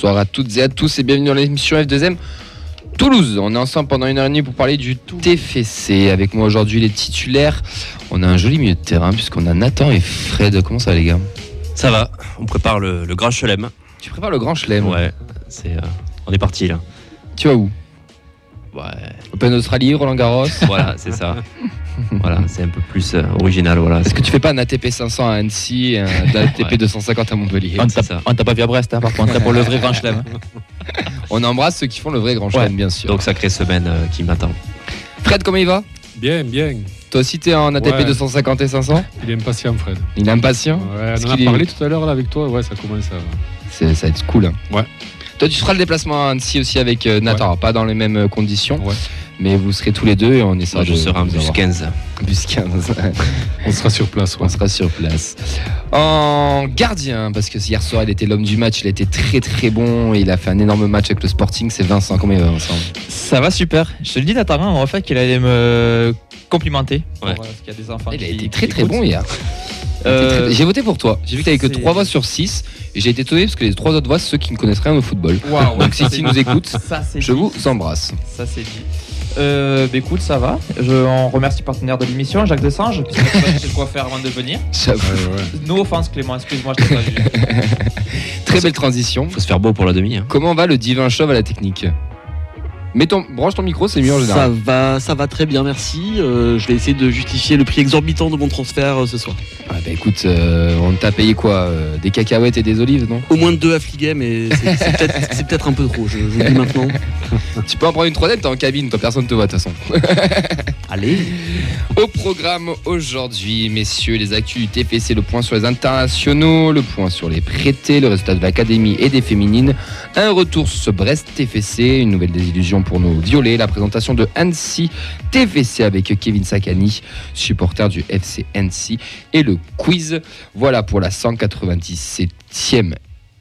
bonsoir à toutes et à tous et bienvenue dans l'émission F2M Toulouse. On est ensemble pendant une heure et demie pour parler du TFC. Avec moi aujourd'hui les titulaires. On a un joli milieu de terrain puisqu'on a Nathan et Fred. Comment ça va les gars? Ça va, on prépare le, le grand chelem. Tu prépares le grand chelem? Ouais, c'est, euh, on est parti là. Tu vas où? Ouais, Open Australie, Roland Garros? Voilà, c'est ça. voilà, c'est un peu plus euh, original. Voilà. Est-ce que tu fais pas un ATP 500 à Annecy, un ATP Ouais. 250 à Montpellier On t'a pas vu à Brest, hein, par contre, c'est pour le vrai grand chelem. On embrasse ceux qui font le vrai grand chelem, Ouais. bien sûr. Donc sacrée semaine euh, qui m'attend. Fred, comment il va? Bien, bien. Toi aussi, t'es en ATP Ouais. 250 et 500 Il est impatient, Fred. Il est impatient Ouais, on en a est- parlé tout à l'heure là avec toi. Ouais, ça commence à. C'est- Ça va être cool. hein. Ouais. Toi, tu feras le déplacement à Annecy aussi avec euh, Nathan. Ouais. Pas dans les mêmes conditions, Ouais. Mais vous serez tous les deux et on essaiera Moi, je de serai en vous bus avoir. 15. Bus 15. On sera sur place. Ouais. on sera sur place. En gardien, parce que hier soir, il était l'homme du match. Il a été très très bon. Il a fait un énorme match avec le Sporting. C'est Vincent. Comment il va, Vincent? Ça va super. Je te le dis, Nathan, en fait, qu'il allait me complimenter. Ouais. Pour, euh, parce qu'il y a des enfants Il a été très très écoutent. bon hier. Euh, Très- J'ai voté pour toi. J'ai vu que t'avais que c'est- 3 voix sur 6. Et j'ai été étonné parce que les 3 autres voix, c'est ceux qui ne connaissent rien au football. Waouh, Donc si ça, tu nous écoutes, Ça, je dit. vous embrasse. Ça, c'est dit. Euh, bah, écoute, ça va. Je, on remercie le partenaire de l'émission, Jacques Desange, pas sais quoi faire avant de venir. Ouais, ouais. No offense, Clément, excuse-moi, je t'ai pas vu. Très belle transition. Faut se faire beau pour la demi. hein. Comment va le divin chauve à la technique? Mets ton, branche ton micro, c'est mieux en Ça général. va, ça va très bien, merci. Euh, je vais essayer de justifier le prix exorbitant de mon transfert euh, ce soir. Ah bah écoute, euh, on t'a payé quoi euh, Des cacahuètes et des olives, non? Au moins deux affligés, mais c'est peut-être un peu trop, je, je vous le dis maintenant. Tu peux en prendre une troisième, t'es en cabine, toi personne te voit de toute façon. Allez. Au programme aujourd'hui, messieurs, les actus du TFC, le point sur les internationaux, le point sur les prêtés, le résultat de l'académie et des féminines, un retour sur ce Brest TFC, une nouvelle désillusion pour nos violets, la présentation de Annecy TFC avec Kevin Sakani, supporter du FC Annecy, et le quiz. Voilà pour la 197e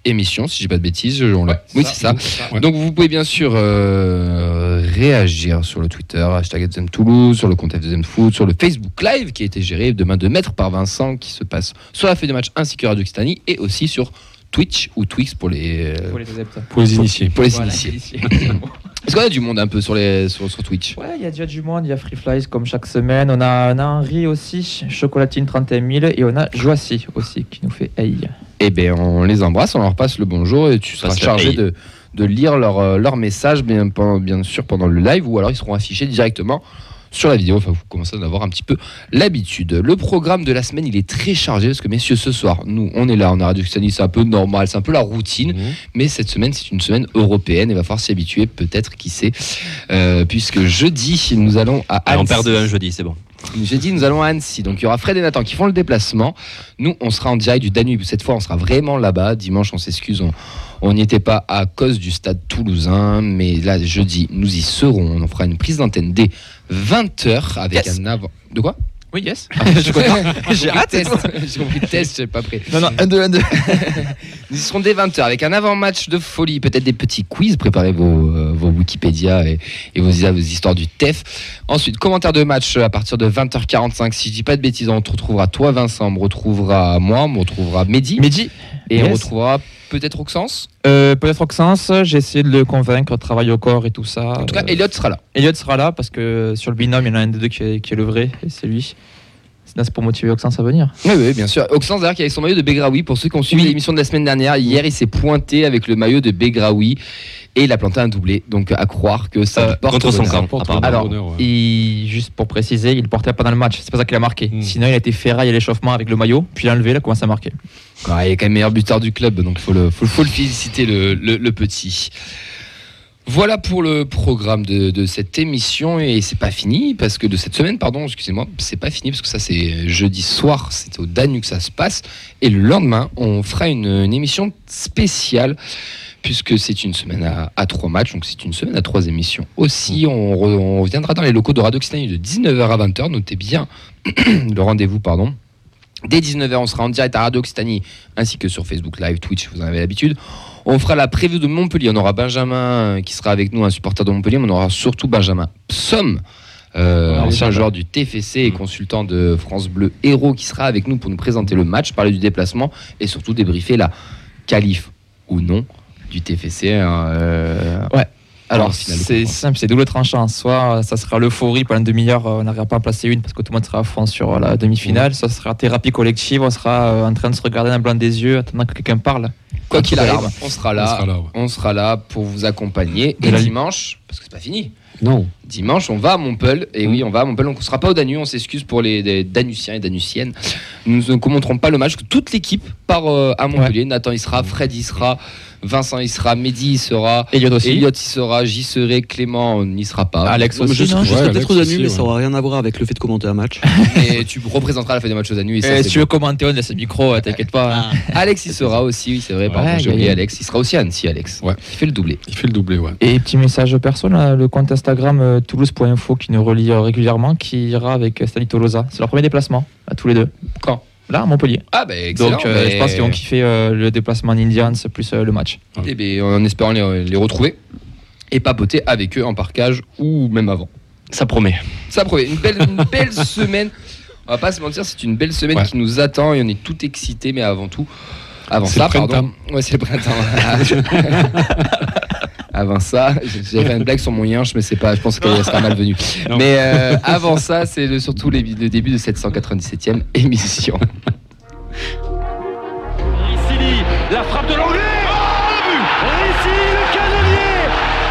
émission, si j'ai pas de bêtises. on l'a- oui, c'est ça. Ouais. Donc vous pouvez bien sûr euh, réagir sur le Twitter, hashtag FDM Toulouse, sur le compte FDM Foot, sur le Facebook Live qui a été géré demain de maître par Vincent qui se passe sur la feuille de match ainsi que Radio Occitanie et aussi sur Twitch ou Twix pour les, euh, Pour les adeptes. Pour les initiés. pour les Voilà, initiés. Est-ce qu'on a du monde un peu sur, les, sur, sur Twitch? Ouais, il y a déjà du monde, il y a Free Flies comme chaque semaine. On a, on a Henri aussi, Chocolatine 31 000, et on a Joissy aussi qui nous fait haï. Eh bien, on les embrasse, on leur passe le bonjour et tu seras chargé hey. de, de lire leur, euh, leur message, bien, pendant- bien sûr, pendant le live ou alors ils seront affichés directement sur la vidéo. Enfin, vous commencez à en avoir un petit peu l'habitude. Le programme de la semaine, il est très chargé parce que, messieurs, ce soir, nous, on est là, on a Radio c'est un peu normal, c'est un peu la routine. Mhm. Mais cette semaine, c'est une semaine européenne. Il va falloir s'y habituer, peut-être, qui sait. Euh, puisque jeudi, nous allons à Allez, on Annecy. perd de 1 jeudi, c'est bon. Jeudi, nous allons à Annecy. Donc, il y aura Fred et Nathan qui font le déplacement. Nous, on sera en direct du Danube. Cette fois, on sera vraiment là-bas. Dimanche, on s'excuse, on- on n'y était pas à cause du stade toulousain. Mais là, jeudi, nous y serons. On fera une prise d'antenne dès 20h avec Yes. un avant. De quoi? Oui, yes. Content. J'ai. Test. J'ai compris test, je sais pas prêt. Non, non, 1, 2, 1, 2. Nous y serons dès 20h avec un avant-match de folie, peut-être des petits quiz. Préparez vos, euh, vos Wikipédia et, et vos, vos histoires du TEF. Ensuite, commentaire de match à partir de 20h45. Si je dis pas de bêtises, on te retrouvera toi, Vincent, on me retrouvera moi, on me retrouvera Mehdi. Mehdi Et on retrouvera peut-être Oxens. euh, Peut-être Oxens, j'ai essayé de le convaincre, travail au corps et tout ça. En tout cas, Euh, Elliot sera là. Elliot sera là parce que sur le binôme, il y en a un des deux qui est, qui est le vrai, et c'est lui. C'est pour motiver Oxens à venir. Oui, oui, bien sûr. Oxens, d'ailleurs, qui est avec son maillot de Begraoui. Pour ceux qui ont suivi Oui. l'émission de la semaine dernière, hier, il s'est pointé avec le maillot de Begraoui et il a planté un doublé. Donc, à croire que ça Euh, porte contre son bonheur. camp. Alors, bonheur, ouais. Et juste pour préciser, il portait pendant le match, c'est pas ça qu'il a marqué. Mm. Sinon, il a été ferraille à l'échauffement avec le maillot, puis il a enlevé, il a commencé à marquer. Ouais, il est quand même meilleur buteur du club, donc il faut le, faut, faut le féliciter, le, le- le petit. Voilà pour le programme de, de cette émission et c'est pas fini parce que de cette semaine, pardon, excusez-moi, c'est pas fini parce que ça c'est jeudi soir, c'est au Danube que ça se passe et le lendemain on fera une, une émission spéciale puisque c'est une semaine à, à trois matchs, donc c'est une semaine à trois émissions aussi. On, re- on reviendra dans les locaux de Radio Occitanie de 19h à 20h, notez bien le rendez-vous, pardon. Dès 19h, on sera en direct à Radio Occitanie ainsi que sur Facebook Live, Twitch, vous en avez l'habitude. On fera la preview de Montpellier. On aura Benjamin euh, qui sera avec nous, un supporter de Montpellier, mais on aura surtout Benjamin Psom, euh, Ouais, ancien joueur du TFC et consultant de France Bleu Héros, qui sera avec nous pour nous présenter le match, parler du déplacement et surtout débriefer la qualif ou non du TFC. hein, euh, Ouais. Alors, c'est simple, c'est double tranchant. Soit euh, ça sera l'euphorie pendant une demi-heure, euh, on n'arrivera pas à en placer une parce que tout le monde sera à fond sur euh, la demi-finale. Soit ce sera thérapie collective, on sera en train de se regarder dans le blanc des yeux, attendant que quelqu'un parle. Quoi qu'il arrive, on sera On là. sera là, ouais. On sera là pour vous accompagner. Et Et la- dimanche, parce que c'est pas fini. Non. Dimanche, on va à Montpellier. Et Mm. oui, on va à Montpellier. Donc, on sera pas au Danube. On s'excuse pour les, les Danusiens et Danusiennes. Nous ne commenterons pas le match. Toute l'équipe part euh, à Montpellier. Nathan y sera, Fred y sera, Vincent y sera, Mehdi y sera, Elliot aussi. Elliot y sera, j'y serai, Clément n'y sera pas. Alex je aussi, serai, non je serai Ouais, peut-être Alex aux aussi, Danubes, mais ça ouais. aura rien à voir avec le fait de commenter un match. Et tu représenteras la fin des matchs aux Danubes. Et ça, Eh, si tu veux commenter, on laisse le micro, t'inquiète pas. hein. Alex y sera aussi, oui, c'est vrai. Pardon, Ouais, j'ai oublié. Alex. Il sera aussi à Annecy, Alex. Ouais. Il fait le doublé. Il fait le doublé, ouais. Et petit message perso, là, le compte Instagram euh, toulouse.info qui nous relie euh, régulièrement, qui ira avec euh, Stani Tolosa. C'est leur premier déplacement, à tous les deux. Quand? Là, à Montpellier. Ah, ben excellent. Donc, euh, ben- je pense qu'ils vont kiffer euh, le déplacement en Indians plus euh, le match. Eh ben, en espérant les, les retrouver et papoter avec eux en parcage ou même avant. Ça promet. Ça promet. Une belle, une belle semaine. On va pas se mentir, c'est une belle semaine Ouais. qui nous attend et on est tout excité, mais avant tout, avant C'est ça, le pardon. printemps. Ouais, c'est le printemps. avant ça, j'ai fait une blague sur mon yinche, mais c'est pas, je pense qu'elle sera malvenue. Non. Mais euh, avant ça, c'est le- surtout les- le début de cette 197e émission. Ricili, la frappe de l'anglais Oh, le canonnier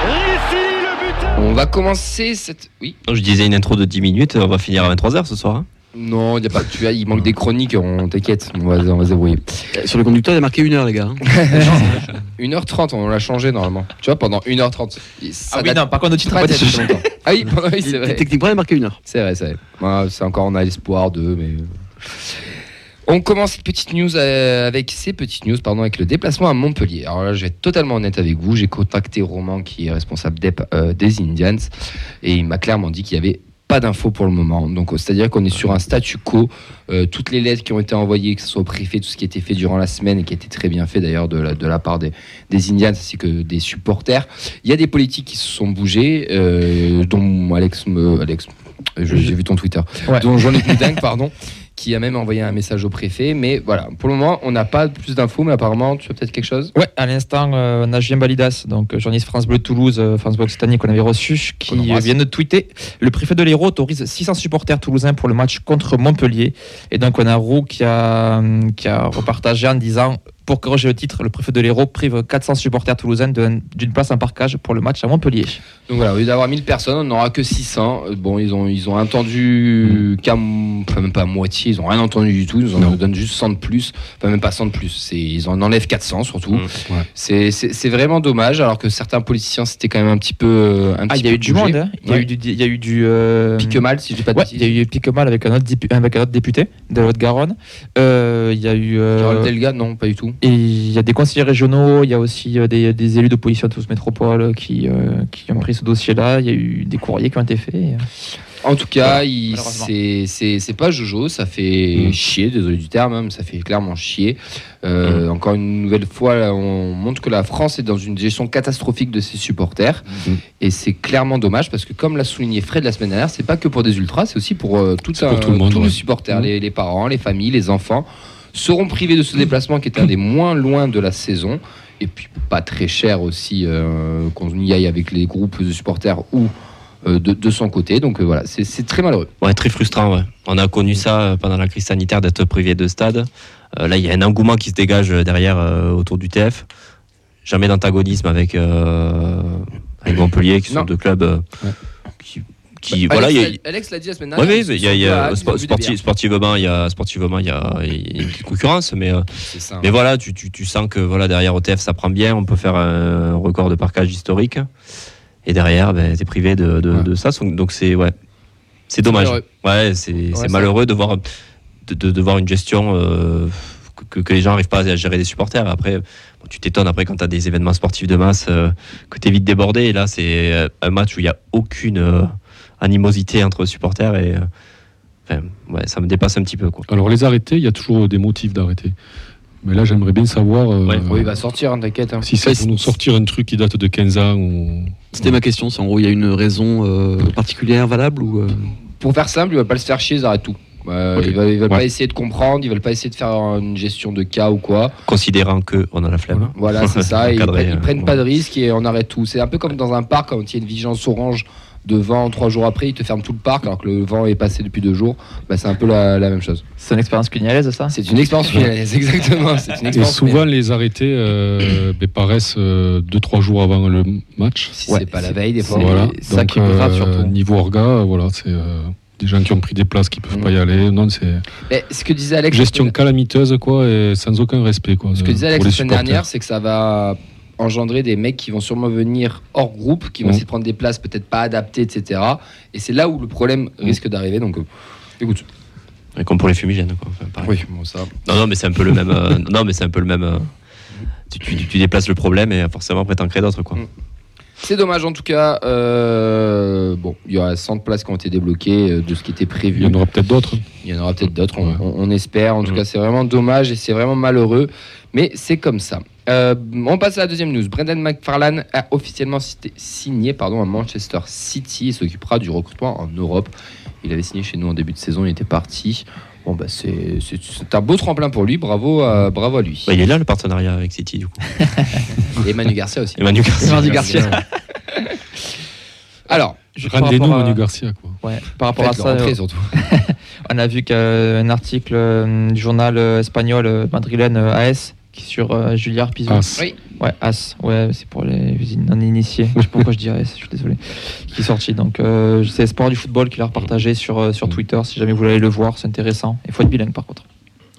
Ricili, le buteur On va commencer cette. Oui. Je disais une intro de 10 minutes, on va finir à 23h ce soir. hein. Non, y a pas. Tu vois, il manque des chroniques. On t'inquiète. On va, on va se débrouiller. Sur le conducteur, il a marqué une heure, les gars. hein. 1h30, on l'a changé normalement. Tu vois, pendant 1h30. Et Ça Ah oui, non, par contre, le titre pas été longtemps. Ah oui, pendant- oui, c'est vrai. Techniquement, il a marqué une heure. C'est vrai, c'est vrai. Ouais, c'est encore, on a l'espoir de, mais. On commence cette petite news euh, avec ces petites news, pardon, avec le déplacement à Montpellier. Alors là, je vais être totalement honnête avec vous. J'ai contacté Roman, qui est responsable d'EP, euh, des Indians, et il m'a clairement dit qu'il y avait pas d'infos pour le moment. Donc, euh, c'est-à-dire qu'on est sur un statu quo. Euh, toutes les lettres qui ont été envoyées, que ce soit au préfet, tout ce qui a été fait durant la semaine et qui a été très bien fait d'ailleurs de la, de la part des, des Indians ainsi que des supporters. Il y a des politiques qui se sont bougés, euh, dont Alex, me, Alex, j'ai vu ton Twitter, Ouais. dont Jean-Luc Moudingue, pardon, qui a même envoyé un message au préfet. Mais voilà, pour le moment, on n'a pas plus d'infos, mais apparemment, tu as peut-être quelque chose? Ouais, à l'instant, euh, Balidas, donc euh, journaliste France Bleu Toulouse, euh, France Bleu Occitanie qu'on avait reçu, qui embrasse. vient de tweeter. Le préfet de l'Hérault autorise 600 supporters toulousains pour le match contre Montpellier. Et donc, on a Roux qui a, hum, qui a repartagé en disant pour corriger le titre, le préfet de l'Hérault prive 400 supporters toulousains d'un- d'une place en parcage pour le match à Montpellier. Donc voilà, au lieu d'avoir 1000 personnes, on n'aura que 600. Euh, Bon, ils ont, ils ont entendu qu'à, m- enfin même pas à moitié, ils ont rien entendu du tout. Ils nous en donnent juste 100 de plus. Enfin, même pas 100 de plus. Ils en enlèvent 400 surtout. Mm. Ouais. C'est, vraiment dommage, alors que certains politiciens, c'était quand même un petit peu. euh, Un Ah, il y a eu du monde, hein. il y a Ouais. eu du. Il y a eu du euh, Pique mal, si je dis pas de Ouais, bêtises. il y a eu Piquemal avec un autre, avec un autre député de la Haute-Garonne. Euh, Il y a eu. euh, Delga, non, pas du tout. Et il y a des conseillers régionaux, il y a aussi euh, des, des élus d'opposition à tous métropole qui, euh, qui ont pris ce dossier-là. Il y a eu des courriers qui ont été faits. et, En tout cas, malheureusement. c'est, pas Jojo, ça fait Mm. chier, désolé du terme, hein, mais ça fait clairement chier. Euh, Encore une nouvelle fois, on montre que la France est dans une gestion catastrophique de ses supporters. Mm. Et c'est clairement dommage parce que, comme l'a souligné Fred la semaine dernière, c'est pas que pour des ultras, c'est aussi pour, euh, tout un- pour tout le monde, tous ouais. les supporters, Mm. les, les parents, les familles, les enfants seront privés de ce déplacement qui était un des moins loin de la saison. Et puis pas très cher aussi euh, qu'on y aille avec les groupes de supporters ou euh, de, de son côté. Donc euh, voilà, c'est très malheureux. Ouais, très frustrant. Ouais. On a connu ça pendant la crise sanitaire d'être privé de stade. Là, il y a un engouement qui se dégage derrière autour du TF. Jamais d'antagonisme avec, avec Montpellier, qui sont Non. deux clubs Ouais. Qui, voilà, Alex, a- l'a- Alex l'a dit la semaine dernière. oui, il y a, il y sont a- pas- ils spo- ont bu des sporti- bières. sportivement, il y a sportivement, il y a, il y a une petite concurrence, mais euh, ça. mais voilà, tu, tu, tu sens que voilà derrière OTF ça prend bien, on peut faire un record de parcage historique, et derrière, ben, t'es privé de, de, Ouais. de ça, donc c'est ouais, c'est dommage. malheureux. Ouais, c'est malheureux de voir de, voir une gestion euh, que, que les gens n'arrivent pas à gérer des supporters. Après, bon, tu t'étonnes après quand tu as des événements sportifs de masse euh, que tu es vite débordé. Et là, c'est un match où il n'y a aucune euh, animosité entre supporters et euh, enfin, ouais, ça me dépasse un petit peu quoi. Alors, les arrêter, il y a toujours des motifs d'arrêter. Mais là, j'aimerais bien savoir euh, Ouais, Oui, il va sortir, hein, t'inquiète. hein. si c'est Ouais, pour nous sortir un truc qui date de 15 ans ou. C'était ma question. C'est en gros, il y a une raison euh, particulière valable ou euh, Pour faire simple, il va pas se faire chier, ils arrêtent tout. Euh. Ils veulent, ils veulent Ouais. pas essayer de comprendre, ils veulent pas essayer de faire une gestion de cas ou quoi. Considérant que on a la flemme. Voilà, c'est ça. Ils, prennent, ils euh, prennent ouais. pas de risques et on arrête tout. C'est un peu comme dans un parc quand il y a une vigilance orange devant, trois jours après, ils te ferment tout le parc alors que le vent est passé depuis deux jours. Bah, c'est un peu la, la même chose. C'est une expérience cugnalaise, ça? C'est une expérience finalaise, exactement. C'est une Et souvent, les arrêtés euh, ben, paraissent 2-3 jours avant le match. Si Ouais, c'est pas la veille, des fois. c'est- Voilà. ça Donc, qui est grave, surtout. Niveau orga, euh, voilà, c'est euh, des gens qui ont pris des places qui peuvent Mm. pas y aller. Non, c'est Mais ce que disait Alex. gestion calamiteuse, quoi, et sans aucun respect, quoi. Ce que de- disait Alex pour la les semaine supporters. dernière, c'est que ça va engendrer des mecs qui vont sûrement venir hors groupe, qui vont Mm. essayer de prendre des places peut-être pas adaptées, etc. Et c'est là où le problème risque d'arriver. Donc, euh, écoute. Et Comme pour les fumigènes. Quoi. Enfin, pareil. bon, ça. Non, non, mais c'est un peu le même. euh, non, mais c'est un peu le même. euh, tu, tu- tu déplaces le problème et forcément après t'en crées d'autres quoi. Mm. C'est dommage en tout cas. euh, bon, il y aura 100 places qui ont été débloquées de ce qui était prévu. Il y en aura peut-être d'autres. Il y en aura peut-être d'autres, on, Ouais. on- on espère. En tout Mm. cas, c'est vraiment dommage et c'est vraiment malheureux. Mais c'est comme ça. Euh, on passe à la deuxième news. Brendan McFarlane a officiellement cité- signé pardon, à Manchester City et s'occupera du recrutement en Europe. Il avait signé chez nous en début de saison, il était parti. Bon, bah, c'est c'est- c'est un beau tremplin pour lui. Bravo à, bravo à lui. Bah, il est là le partenariat avec City du coup. Et Manu Garcia aussi. Et Manu Garcia. Manu Garcia. Alors, Juste par rapport à- Manu Garcia, quoi. Ouais, par rapport à ça, rentrer euh, surtout. on a vu qu'un article euh, du journal euh, espagnol euh, madrilène euh, AS sur euh, Julia Arpizzo. As. Oui. Ouais, As, ouais, c'est pour les non initiés. Je sais pas pourquoi je dis AS, je suis désolé. Qui est sorti. Donc, euh, c'est Sport du football qui l'a repartagé sur, euh, sur Twitter. Si jamais vous voulez aller le voir, c'est intéressant. Il faut être bilingue par contre.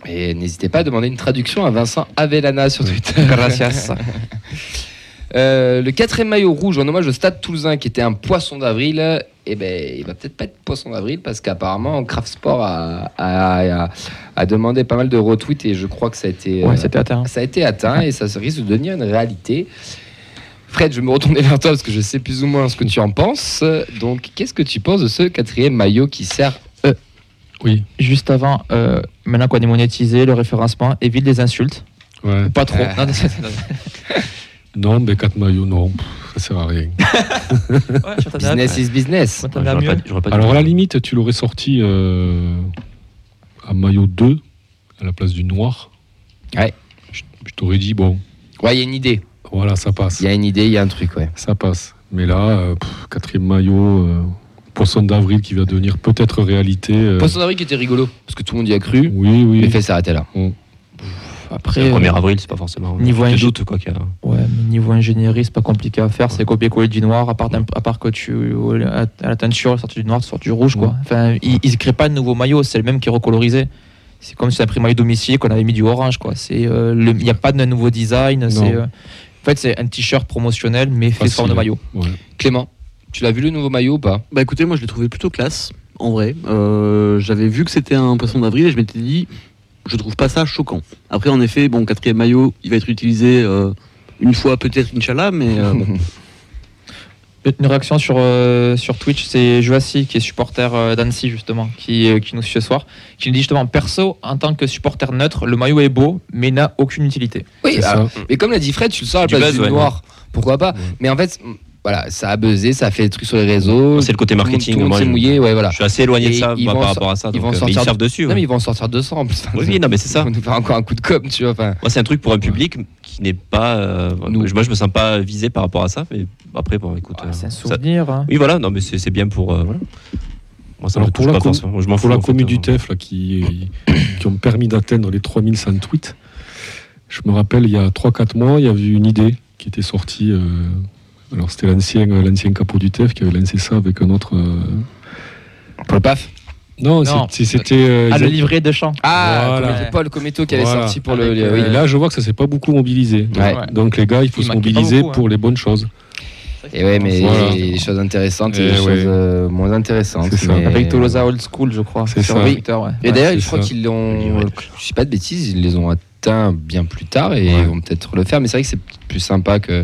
Et n'hésitez pas à demander une traduction à Vincent Avellana sur Twitter. Gracias. Euh, le quatrième maillot rouge en hommage au Stade Toulousain qui était un poisson d'avril, eh ben, il va peut-être pas être poisson d'avril parce qu'apparemment Craft Sport a, a- a- a demandé pas mal de retweets et je crois que ça a été, euh, Ouais, atteint. ça a été atteint et ça risque de devenir une réalité. Fred, je vais me retourner vers toi parce que je sais plus ou moins ce que tu en penses. Donc, qu'est-ce que tu penses de ce quatrième maillot qui sert Oui. Juste avant, euh, maintenant qu'on est monétisé, le référencement évite les insultes. Ouais. Pas trop. Euh. Non, Non, mais 4 maillots, non, ça sert à rien. ouais, Business is business Ouais, pas- pas Alors, à la limite, tu l'aurais sorti euh, à maillot 2, à la place du noir. Ouais. Je, je t'aurais dit, bon, Ouais, il y a une idée. voilà, ça passe. Il y a une idée, il y a un truc, ouais. Ça passe. Mais là, euh, pff, quatrième maillot, euh, poisson d'avril qui va devenir peut-être réalité. euh, Poisson d'avril qui était rigolo parce que tout le monde y a cru. Oui, oui. Mais fait s'arrêter là. Après, Le euh, 1er avril, c'est pas forcément. Niveau doute quoi qu'il y a. Ouais, mais niveau ingénierie, c'est pas compliqué à faire. C'est copier-coller du noir, à part, à part que tu, à la teinture, sortir du noir, tu sors du rouge, quoi. Enfin, ils, ils créent pas de nouveau maillot, c'est le même qui est recolorisé. C'est comme si on a pris maillot domicile qu'on avait mis du orange, quoi. C'est, euh, le- il n'y a pas de nouveau design. C'est, euh, en fait, c'est un t-shirt promotionnel, mais fait forme de maillot. Ouais. Clément, tu l'as vu le nouveau maillot ou pas? Bah écoutez, moi je l'ai trouvé plutôt classe, en vrai. Euh, J'avais vu que c'était un poisson d'avril et je m'étais dit, je trouve pas ça choquant. Après, en effet, bon, quatrième maillot, il va être utilisé euh, une fois peut-être, Inch'Allah, mais euh, bon. Une réaction sur, euh, sur Twitch, c'est Joassi, qui est supporter euh, d'Annecy, justement, qui, euh, qui nous suit ce soir, qui nous dit justement Perso, en tant que supporter neutre, le maillot est beau, mais n'a aucune utilité. Oui, C'est alors, ça. mais comme l'a dit Fred, tu le sors à la Du place du ouais. noir. Pourquoi pas Ouais. Mais en fait, voilà, ça a buzzé, ça a fait des trucs sur les réseaux. C'est le côté marketing. Monde moi, mouillé, ouais, voilà. Je suis assez éloigné de ça moi, par rapport à ça. ils donc, vont euh, mais sortir dessus. Non, mais ils vont en sortir 200 en plus. Oui, oui, non, mais c'est ça. Ils vont nous faire encore un coup de com', tu vois. Enfin, Moi, c'est un truc pour un public qui n'est pas. euh, Nous. Moi, je me sens pas visé par rapport à ça. Mais après, bon, écoute. Euh, c'est un ça- souvenir. hein. Oui, voilà. Non, mais c'est c'est bien pour. euh, voilà. Moi, ça Alors, me pour touche la pas com- forcément. Je m'en fous. Pour la commu euh, du TEF là, qui, qui ont permis d'atteindre les 3100 tweets, je me rappelle, il y a 3-4 mois, il y avait une idée qui était sortie. Alors, c'était l'ancien, euh, l'ancien capot du TEF qui avait lancé ça avec un autre. euh, pour le PAF. Non, Non. c'était. euh, Ah, le livret de chant. Ah, Voilà. Cométo- Paul Cométo qui avait Voilà. sorti pour le. Avec, le- euh, oui. Et là, je vois que ça s'est pas beaucoup mobilisé. Ouais. Donc, les gars, il faut Il se mobiliser beaucoup, hein. pour les bonnes choses. Et ouais, mais Voilà. il y a des choses intéressantes et, Et des ouais. choses euh, moins intéressantes. C'est ça. mais- Avec Tolosa Old School, je crois. C'est sur ça. Twitter, ouais. Et Ouais. d'ailleurs, je crois ça. qu'ils l'ont. Je sais pas de bêtises, ils les ont atteints bien plus tard et Ouais. ils vont peut-être le faire. Mais c'est vrai que c'est plus sympa que,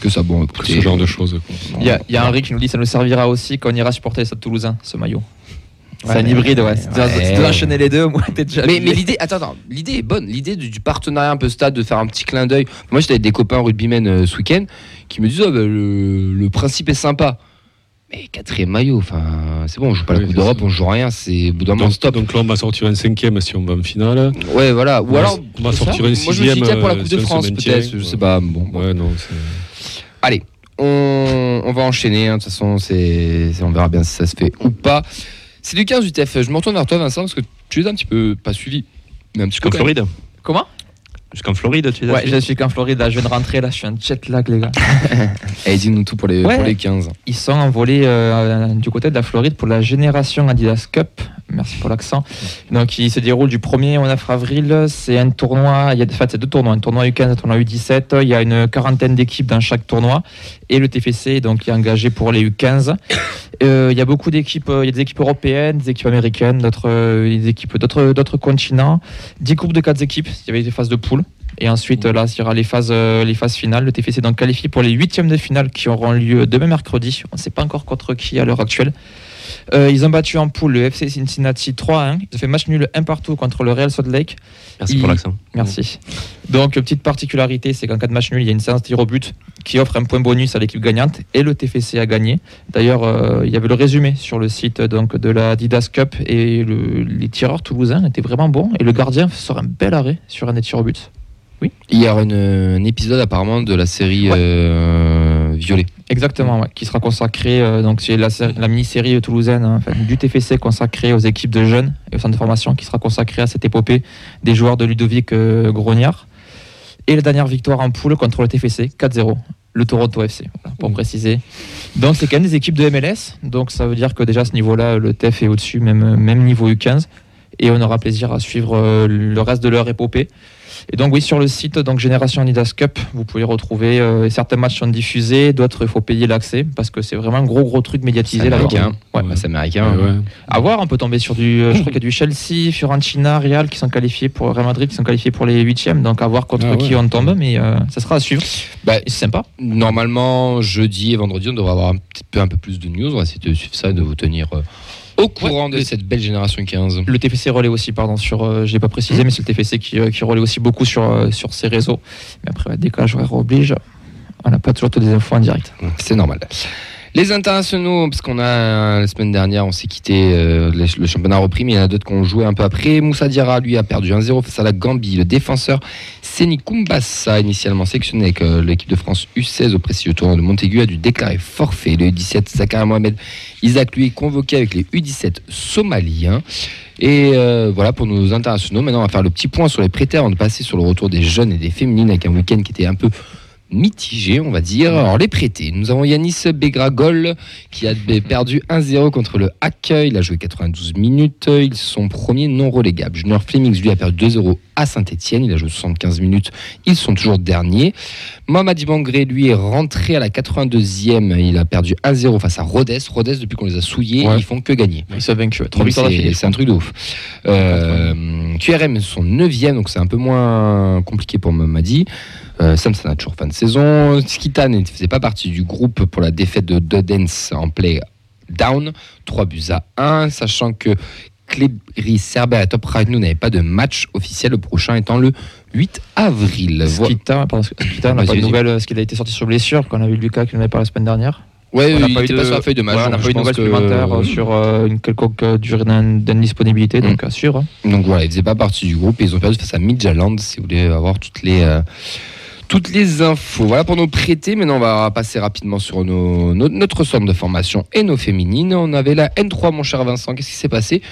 que ça. Bon, Que ce genre de choses. quoi. Il y y a Henri qui nous dit ça nous servira aussi quand on ira supporter les Stade Toulousain, ce maillot. Ouais, c'est un hybride, ouais. tu dois- ouais. si tu dois enchaîner les deux, moi, t'es déjà. Mais, mais l'idée, attends, attends, l'idée est bonne. L'idée du, du partenariat un peu stade, de faire un petit clin d'œil. Moi, j'étais avec des copains rugbymen euh, ce week-end qui me disaient, Ah, bah, le, le principe est sympa. Mais quatrième maillot, enfin, c'est bon, on joue pas la Coupe d'Europe, on joue rien, c'est au bout d'un moment stop. donc là, on va sortir un cinquième si on va en finale. Ouais, voilà. Ou alors, on va sortir un Moi, je me sixième, pour la euh, Coupe si de France, peut-être, je sais pas. Bon, bon. Ouais, non, c'est- Allez, on, on va enchaîner. hein, De toute façon, c'est, c'est- on verra bien si ça se fait ou pas. C'est du 15 UTF. Je me retourne vers toi, Vincent, parce que tu es un petit peu pas suivi, mais un petit peu. Floride Comment? Jusqu'en Floride, tu es Ouais, je suis qu'en Floride, là, je viens de rentrer, là, je suis un jet lag, les gars. Allez, dis-nous tout pour les, Ouais. pour les 15. Ils sont envolés euh, du côté de la Floride pour la génération Adidas Cup. Merci pour l'accent. Donc, il se déroule du 1er au 9 avril. C'est un tournoi. Il y a en fait, c'est deux tournois. Un tournoi U15, un tournoi U17. Il y a une quarantaine d'équipes dans chaque tournoi. Et le TFC, donc, est engagé pour les U15. Euh, il y a beaucoup d'équipes. euh, Il y a des équipes européennes, des équipes américaines, d'autres, euh, équipes d'autres, continents. 10 groupes de 4 équipes. Il y avait des phases de poule. Et ensuite, là, il y aura les phases, les phases finales. Le TFC est donc qualifié pour les huitièmes de finale qui auront lieu demain mercredi. On ne sait pas encore contre qui à l'heure actuelle. Euh, ils ont battu en poule le FC Cincinnati 3-1. Ils ont fait match nul un partout contre le Real Salt Lake. Merci pour l'accent. Merci. Donc, petite particularité, c'est qu'en cas de match nul, il y a une séance tir au but qui offre un point bonus à l'équipe gagnante et le TFC a gagné. D'ailleurs, euh, il y avait le résumé sur le site donc, de la Adidas Cup et le- les tireurs toulousains étaient vraiment bons et le gardien sort un bel arrêt sur un des tirs au but. Il y une- un épisode apparemment de la série Ouais. euh, Violet. Exactement, ouais, qui sera consacré, euh, donc c'est la, sé- la mini-série toulousaine hein, enfin, du TFC consacrée aux équipes de jeunes et au centre de formation qui sera consacrée à cette épopée des joueurs de Ludovic euh, Grognard. Et la dernière victoire en poule contre le TFC, 4-0, le Toronto FC, voilà, pour Mhm. préciser. Donc c'est quand même des équipes de MLS, donc ça veut dire que déjà à ce niveau-là, le TF est au-dessus, même, même niveau U15, et on aura plaisir à suivre euh, le reste de leur épopée. Et donc oui, sur le site donc Génération Adidas Cup, vous pouvez retrouver euh, certains matchs sont diffusés, d'autres il faut payer l'accès parce que c'est vraiment un gros gros truc médiatisé C'est là. américain. Ouais. C'est américain. Ouais, ouais. À voir, on peut tomber sur du, euh, je crois qu'il y a du Chelsea, Fiorentina, Real qui sont qualifiés pour Real Madrid qui sont qualifiés pour les huitièmes, donc à voir contre Ah ouais. qui on tombe, mais euh, ça sera à suivre. Bah, c'est sympa. Normalement, jeudi et vendredi, on devrait avoir un petit peu, un peu plus de news. On va essayer de suivre ça et de vous tenir euh, au courant de cette belle génération 15. Le TFC relaie aussi, pardon, sur, euh, je l'ai pas précisé, mais c'est le TFC qui, euh, qui relaie aussi beaucoup sur, euh, sur ses réseaux. Mais après, ouais, décalage horaire oblige, on n'a pas toujours toutes les infos en direct. C'est normal. Les internationaux, parce qu'on a euh, la semaine dernière, on s'est quitté, euh, le, championnat repris, mais il y en a d'autres qui ont joué un peu après. Moussa Diarra, lui, a perdu 1-0 face à la Gambie. Le défenseur Seni Kumbassa, initialement sélectionné avec euh, l'équipe de France U16 au prestigieux tournoi de Montaigu, a dû déclarer forfait. Le U17 Zakaria Mohamed Isaac, lui, est convoqué avec les U17 somaliens. Et voilà pour nos internationaux. Maintenant, on va faire le petit point sur les prêtés avant de passer sur le retour des jeunes et des féminines avec un week-end qui était un peu mitigé, on va dire. Alors, les prêtés. Nous avons Yanis Begragol qui a perdu 1-0 contre le Hack. Il a joué 92 minutes. Ils sont premiers non relégables. Junior Flemings, lui, a perdu 2-0 à Saint-Etienne. Il a joué 75 minutes. Ils sont toujours derniers. Mohamed Ibangré, lui, est rentré à la 82e. Il a perdu 1-0 face à Rodez. Rodez, depuis qu'on les a souillés, Ouais. ils font que gagner. Ils c'est un truc de ouf. Euh, QRM sont 9e, donc c'est un peu moins compliqué pour Mamadi. Euh, Samson a toujours fin de saison. Skitan ne faisait pas partie du groupe pour la défaite de Dodens en play down. 3 buts à 1, sachant que Klebri Serber et Top Ragnou n'avaient pas de match officiel, le prochain étant le 8 avril. Skita, pardon, Skita, n'a pas de nouvelles, parce qu'il a été sorti sur blessure, qu'on a vu Lucas qui nous avait parlé la semaine dernière. Ouais, On n'a pas eu de- pas sur la feuille de match. On n'a pas eu de nouvelles que- supplémentaires euh, sur euh, une quelconque euh, durée d'in- d'indisponibilité, donc à suivre. Donc voilà, ils faisaient pas partie du groupe et ils ont perdu face à Midtjylland si vous voulez avoir toutes les, euh, toutes les infos. Voilà pour nos prêtés. Maintenant, on va passer rapidement sur notre centre de formation et nos féminines. On avait la N3, mon cher Vincent. Qu'est-ce qui s'est passé?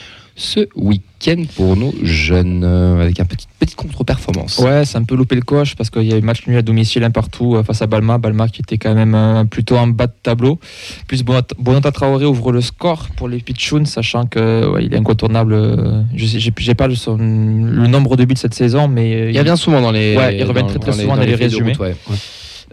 Ce week-end pour nos jeunes euh, avec un petit, petite contre-performance Ouais, c'est un peu loupé le coche parce qu'il y a eu match nul à domicile un partout euh, face à Balma. Balma qui était quand même euh, plutôt en bas de tableau. Plus Bonata Traoré ouvre le score pour les Pichouns, sachant que ouais, il est incontournable. euh, Je j'ai pas le, son- le nombre de buts cette saison, mais euh, Il y a bien souvent dans les. Ouais, il revient très, souvent dans les résumés. route, ouais.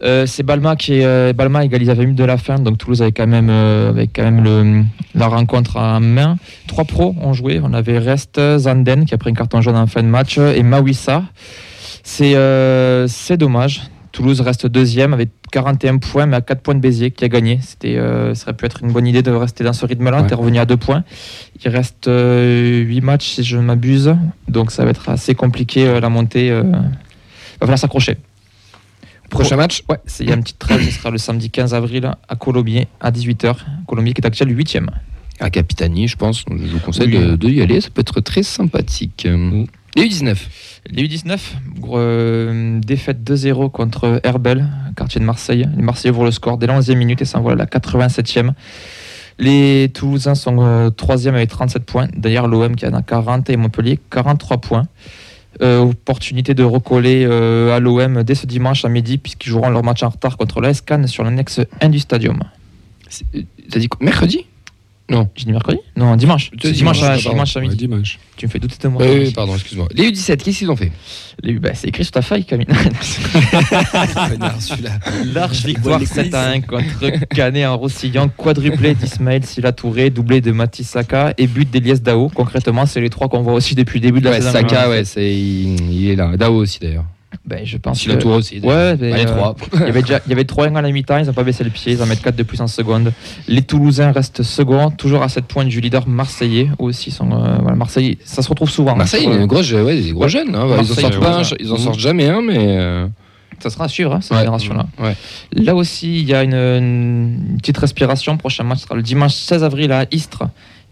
Euh, c'est Balma qui est, euh, Balma égalise à 20 minutes de la fin, donc Toulouse avait quand même, euh, avait quand même le, la rencontre en main. Trois pros ont joué, on avait Rest, Zanden qui a pris un carton jaune en fin de match et Mawissa. C'est c'est dommage. Toulouse reste deuxième avec 41 points, mais à 4 points de Béziers qui a gagné. C'était, ça aurait pu être une bonne idée de rester dans ce rythme-là. Ouais. T'es revenu à 2 points. Il reste 8 matchs si je ne m'abuse, donc ça va être assez compliqué la montée. euh, va falloir s'accrocher. Prochain match Ouais, c'est- il y a une petite trêve, ce sera le samedi 15 avril à Colombier à 18h. Colombier qui est actuel 8ème. à Capitanie, je pense. Je vous conseille Oui. de, de y aller, ça peut être très sympathique. Mm. Les U19. Les U19, gros, euh, défaite 2-0 contre Herbel, quartier de Marseille. Les Marseillais ouvrent le score dès la 11e minute et s'envolent à la 87e. Les Toulousains sont euh, 3e avec 37 points. D'ailleurs, l'OM qui en a 40 et Montpellier 43 points. Euh, opportunité de recoller euh, à l'OM dès ce dimanche à midi, puisqu'ils joueront leur match en retard contre l'AS Cannes sur l'annexe 1 du stadium. Euh, T'as dit quoi? Mercredi J'ai dit mercredi Non, dimanche. Dimanche, dimanche, à, dimanche à Ouais, midi. dimanche. Tu me fais douter de moi. Oui, oui, pardon, excuse-moi. Les U17, qu'est-ce qu'ils ont fait? Les- bah, c'est écrit sur ta feuille, Camille. celui-là. Large victoire 7 à 1 contre Canet en Roussillon, quadruplé d'Ismaël Silla Touré, doublé de Mathis Saka et but d'Elias Dao. Concrètement, c'est les trois qu'on voit aussi depuis le début de la Ouais, saison. Saka, ouais, c'est, il, il est là. Dao aussi d'ailleurs. Ben, je pense Si la que- tour aussi. Ouais, mais, Allez, euh, trois. Il y avait déjà il y avait 3 1 à la mi-temps, ils n'ont pas baissé le pied, ils en mettent 4 de plus en seconde. Les Toulousains restent seconds, toujours à 7 points du leader marseillais. Aussi sont. euh, voilà, Marseille, ça se retrouve souvent. Marseille, a une grosse, ouais, des gros Ouais. jeunes. hein. Ils en Marseille, sortent pas, ils en sortent jamais un, mais. euh, Ça sera à suivre, hein, cette génération-là. Là aussi, il y a une, une petite respiration. Prochain match sera le dimanche 16 avril à Istres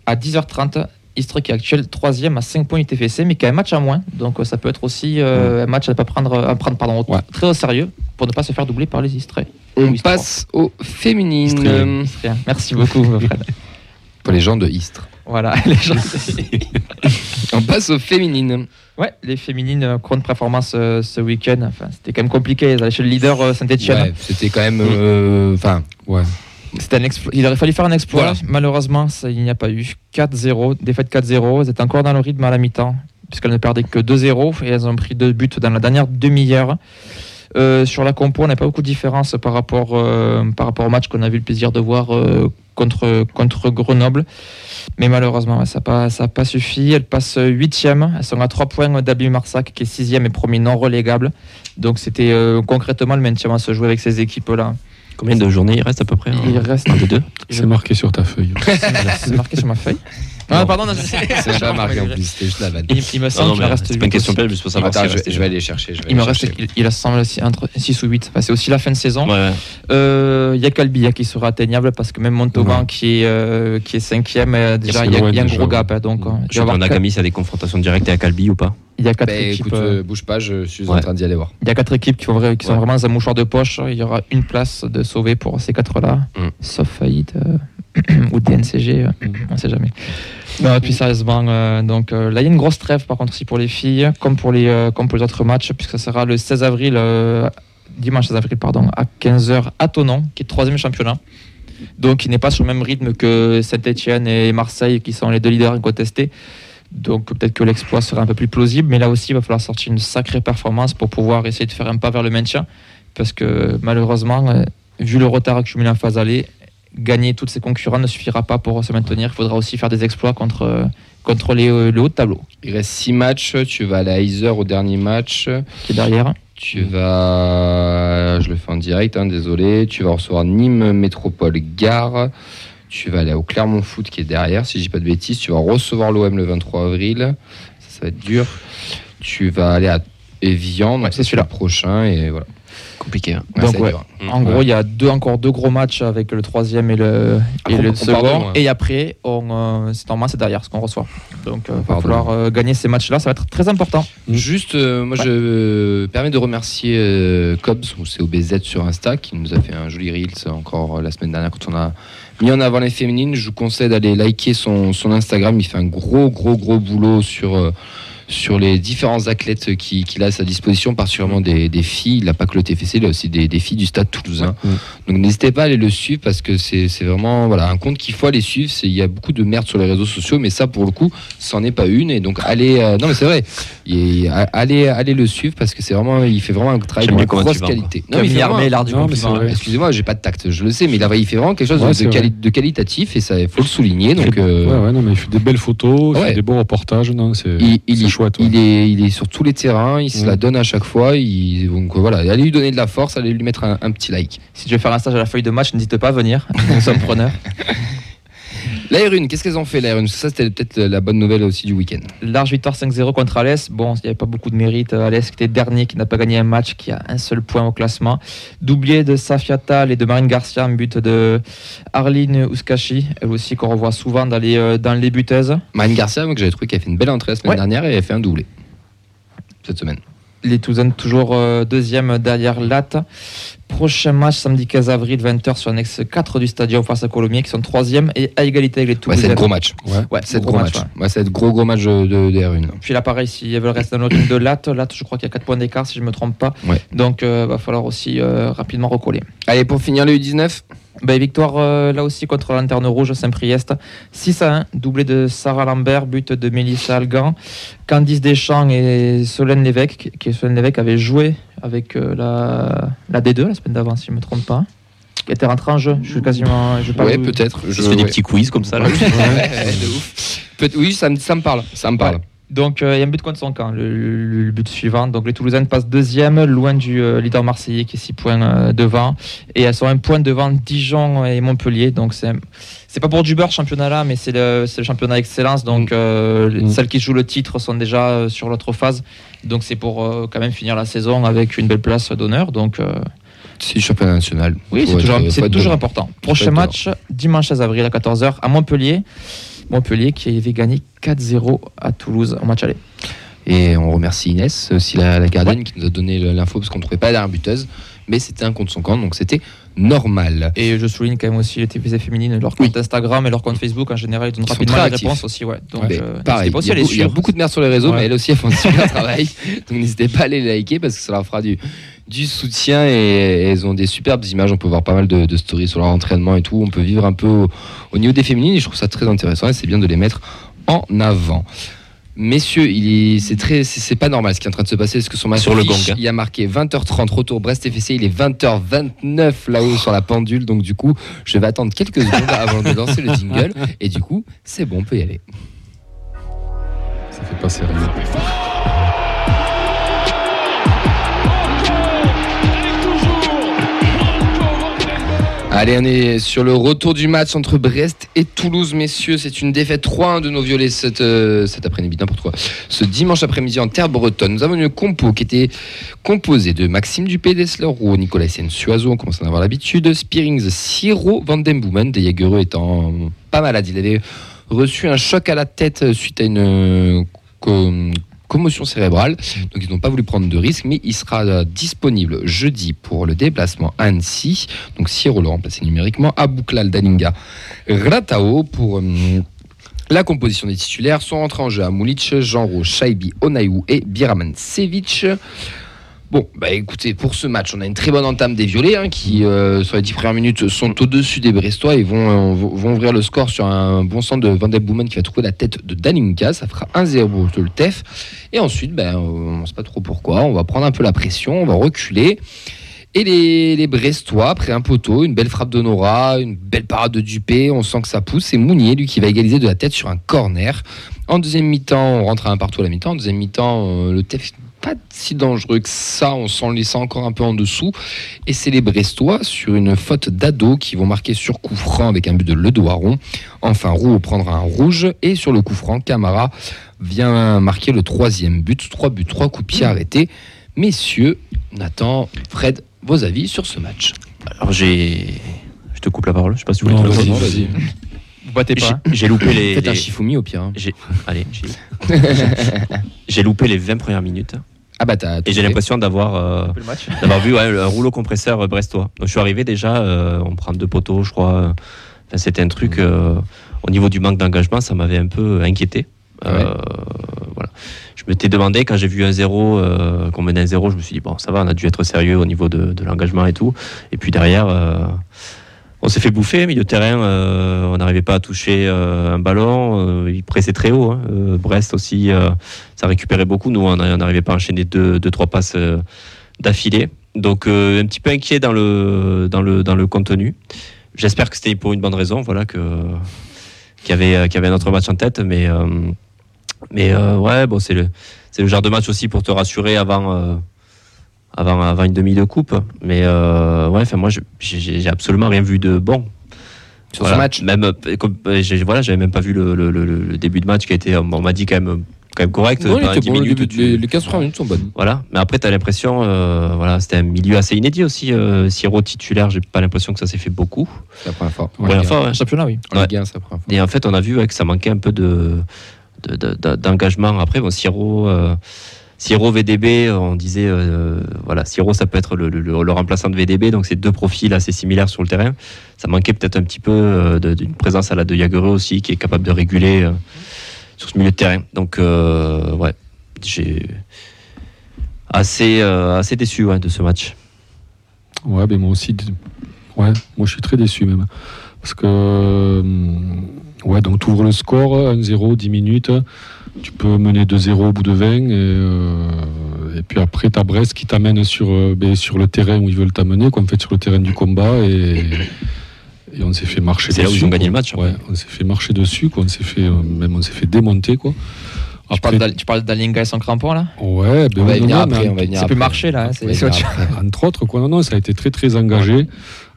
à 10h30. Istres qui est actuel 3 à 5 points du TFC, mais qui a un match à moins. Donc euh, ça peut être aussi euh, un match à ne pas prendre, à prendre pardon, Ouais. très au sérieux pour ne pas se faire doubler par les Istrés. On passe aux féminines. Merci beaucoup, Fred. Pour les gens de Istres. Voilà, les gens. On passe aux féminines. Ouais, les féminines, euh, grande performance euh, ce week-end. Enfin, c'était quand même compliqué. Elles allaient chez le leader euh, Saint-Etienne. Ouais, c'était quand même. Enfin, ouais. Un. Il aurait fallu faire un exploit. Voilà. Malheureusement, ça, il n'y a pas eu. 4-0, défaite 4-0. Elles étaient encore dans le rythme à la mi-temps, puisqu'elles ne perdaient que 2-0 et elles ont pris deux buts dans la dernière demi-heure. Euh, sur la compo, on n'a pas beaucoup de différence par rapport, euh, par rapport au match qu'on a eu le plaisir de voir euh, contre, contre Grenoble. Mais malheureusement, ça n'a pas, ça a pas suffi. Elles passent 8e. Elles sont à 3 points d'Abu Marsac, qui est 6e et premier non relégable. Donc c'était concrètement le maintien à se jouer avec ces équipes-là. Combien de journées il reste à peu près Il reste Un des deux C'est marqué sur ta feuille. C'est marqué sur ma feuille. Non. Ah, pardon, non, C'est pas marqué en plus, c'était juste la vanne. Il, il me semble qu'il me reste c'est pas une question piège, juste pour savoir Attends, je, je vais aller chercher. je vais Il me aller reste, chercher. il, il semble entre 6 ou 8. Enfin, c'est aussi la fin de saison. Ouais, ouais. Euh, Il y a Calbia qui sera atteignable parce que même Montauban Ouais. qui est, euh, qui est cinquième, euh, déjà il y a, il y a un gros gap. hein, donc, euh, il, Je va y sais avoir a des confrontations directes avec Albi ou pas il y a quatre Bah, équipes. écoute, euh, euh, bouge pas, je suis en Ouais. train d'y aller voir. Il y a quatre équipes qui, sont vraiment dans un mouchoir de poche. Il y aura une place de sauver pour ces quatre-là, Mm. sauf faillite euh, ou DNCG, euh, Mm. on ne sait jamais. Non, et puis sérieusement, euh, donc euh, là il y a une grosse trêve par contre aussi pour les filles, comme pour les, euh, comme pour les autres matchs, puisque ça sera le 16 avril, dimanche 16 avril pardon, à 15h à Tonon, qui est troisième championnat. Donc il n'est pas sur le même rythme que Saint-Etienne et Marseille, qui sont les deux leaders incontestés. Donc peut-être que l'exploit sera un peu plus plausible, mais là aussi il va falloir sortir une sacrée performance pour pouvoir essayer de faire un pas vers le maintien, parce que malheureusement, vu le retard accumulé en phase aller, gagner tous ses concurrents ne suffira pas pour se maintenir. Il faudra aussi faire des exploits contre, contre les, euh, le haut de tableau Il reste 6 matchs, tu vas aller à Iser au dernier match. qui est derrière. Tu vas. Je le fais en direct, hein, désolé. Tu vas recevoir Nîmes Métropole Gare. Tu vas aller au Clermont Foot qui est derrière, si je dis pas de bêtises. Tu vas recevoir l'OM le 23 avril. Ça, ça va être dur. Tu vas aller à Evian, Ouais, c'est celui-là. prochain. Et voilà. Compliqué. hein. Donc, ouais. dur. En gros, il y a deux, encore deux gros matchs avec le troisième et le, et Après, le second. Et après, on, euh, c'est normal, c'est derrière ce qu'on reçoit. Donc il va part de falloir euh, gagner ces matchs-là. Ça va être très important. Juste, euh, moi, je me permets de remercier euh, Cobbs, ou c'est OBZ sur Insta, qui nous a fait un joli Reels encore euh, la semaine dernière quand on a mis en avant les féminines. Je vous conseille d'aller liker son, son Instagram. Il fait un gros, gros, gros boulot sur. Sur les différents athlètes qui- qu'il a à sa disposition, particulièrement des, des filles. Il n'a pas que le TFC, il a aussi des, des filles du stade toulousain. Ouais. Donc n'hésitez pas à aller le suivre parce que c'est c'est vraiment voilà, un compte qu'il faut aller suivre. C'est- Il y a beaucoup de merde sur les réseaux sociaux, mais ça, pour le coup, c'en est pas une. Et donc, allez. euh, non, mais c'est vrai. Allez, allez le suivre parce que c'est vraiment, il fait vraiment un travail de grosse qualité. Non, mais il Armé, l'art du. Excusez-moi, j'ai pas de tact, je le sais, mais il, a, il fait vraiment quelque chose Ouais, de, quali- vrai. de qualitatif et ça, il faut le souligner. Donc, euh, Ouais, ouais, non, mais il fait des belles photos, il fait des beaux reportages. Non, il, il c'est est, chouette. ouais. il, est, il est sur tous les terrains, il se la donne à chaque fois. Il, donc voilà, allez lui donner de la force, allez lui mettre un, un petit like. Si tu veux faire un stage à la feuille de match, n'hésite pas à venir. Nous sommes preneurs. L'Air1, qu'est-ce qu'elles ont fait l'Air1 Ça, c'était peut-être la bonne nouvelle aussi du week-end. Large victoire 5-0 contre Alès. Bon, il n'y avait pas beaucoup de mérite. Alès qui était dernier, qui n'a pas gagné un match, qui a un seul point au classement. Doublé de Safiatal et de Marine Garcia, un but de Arline Ouskashi, elle aussi qu'on revoit souvent dans les, euh, dans les buteuses. Marine Garcia, moi, que j'avais trouvé qu'elle a fait une belle entrée la semaine Ouais. dernière et elle fait un doublé cette semaine. Les Toulousaines toujours euh, deuxième derrière Latte. Prochain match samedi 15 avril 20h sur l'annexe 4 du stadium face à Colomiers qui sont troisième et à égalité avec les Ouais, Toulousaines. c'est gros match. Ouais, c'est gros gros match, match. Ouais, c'est gros gros match de, de, de R1. Puis là, pareil, si elles veulent rester dans le de Latte, Latte, je crois qu'il y a 4 points d'écart si je ne me trompe pas. Donc, il va falloir aussi euh, rapidement recoller. Allez, pour finir le U19, Ben, victoire euh, là aussi contre la Lanterne Rouge Saint-Priest. 6 à 1, doublé de Sarah Lambert, but de Mélissa Algan. Candice Deschamps et Solène Lévesque, qui Solène Lévesque avait joué avec euh, la, la D2 la semaine d'avant, si je ne me trompe pas. Qui était rentrée en jeu. Je suis quasiment. Je ouais, peut-être. Je fais des petits quiz comme ça. là. Ouais, de ouf. Peut- oui, ça me, ça me parle. Ça me parle. Donc, euh, il y a un but contre son camp, le, le- le but suivant. Donc, les Toulousaines passent deuxième, loin du euh, leader marseillais qui est 6 points euh, devant. Et elles sont un point devant Dijon et Montpellier. Donc, c'est. C'est pas pour du beurre ce championnat-là, mais c'est le, championnat excellence. Donc, euh, les- Mm. celles qui jouent le titre sont déjà euh, sur l'autre phase. Donc, c'est pour euh, quand même finir la saison avec une belle place d'honneur. Donc, euh, C'est le championnat national. oui, c'est toujours, être important. Prochain match, dimanche 16 avril à 14h à Montpellier. Montpellier qui avait gagné 4-0 à Toulouse au match aller. Et on remercie Inès, aussi la, la gardienne, qui nous a donné l'info parce qu'on ne trouvait pas la dernière buteuse. Mais c'était un contre son camp, donc c'était normal. Et je souligne quand même aussi les TVC féminines, leur compte Instagram et leur compte Facebook en général, ils donnent rapidement les réponses aussi. Ouais. Donc, Mais euh, pareil, pas aussi il y, a il y beaucoup de mères sur les réseaux, Ouais. mais elles aussi elles font un super travail. Donc n'hésitez pas à les liker parce que ça leur fera du, du soutien et elles ont des superbes images. On peut voir pas mal de, de stories sur leur entraînement et tout. On peut vivre un peu au, au niveau des féminines et je trouve ça très intéressant et c'est bien de les mettre en avant. Messieurs, il c'est très, c'est pas normal ce qui est en train de se passer parce que sur ma Sur le gong, hein. il y a marqué 20h30 retour Brest FCC, il est 20h29 là-haut sur la pendule, donc du coup, je vais attendre quelques secondes avant de lancer le jingle et du coup, c'est bon, on peut y aller. Ça fait pas sérieux. Allez, on est sur le retour du match entre Brest et Toulouse, messieurs. C'est une défaite 3-1 de nos violets cet, euh, cet après-midi, n'importe quoi. Ce dimanche après-midi en terre bretonne, nous avons une compo qui était composée de Maxime Dupé, Dessler Roux, Nicolas Sienne Suazo, on commence à en avoir l'habitude, Spearings, Siro, Van Den Jagereux étant pas malade. Il avait reçu un choc à la tête suite à une euh, commotion cérébrale. Donc ils n'ont pas voulu prendre de risque, mais il sera euh, disponible jeudi pour le déplacement à Annecy. Donc Siro le remplacer numériquement. Abouklal Dalinga Ratao pour euh, la composition des titulaires sont rentrés en jeu à Mulic, Jean-Ro, Shaibi, Onaïou et Biraman Sevic. Bon, bah écoutez, pour ce match, on a une très bonne entame des Violets hein, qui, euh, sur les 10 premières minutes, sont au-dessus des Brestois et vont, euh, vont ouvrir le score sur un bon centre de Van qui va trouver la tête de Dalinka. Ça fera 1-0 pour le TEF. Et ensuite, euh, on ne sait pas trop pourquoi, on va prendre un peu la pression, on va reculer. Et les, Brestois, après un poteau, une belle frappe de Nora, une belle parade de Dupé, on sent que ça pousse. C'est Mounier, lui, qui va égaliser de la tête sur un corner. En deuxième mi-temps, on rentre un partout à la mi-temps. En deuxième mi-temps, euh, le TEF pas si dangereux que ça. On s'en laisse encore un peu en dessous. Et c'est les Brestois, sur une faute d'ado, qui vont marquer sur coup franc avec un but de Ledoiron. Enfin, Roux prendra un rouge. Et sur le coup franc, Camara vient marquer le troisième but. Trois buts, trois coups de pied arrêtés. Messieurs, Nathan, Fred, vos avis sur ce match Alors j'ai. Je te coupe la parole, je sais pas si vous voulez. vas-y. Vous battez pas. hein. J'ai- J'ai loupé les. Faites un Shifumi au pire. hein. j'ai- Allez, j'ai- j'ai loupé les 20 premières minutes Ah bah t'as. et j'ai l'impression d'avoir euh, Le d'avoir vu ouais, un rouleau compresseur brestois. Donc je suis arrivé déjà, euh, on prend deux poteaux, je crois. Enfin, C'était un truc euh, au niveau du manque d'engagement, ça m'avait un peu inquiété. Euh, voilà. Je m'étais demandé quand j'ai vu un 0, euh, qu'on menait un 0, je me suis dit bon ça va, on a dû être sérieux au niveau de, de l'engagement et tout. Et puis derrière, euh, on s'est fait bouffer, milieu de terrain, euh, on n'arrivait pas à toucher euh, un ballon, euh, il pressait très haut. hein. Brest aussi, ça récupérait beaucoup. Nous, on n'arrivait pas à enchaîner deux, deux trois passes d'affilée. Donc un petit peu inquiet dans le, contenu. J'espère que c'était pour une bonne raison, voilà, qu'il y avait, un autre match en tête, mais mais ouais, bon, c'est le, genre de match aussi pour te rassurer avant, avant, avant une demi de coupe. Mais euh, ouais, moi, j'ai absolument rien vu de bon. sur Voilà. ce match. Même, euh, comme, euh, voilà, j'avais même pas vu le, le- le- le début de match qui a été, on m'a dit quand même, quand même correct. Non, il pendant était 10 bon, le minutes, tu- les, les 15 premières minutes sont bonnes. Voilà, mais après, tu as l'impression, euh, voilà, c'était un milieu assez inédit aussi. Euh, Siro titulaire, j'ai pas l'impression que ça s'est fait beaucoup. C'est la première fois. Pour la fois, ouais. Championnat, oui. Ouais. Ligue 1, c'est la première fois. Et en fait, on a vu ouais, que ça manquait un peu de, de- de- de- d'engagement. Après, bon, Siro, euh, Siro, VDB, on disait, euh, voilà, Siro, ça peut être le, remplaçant de VDB, donc c'est deux profils assez similaires sur le terrain. Ça manquait peut-être un petit peu euh, d'une présence à la de Yagure aussi, qui est capable de réguler euh, sur ce milieu de terrain. Donc, euh, ouais, j'ai assez, euh, déçu de ce match. Ouais, ben moi aussi. Ouais, moi je suis très déçu même. Parce que. Ouais, donc tu le score, 1-0, 10 minutes. Tu peux mener 2-0 au bout de 20. Et, euh, et puis après, tu as Brest qui t'amène sur, euh, ben, sur le terrain où ils veulent t'amener, quoi, en fait, sur le terrain du combat. Et, et on s'est fait marcher C'est dessus. là où ils ont gagné quoi. le match. Ouais, on s'est fait marcher dessus, quoi. On s'est fait, euh, même on s'est fait démonter, quoi. Tu parles d'Al- tu parles d'Alinga et son crampon, là? Ouais, ben On va non, venir non, après. en- On va venir C'est plus marché, là, hein, c'est- c'est. Entre autres, quoi. Non, non, ça a été très, très engagé.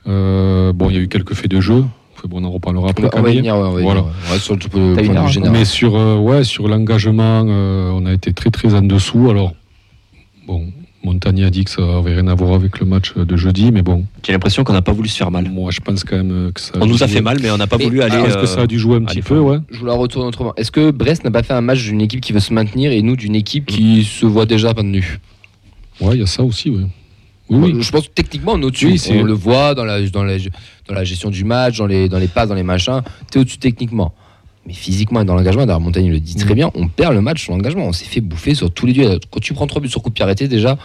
Euh, bon, il y a eu quelques faits de jeu. Bon, on en reparlera après. va- on va y venir, ouais, on va y Voilà. venir. Sur le, point de heure, vue général. Mais sur, euh, ouais, sur l'engagement, euh, on a été très, très en dessous. Alors, bon, Montagny a dit que ça n'avait rien à voir avec le match de jeudi, mais bon, J'ai l'impression qu'on n'a pas voulu se faire mal. moi, je pense quand même euh, que ça. On nous a fait mal, mais on n'a pas Mais- voulu aller. Je pense euh, que ça a dû jouer un petit peu, ouais. Je vous la retourne autrement. Est-ce que Brest n'a pas fait un match d'une équipe qui veut se maintenir et nous d'une équipe qui se voit déjà maintenue Ouais, il y a ça aussi, ouais. Oui. Je pense que techniquement on est au-dessus. Oui, on le voit dans la, dans, la, dans la gestion du match, dans les, dans les passes, dans les machins. Tu es au-dessus techniquement. Mais physiquement et dans l'engagement, d'ailleurs Montagne le dit très Mm. bien, on perd le match sur l'engagement. On s'est fait bouffer sur tous les duels. Quand tu prends 3 buts sur coup de pied arrêté, déjà,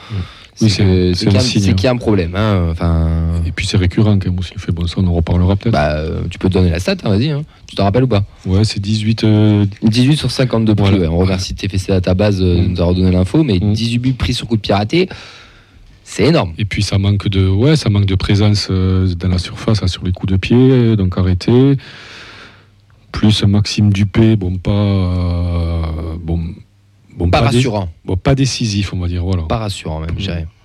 c'est Oui, qu'il y, a un problème. hein. Enfin, Et puis c'est récurrent quand même aussi. Fait, bon, ça, on en reparlera peut-être. bah, euh, tu peux te donner la stat, hein, vas-y. hein. Tu t'en rappelles ou pas? Ouais, c'est 18. euh, 18 sur 52 pris. Voilà. ouais. On remercie TFC à ta base euh, de Mm. nous avoir donné l'info, mais Mm. 18 buts pris sur coup de pied c'est énorme. Et puis ça manque de, ouais, ça manque de présence euh, dans la surface, là, sur les coups de pied, donc arrêté. Plus Maxime Dupé, bon pas, euh, bon, bon Pas dé- rassurant. bon, pas décisif, on va dire, voilà. Pas rassurant même.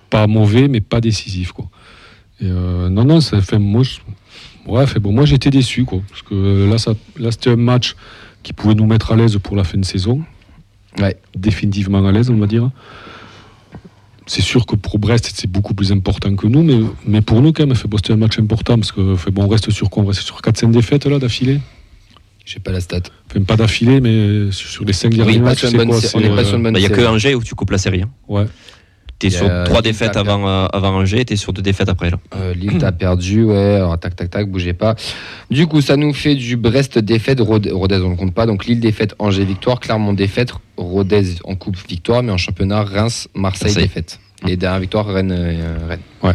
Pas mauvais, mais pas décisif, quoi. Et, euh, non, non, ça fait moi, je- ouais, fait bon, moi j'étais déçu, quoi, parce que là, ça, là, c'était un match qui pouvait nous mettre à l'aise pour la fin de saison. Ouais. Définitivement à l'aise, on va dire. C'est sûr que pour Brest, c'est beaucoup plus important que nous, mais, mais pour nous, quand même, fait, c'était un match important parce que fait, bon, on reste sur quoi? On reste sur 4-5 défaites là d'affilée? J'ai pas la stat. Enfin, pas d'affilée, mais sur les 5 derniers Oui, matchs, c'est quoi? n'est pas euh, sur une bonne Bah, Il n'y a que. Angers où tu coupes la série. Hein. Ouais. Tu es Il y a- sur trois il défaites il avant, euh, avant Angers, tu es sur deux défaites après. Là. Euh, Lille t'a perdu, ouais. Alors, tac, tac, tac, bougez pas. Du coup, ça nous fait du Brest défaite, Rodez, Rodez, on ne compte pas. Donc Lille défaite, Angers victoire, Clermont défaite, Rodez en coupe victoire, mais en championnat, Reims, Marseille, Marseille. défaite. Et dernière victoire, Rennes. euh, Rennes. Ouais.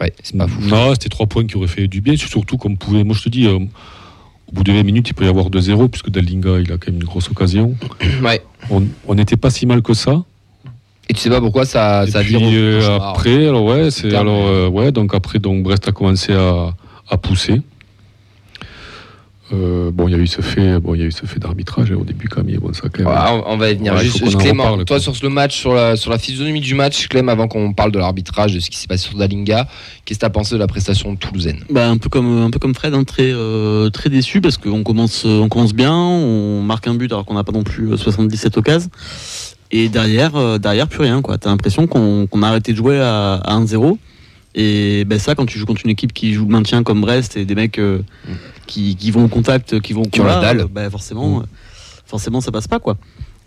Ouais, c'est pas fou. Non, c'était trois points qui auraient fait du bien, surtout qu'on pouvait. Moi, je te dis, euh, au bout de 20 minutes, il peut y avoir 2-0, puisque Dalinga, il a quand même une grosse occasion. Ouais. On n'était pas si mal que ça. Et tu sais pas pourquoi ça, Et ça puis euh, après, alors ouais, c'est alors euh, ouais, donc après donc Brest a commencé à, à pousser. Euh, bon, il y a eu ce fait, bon, il y a eu ce fait d'arbitrage hein, au début quand même. Bon, ça quand même. Ouais, on, on va y venir. Ouais, Juste, reparle, toi quoi. sur le match, sur la, sur la physionomie du match, Clem, avant qu'on parle de l'arbitrage, de ce qui s'est passé sur Dalinga, qu'est-ce que tu as pensé de la prestation toulousaine? Bah, un peu comme un peu comme Fred, hein, très euh, très déçu parce qu'on commence on commence bien, on marque un but alors qu'on n'a pas non plus euh, 77 occasions. Et derrière euh, derrière plus rien quoi. T'as l'impression qu'on qu'on a arrêté de jouer à, à 1-0. Et ben ça quand tu joues contre une équipe qui joue le maintien comme Brest et des mecs euh, qui, qui vont au contact, qui vont au Qui ont la dalle. bah, forcément euh, forcément ça passe pas quoi.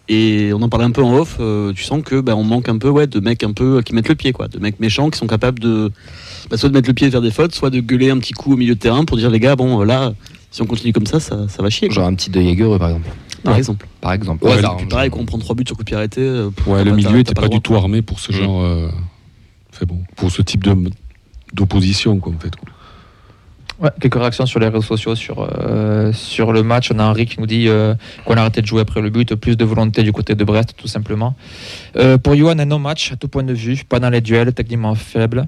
Et on en parlait un peu en off, euh, tu sens que ben on manque un peu ouais de mecs un peu qui mettent le pied quoi, de mecs méchants qui sont capables de bah, soit de mettre le pied et de faire des fautes, soit de gueuler un petit coup au milieu de terrain pour dire les gars, bon là, si on continue comme ça, ça, ça va chier. Quoi, Genre un petit de Jaeger, par exemple. par ouais. exemple. Par exemple. Ouais, hein. pareil, quand on prend trois buts sur coup de pied arrêté, pff, Ouais, le milieu n'était pas du tout armé pour ce Mm. genre, euh, fait bon, pour ce type de d'opposition quoi en fait. Ouais, quelques réactions sur les réseaux sociaux sur, euh, sur le match. On a Henri qui nous dit euh, qu'on a arrêté de jouer après le but, plus de volonté du côté de Brest, tout simplement. Euh, pour Johan, un non-match à tout point de vue, pas dans les duels, techniquement faible.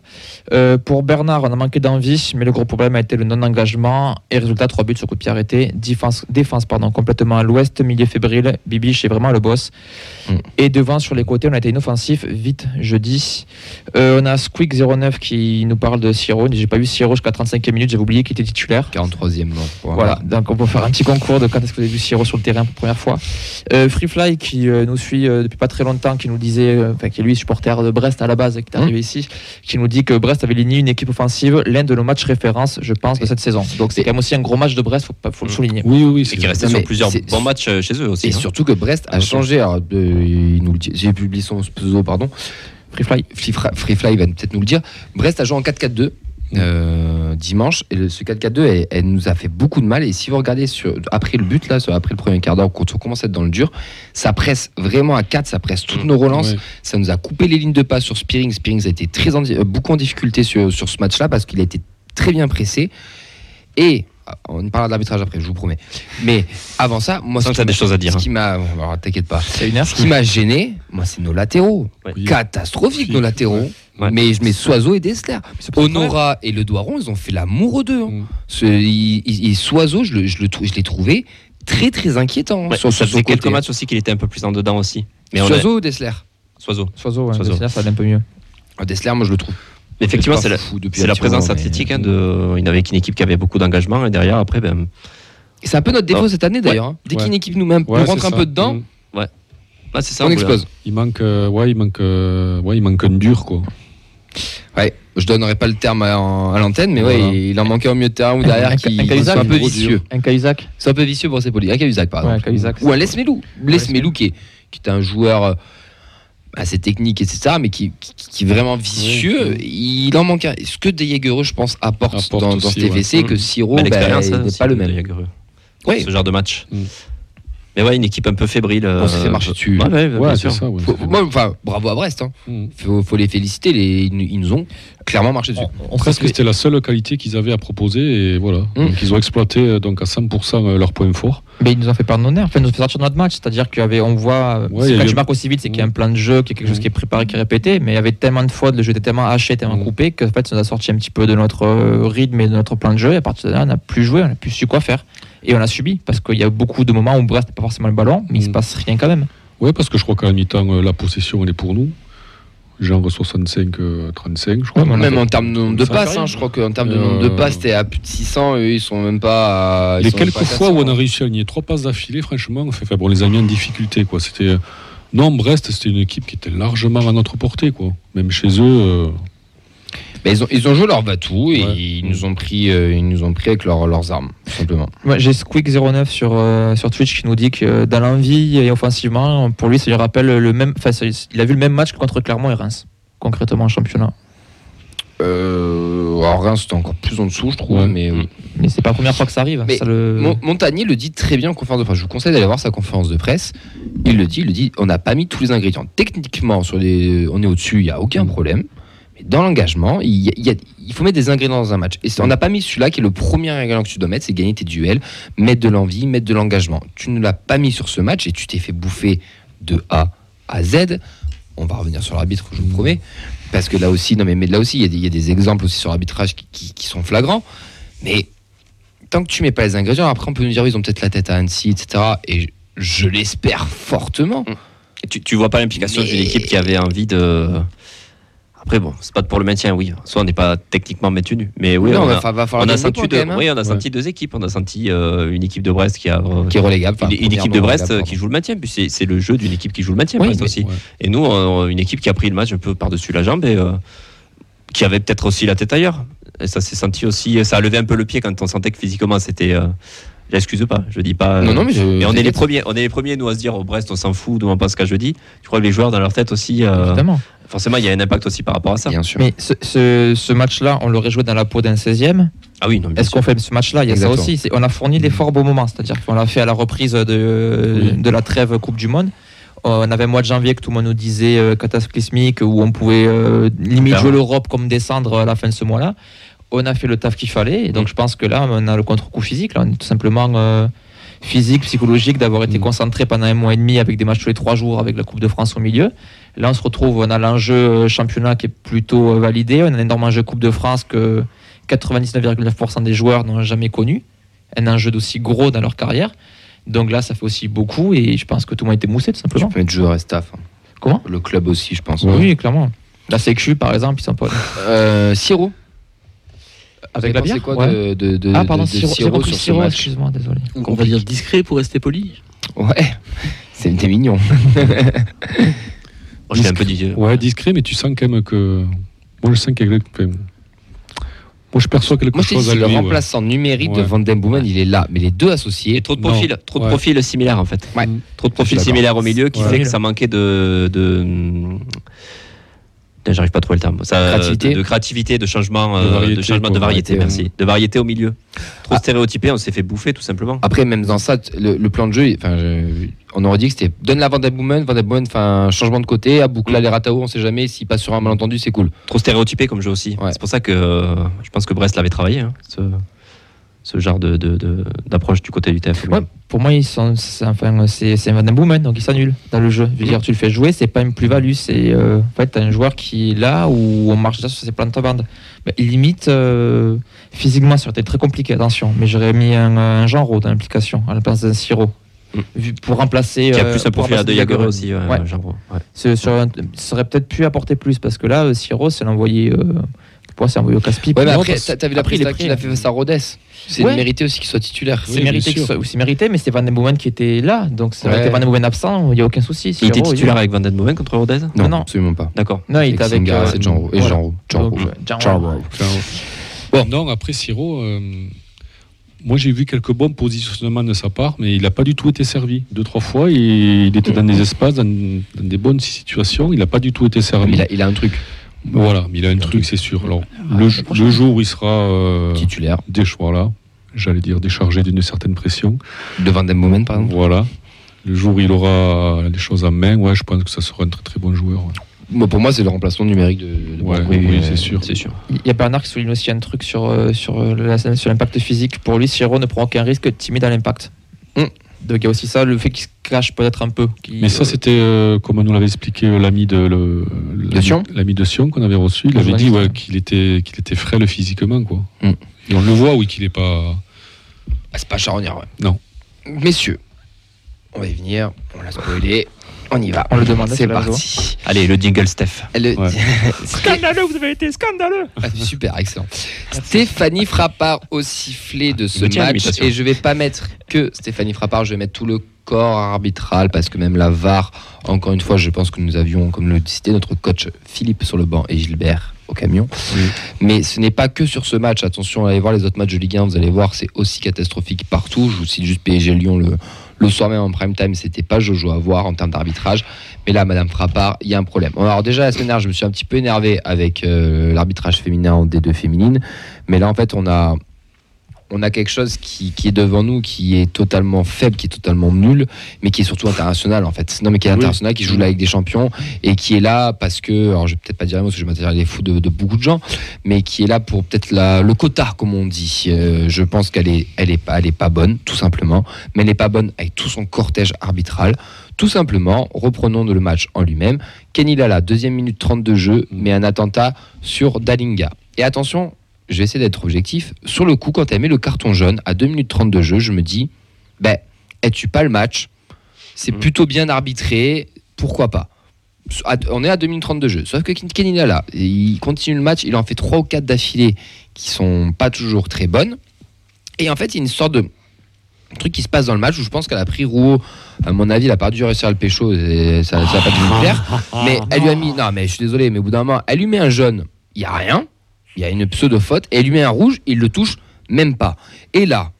Pour Bernard, on a manqué d'envie, mais le gros problème a été le non-engagement. Et résultat, trois buts sur coup de pied arrêté. Défense, défense pardon, complètement à l'ouest, milieu fébrile. Bibiche est vraiment le boss. Mm. Et devant, sur les côtés, on a été inoffensif, vite, jeudi. On a Squeak09 qui nous parle de Siro. J'ai pas vu Siro jusqu'à 35e minute, j'avais oublié Montpellier qui était titulaire. 43e, non. Voilà, donc on peut faire un petit concours de quand est-ce que vous avez vu Siro sur le terrain pour la première fois. Euh, Freefly qui euh, nous suit euh, depuis pas très longtemps, qui nous disait, euh, enfin qui est lui supporter de Brest à la base, qui est arrivé ici, qui nous dit que Brest avait ligné une équipe offensive, l'un de nos matchs références, je pense, de cette saison. Donc c'est quand même aussi un gros match de Brest, faut, pas- faut le Mm. souligner. Oui, oui, Et c'est qui restait sur plusieurs bons matchs chez eux aussi. Et hein. surtout que Brest a changé. Alors, de- il nous le dit- j'ai publié son pseudo, pardon. Freefly. Freefly Freefly va peut-être nous le dire. Brest a joué en 4-4-2 euh, dimanche. Et le- ce 4-4-2, elle, elle nous a fait beaucoup de mal. Et si vous regardez sur, après le but, là, sur- après le premier quart d'heure, quand on commence à être dans le dur, ça presse vraiment à 4, ça presse toutes nos relances. Ouais. Ça nous a coupé les lignes de passe sur Spearing. Spearing a été très en euh, beaucoup en difficulté sur, sur ce match-là parce qu'il a été très bien pressé. Et on parlera de l'arbitrage après, je vous promets. Mais avant ça, moi, Sans ce qui des m'a- choses à dire. Ce hein. qui m'a, alors, t'inquiète pas. C'est une heure. Ce qui m'a gêné, moi, c'est nos latéraux. Ouais. Oui. Catastrophique nos latéraux. Ouais. Mais je mets Soiseau et Dessler. Honora et Le Doiron, ils ont fait l'amour aux deux. hein. Mm. Ce- il- il- et Soiseau, je, le- je, le trou- je l'ai trouvé très très inquiétant Ouais, sur, ça faisait quelques côté. matchs aussi qu'il était un peu plus en dedans aussi. Mais a- Soiseau ou Dessler? Soiseau. Soiseau, ouais, Soiseau. Dessler, ça allait un peu mieux. Ah, Dessler, moi je le trouve. Effectivement, c'est la, fou depuis c'est un la présence athlétique hein, de, il avait une équipe qui avait beaucoup d'engagement et derrière après ben C'est un peu notre défaut cette année d'ailleurs. hein. Dès Ouais. qu'une équipe nous, met, un- Ouais, nous rentre un peu dedans, Mm. ah, c'est ça on explose. Il manque, euh, ouais, il manque, euh, ouais, il manque un dur, quoi. Ouais, je donnerai pas le terme à, à l'antenne, mais Voilà. ouais, il en manquait au milieu de terrain ou derrière Un- qui un sont un peu vicieux. Un Cahuzac. C'est un peu vicieux pour ses polis. Un Cahuzac par Ouais, exemple. un Cahuzac. Ou un Lesmelou. Lesmelou Lesmelou. qui est, qui est un joueur euh, assez technique, etc., mais qui, qui, qui est vraiment vicieux. Oui. Il en manque un. Ce que Deyegereux, je pense, apporte, Apporte dans, ouais. FVC, Mm. que Siro, ben, il hein, n'est pas le même. Oui. Ce genre de match. Mm. Mais ouais, une équipe un peu fébrile. On s'est fait euh, marcher dessus. Ouais, ouais, sûr. c'est ça. ouais, Faut- c'est- moi, enfin, bravo à Brest. Hein. Mm. Faut, faut les féliciter. Les, ils, nous- ils nous ont clairement marché dessus. On, on Presque sait que- c'était la seule qualité qu'ils avaient à proposer et voilà. Mm. Donc ils ont exploité euh, donc à 100% leurs points forts. Mais ils nous ont fait pardonner, enfin, ils nous ont fait sortir de notre match. C'est-à-dire qu'on voit, euh, quand eu- tu marques aussi vite, c'est qu'il y a un plan de jeu, qu'il y a quelque chose Mm. qui est préparé, qui est répété. Mais il y avait tellement de fautes, le jeu était tellement haché, tellement coupé, que en fait, ça nous a sorti un petit peu de notre euh, rythme et de notre plan de jeu. Et à partir de là, on n'a plus joué, on n'a plus su quoi faire. Et on a subi, parce qu'il y a beaucoup de moments où Brest n'a pas forcément le ballon, mais il se Mm. passe rien quand même. Ouais, parce que je crois qu'à la mi-temps, euh, la possession, elle est pour nous. Genre 65-35, je crois. Ouais, Même en termes de nombre de passes, hein, je crois qu'en termes de Euh, nombre de passes, c'était à plus de 600. Eux, ils sont même pas à. ils Les quelques pas fois où 400. on a réussi à aligner trois passes d'affilée, franchement, on fait, enfin, bon, on les a mis en difficulté. Quoi. C'était, euh, non, Brest, c'était une équipe qui était largement à notre portée. Quoi. Même chez eux. euh, Mais ils, ont, ils ont joué leur batou et Ouais. ils nous ont pris, euh, ils nous ont pris avec leur- leurs armes, tout simplement. J'ai Squeak09 sur, euh, sur Twitch qui nous dit que euh, dans l'envie et offensivement, pour lui, ça lui rappelle le même. Enfin, il a vu le même match que contre Clermont et Reims, concrètement en championnat. Euh, alors Reims, c'était encore plus en dessous, je trouve. Ouais. Mais oui. Mais c'est pas la première fois que ça arrive. Mais ça le... Mon- Montagnier le dit très bien en conférence de presse. Je vous conseille d'aller voir sa conférence de presse. Il le dit, il le dit. On n'a pas mis tous les ingrédients. Techniquement, sur les, on est au-dessus, il y a aucun problème. Mais dans l'engagement, il, y a- il y a- il faut mettre des ingrédients dans un match. Et on n'a pas mis celui-là qui est le premier ingrédient que tu dois mettre, c'est gagner tes duels, mettre de l'envie, mettre de l'engagement. Tu ne l'as pas mis sur ce match et tu t'es fait bouffer de A à Z. On va revenir sur l'arbitre, je vous promets. Parce que là aussi, non mais, mais là aussi, il y a des- il y, a des exemples aussi sur l'arbitrage qui, qui- qui sont flagrants. Mais tant que tu mets pas les ingrédients, après on peut nous dire ils ont peut-être la tête à Annecy, etc. Et je, je l'espère fortement. Et tu, tu vois pas l'implication d'une équipe qui avait envie de. Après, bon, c'est pas pour le maintien, oui. Soit on n'est pas techniquement maintenu, mais oui, non, on, a, va on senti deux, hein. oui, on a senti deux équipes. On a senti euh, une équipe de Brest qui a. euh, qui est relégable. une, une équipe de Brest euh, qui joue le maintien, puis c'est le jeu d'une équipe qui joue le maintien, Oui, Brest mais- aussi. ouais. Et nous, une équipe qui a pris le match un peu par-dessus la jambe et euh, qui avait peut-être aussi la tête ailleurs. Et ça s'est senti aussi, ça a levé un peu le pied quand on sentait que physiquement c'était. Euh, J'excuse pas, je dis pas. euh, Non, non, mais je. mais on est les premiers, on est les premiers nous à se dire au Brest, on s'en fout, nous on pense qu'à jeudi. Je crois que les joueurs dans leur tête aussi, euh, Évidemment. forcément, il y a un impact aussi par rapport à ça. Bien sûr. Mais ce, ce- ce match-là, on l'aurait joué dans la peau d'un 16e. Ah oui, non, bien Est-ce qu'on fait ce match-là? Il y a Exactement. ça aussi. On a fourni l'effort au bon moment. C'est-à-dire qu'on l'a fait à la reprise de, Oui. de la trêve Coupe du Monde. On avait un mois de janvier que tout le monde nous disait euh, cataclysmique, où on pouvait euh, limite jouer l'Europe comme descendre à la fin de ce mois-là. On a fait le taf qu'il fallait. Et donc Mm. je pense que là, on a le contre-coup physique. Là, on est tout simplement euh, physique, psychologique, d'avoir été Mm. concentré pendant un mois et demi avec des matchs tous les trois jours avec la Coupe de France au milieu. Là, on se retrouve, on a l'enjeu euh, championnat qui est plutôt euh, validé. On a un énorme enjeu Coupe de France que 99,9% des joueurs n'ont jamais connu. Un enjeu d'aussi gros dans leur carrière. Donc là, ça fait aussi beaucoup et je pense que tout le monde a été moussé tout Tu simplement. peux mettre joueur et staff. hein. Comment? Le club aussi, je pense. Oui, clairement. La Sécu, par exemple, ils sont pas. Euh, Siro. Avec la bière quoi de, de, de, Ah, pardon, de- Siro sur excuse-moi, désolé. On va dire discret pour rester poli. Ouais, c'était mignon. Moi, j'étais un peu dit. Ouais, discret, mais tu sens quand même que. Moi, je sens qu'il y a Moi, je perçois quelque Moi, chose à le ouais. remplaçant numérique de. Van Den Boomen, il est là. Mais les deux associés, Et trop de Non. profils, trop de Ouais. profils similaires en fait. Ouais. Trop de profils similaires au milieu qui Ouais. fait que ça manquait de. de... J'arrive pas à trouver le terme. Ça, Créativité. De, de créativité, de changement, De euh, variété, de, changement de variété, merci. De variété au milieu. Trop Ah. stéréotypé, on s'est fait bouffer tout simplement. Après, même dans ça, le, le plan de jeu, enfin, je- on aurait dit que c'était donne la Van Boomen, Van un changement de côté, à Boukla, Mm. les Ratao, on sait jamais, s'il passe sur un malentendu, c'est cool. Trop stéréotypé comme jeu aussi. Ouais. C'est pour ça que euh, je pense que Brest l'avait travaillé, hein, ce, ce genre de- d'approche du côté du TF. Ouais, pour moi, ils sont, c'est, enfin, c'est, c'est un Van Den Boomen, donc il s'annule dans le jeu. Je veux dire, tu le fais jouer, c'est pas une plus-value. C'est, euh, en fait, t'as un joueur qui est là où on marche déjà sur ses plantes-bandes. Mais limite, euh, physiquement, ça aurait été très compliqué, attention. Mais j'aurais mis un, un Genro dans l'implication, à la place d'un Siro. Mm. Pour remplacer. Qui a euh, plus un pour profil à remplacer De Jager aussi. Ouais, Ouais. Bro. Ouais. Sur ça aurait peut-être pu apporter plus parce que là, euh, Siro, c'est l'envoyé. Euh, pour c'est envoyé au casse-pipe. Ouais, mais après, t'as vu la prestation qu'il a fait face à Rodez. C'est Ouais. mérité aussi qu'il soit titulaire. C'est Oui, mérité, c'est mérité, mais c'est Van Den Boomen qui était là. Donc, ça aurait Ouais. été Van Den Boomen absent, il n'y a aucun souci. Il était titulaire avec Van Den Boomen contre Rodez Non, Non. absolument pas. D'accord. Non, il était avec. Euh, c'est Jean Et. Jean. Bon. Non, après Siro, euh, moi j'ai vu quelques bons positionnements de sa part, mais il n'a pas du tout été servi. Deux, trois fois, il était dans des espaces, dans, dans des bonnes situations, il n'a pas du tout été servi. il a, il a un truc Voilà, mais il a un truc, c'est sûr. Alors, le, jour où il sera euh, titulaire des choix là, j'allais dire déchargé d'une certaine pression, de Van Den Boomen, par exemple. voilà. Le jour où il aura les choses en main, ouais, je pense que ça sera un très très bon joueur. ouais. Moi, pour moi, c'est le remplacement numérique de. de Ouais, oui, Euh, c'est sûr. C'est sûr. Il y a Bernard qui souligne aussi un truc sur, euh, sur, euh, sur l'impact physique. Pour lui, Siro ne prend aucun risque timide à l'impact. Mm. Donc il y a aussi ça, le fait qu'il se cache peut-être un peu. Mais ça, c'était euh, comme nous l'avait expliqué euh, l'ami de le- l'ami- de Sion qu'on avait reçu. Il avait dit ouais, qu'il était qu'il était frêle physiquement quoi. Mm. Et on le voit oui qu'il est pas. Ah, c'est pas charnière, ouais. Non. Messieurs, on va y venir. On l'a spoilé. On y va. On le demandait C'est parti. Allez, le jingle Steph. Le- Ouais. Scandaleux, vous avez été scandaleux Ah, super, excellent. Stéphanie Frappard au sifflet de ce match. Et je vais pas mettre que Stéphanie Frappard, je vais mettre tout le corps arbitral parce que même la VAR, encore une fois, je pense que nous avions, comme le citait notre coach Philippe sur le banc et Gilbert au camion. Mais ce n'est pas que sur ce match. Attention, allez voir les autres matchs de Ligue 1, vous allez voir, c'est aussi catastrophique partout. Je vous cite juste PSG Lyon le, le soir même en prime time, c'était pas Jojo à voir en termes d'arbitrage. Mais là, Madame Frappard, il y a un problème. Alors déjà la semaine dernière, je me suis un petit peu énervé avec euh, l'arbitrage féminin en D2 féminine, mais là en fait, on a on a quelque chose qui, qui est devant nous, qui est totalement faible, qui est totalement nul, mais qui est surtout international en fait. Non, mais qui est international, qui joue là avec des champions et qui est là parce que, alors je vais peut-être pas dire un mot parce que je vais m'attirer les fous de, de beaucoup de gens, mais qui est là pour peut-être le quota, comme on dit. Euh, je pense qu'elle est, elle est pas, elle est pas bonne, tout simplement, mais elle n'est pas bonne avec tout son cortège arbitral. Tout simplement, reprenons le match en lui-même. Kenny Lala, deuxième minute 30 de jeu, mais un attentat sur Dalinga. Et attention, je vais essayer d'être objectif. Sur le coup, quand elle met le carton jaune à 2 minutes 30 de jeu, je me dis, ben, elle tue pas le match? C'est Mhm. plutôt bien arbitré. Pourquoi pas? On est à 2 minutes 30 de jeu. Sauf que Kenny Lala, il continue le match. Il en fait 3 ou 4 d'affilée qui sont pas toujours très bonnes. Et en fait, il y a une sorte de truc qui se passe dans le match où je pense qu'elle a pris Rouault. À mon avis, il a pas dû réussir à le pécho. et Ça n'a pas dû lui plaire. Mais elle lui a mis. Non, mais je suis désolé, mais au bout d'un moment, elle lui met un jaune. Il y a rien. Il y a une pseudo-faute. Et elle lui met un rouge. Il le touche même pas. Et là,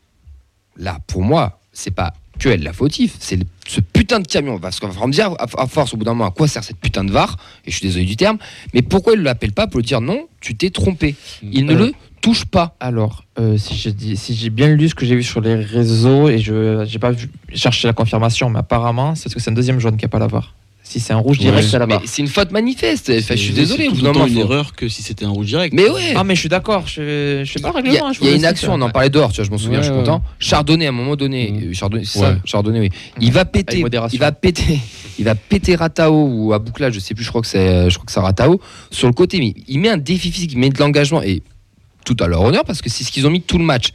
là, pour moi, c'est pas elle la fautif. C'est ce putain de camion. Parce qu'on va me dire, à, force, au bout d'un moment, à quoi sert cette putain de VAR Et je suis désolé du terme. Mais pourquoi il ne l'appelle pas pour lui dire non, tu t'es trompé Il ne Euh, le touche pas. Alors, euh, si j'ai si bien lu ce que j'ai vu sur les réseaux et je j'ai pas vu, cherché la confirmation, mais apparemment, c'est parce que c'est un deuxième jaune qui n'a pas la VAR. Si c'est un rouge direct, Mais VAR. c'est une faute manifeste. Enfin, je suis désolé. c'est une faut- erreur que si c'était un rouge direct. Mais ouais. Ah, mais je suis d'accord, je, je sais pas le Il y a, règlement. je il y a vous une action, on en parlait dehors, tu vois, je m'en souviens, Ouais, je suis ouais. content. Chardonnay, à un moment donné, Mhm. euh, Chardonnay, ça, Ouais. Chardonnay, oui. Il va péter, il va péter, il va péter Ratao ou à bouclage, je sais plus, je crois que c'est, euh, je crois que c'est Ratao sur le côté, mais il met un défi physique, il met de l'engagement et tout à leur honneur parce que c'est ce qu'ils ont mis tout le match.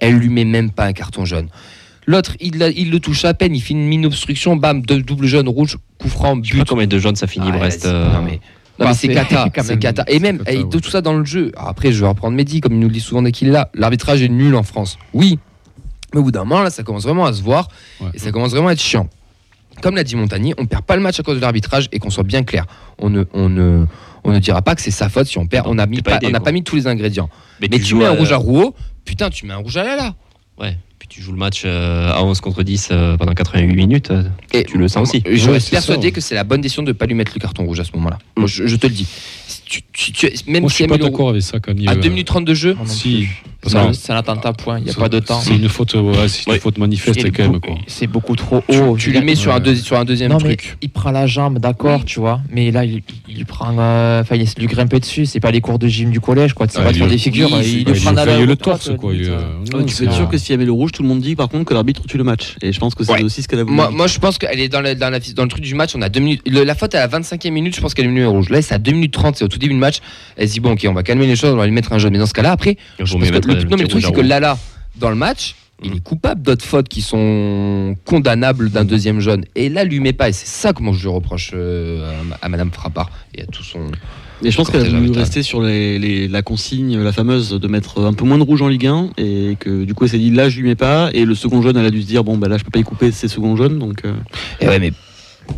Elle lui met même pas un carton jaune. L'autre, il, la- il le touche à peine, il fait une obstruction, bam, deux- double jaune, rouge, coup franc, Je sais pas but. combien de jaunes ça finit Ah, Brest. euh, non, mais Non, Bah, mais c'est cata, quand c'est même- cata. Et même, cata, et ouais. tout ça dans le jeu. Alors après, je vais reprendre Mehdi, comme il nous le dit souvent dès qu'il est là. L'arbitrage est nul en France. Oui. Mais au bout d'un moment, là, ça commence vraiment à se voir. Ouais. Et ça commence vraiment à être chiant. Comme l'a dit Montagny, on perd pas le match à cause de l'arbitrage et qu'on soit bien clair. On ne, on ne, on ne dira pas que c'est sa faute si on perd. Non, on n'a pas pas, aidé, on pas mis tous les ingrédients. Mais, Mais tu mets un rouge à Rouault, putain, tu mets un rouge à Lala. Ouais. Tu joues le match euh, à 11 contre 10 euh, pendant 88 minutes. euh, Et Tu le sens aussi. Je Ouais, reste persuadé que c'est la bonne décision de ne pas lui mettre le carton rouge à ce moment-là. Moi, je, je te le dis. Si tu- tu- tu- même Moi, je si suis pas d'accord avec ça, Camille. à Euh, 2 minutes 30 de jeu, Si. C'est un- attentat point, il n'y a pas de temps. C'est une faute, ouais, c'est une Ouais. faute manifeste quand même. C'est beaucoup trop tu, haut. tu veux le mets sur un, sur un deuxième non, mais truc. il prend la jambe, d'accord, tu vois. Mais là, il, prend. euh, Enfin, il essaie de lui grimper dessus. C'est pas les cours de gym du collège, quoi. C'est Ah, pas de faire des figures. il il prend la le torse, quoi. euh, non, tu c'est peux être sûr que s'il y avait le rouge, tout le monde dit par contre que l'arbitre tue le match. Et je pense que c'est aussi ce qu'elle a voulu. Moi, je pense qu'elle est dans, le truc du match. On a deux minutes. la faute à la 25e minute, je pense qu'elle est venue rouge. Là, c'est à 2 minutes 30, c'est au tout début du match. Elle se dit, bon, ok, on va calmer les choses, on va lui mettre un jaune. Mais dans ce cas-là, après, Le, non, mais le truc, c'est que. Lala, dans le match, il Mm. est coupable d'autres fautes qui sont condamnables d'un deuxième jaune. Et là, lui met pas. Et c'est ça que moi je lui reproche euh, à, Madame Frappard et à tout son. Et je pense qu'elle a voulu rester sur les, les- la consigne, la fameuse, de mettre un peu moins de rouge en Ligue 1. Et que du coup, elle s'est dit là, je lui mets pas. Et le second jaune, elle a dû se dire bon, bah là, je peux pas y couper ces seconds jaunes. Donc, euh, Et ouais, mais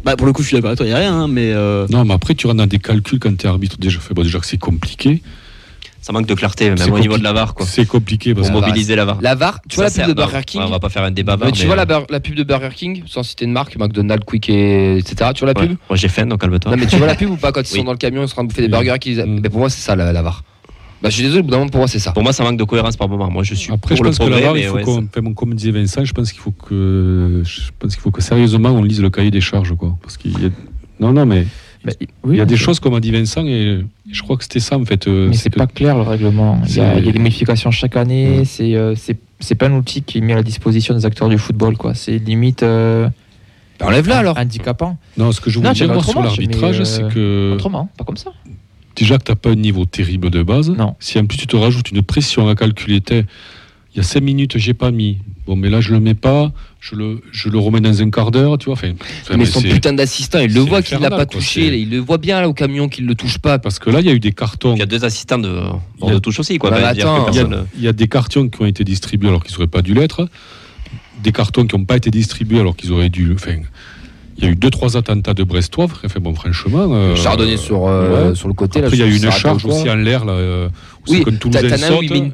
bah, pour le coup, je suis d'accord avec toi, il n'y a rien. hein, mais euh, Non, mais après, tu rentres dans des calculs quand tu es arbitre. Déjà, fait, bon, déjà que c'est compliqué. Ça manque de clarté, même au niveau de la VAR. Quoi. C'est compliqué parce Pour mobiliser la VAR. la VAR, tu vois la Ça pub de Burger King ouais, On va pas faire un débat Mais tu mais, vois la, euh, la pub de Burger King, sans citer de marque, McDonald's, Quick, et, etc. Tu vois la ouais. pub? Moi j'ai faim, donc calme-toi. Non, mais tu vois la pub ou pas quand ils Oui. sont dans le camion, ils sont en train de bouffer des Oui. burgers qu'ils Mm. Mais pour moi, c'est ça la, la VAR. Bah, je suis désolé, au bout d'un moment, pour moi, c'est ça. Pour moi, ça manque de cohérence par moment. Moi, je suis Après, je le pense que la VAR, il faut ouais, qu'on, bon, comme disait Vincent, je pense qu'il faut que, je pense qu'il faut que sérieusement on lise le cahier des charges, quoi. Parce qu'il y a, non, non, mais Mais, il oui, y a des choses comme a dit Vincent et je crois que c'était ça en fait. euh, Mais c'est c'est que- pas clair le règlement. Il y, a, C'est- il y a des modifications chaque année. C'est euh, c'est c'est pas un outil qui est mis à la disposition des acteurs du football. quoi. C'est limite euh, Bah, Enlève-la alors. handicapant. Non, ce que je voulais dire moi, sur autrement, l'arbitrage, c'est que Autrement, pas comme ça. déjà que t'as pas un niveau terrible de base. Non. Si en plus tu te rajoutes une pression à calculer, t'es- il y a 5 minutes, j'ai pas mis. Bon, mais là je le mets pas, je le, je le remets dans un quart d'heure, tu vois. Enfin, mais mais son putain d'assistant, il le voit qu'il l'a pas quoi, touché. Il le voit bien là au camion qu'il le touche pas. Parce que là, il y a eu des cartons. Il y a deux assistants de, a- de touche aussi. Quoi. Bah, Il y, a, personne- il y a des cartons qui ont été distribués alors qu'ils n'auraient pas dû l'être. Des cartons qui n'ont pas été distribués alors qu'ils auraient dû. Enfin, il y a eu deux trois attentats de Brestois. Enfin, bon, franchement. euh, Chardonnay sur, euh, ouais. sur le côté. Après, il y a eu une charge aussi en l'air là. euh, où Oui, Tatana, met une,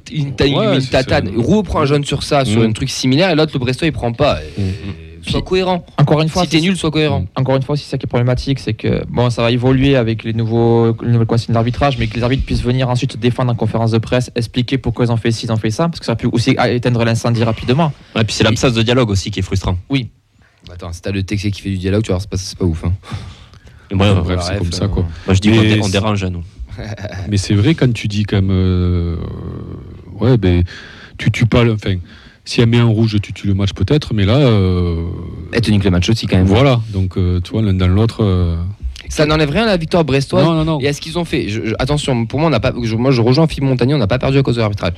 Ouais, une tatane. Roux prend un jaune sur ça, sur Mm. un truc similaire, et l'autre, le Brestois, il prend pas. Et- Mm. et Sois cohérent. Encore une fois, Si t'es c'est- nul, sois cohérent. Encore une fois, c'est ça qui est problématique, c'est que bon, ça va évoluer avec les nouveaux, les nouvelles consignes d'arbitrage, mais que les arbitres puissent venir ensuite se défendre en conférence de presse, expliquer pourquoi ils ont fait ci, ils ont fait ça, parce que ça peut aussi éteindre l'incendie rapidement. Ouais, puis c'est l'absence de dialogue aussi qui est frustrant. Bah, Attends, si t'as le texte qui fait du dialogue, tu vois, c'est pas, c'est pas ouf. hein. Bref, c'est comme ça quoi. moi, je dis qu'on dé- on dérange à nous. Mais c'est vrai quand tu dis quand même. euh, ouais, ben. Tu tues pas le. Enfin, si elle met un rouge, tu tues le match peut-être, mais là. euh, Et tu niques le match aussi quand même. voilà. Donc, euh, tu vois, l'un dans l'autre. euh, Ça n'enlève rien à la victoire brestoise. Non, non, non. Et à ce qu'ils ont fait. Je- je- attention, pour moi, on n'a pas. je- moi, je rejoins Philippe Montagnier, on n'a pas perdu à cause de l'arbitrage.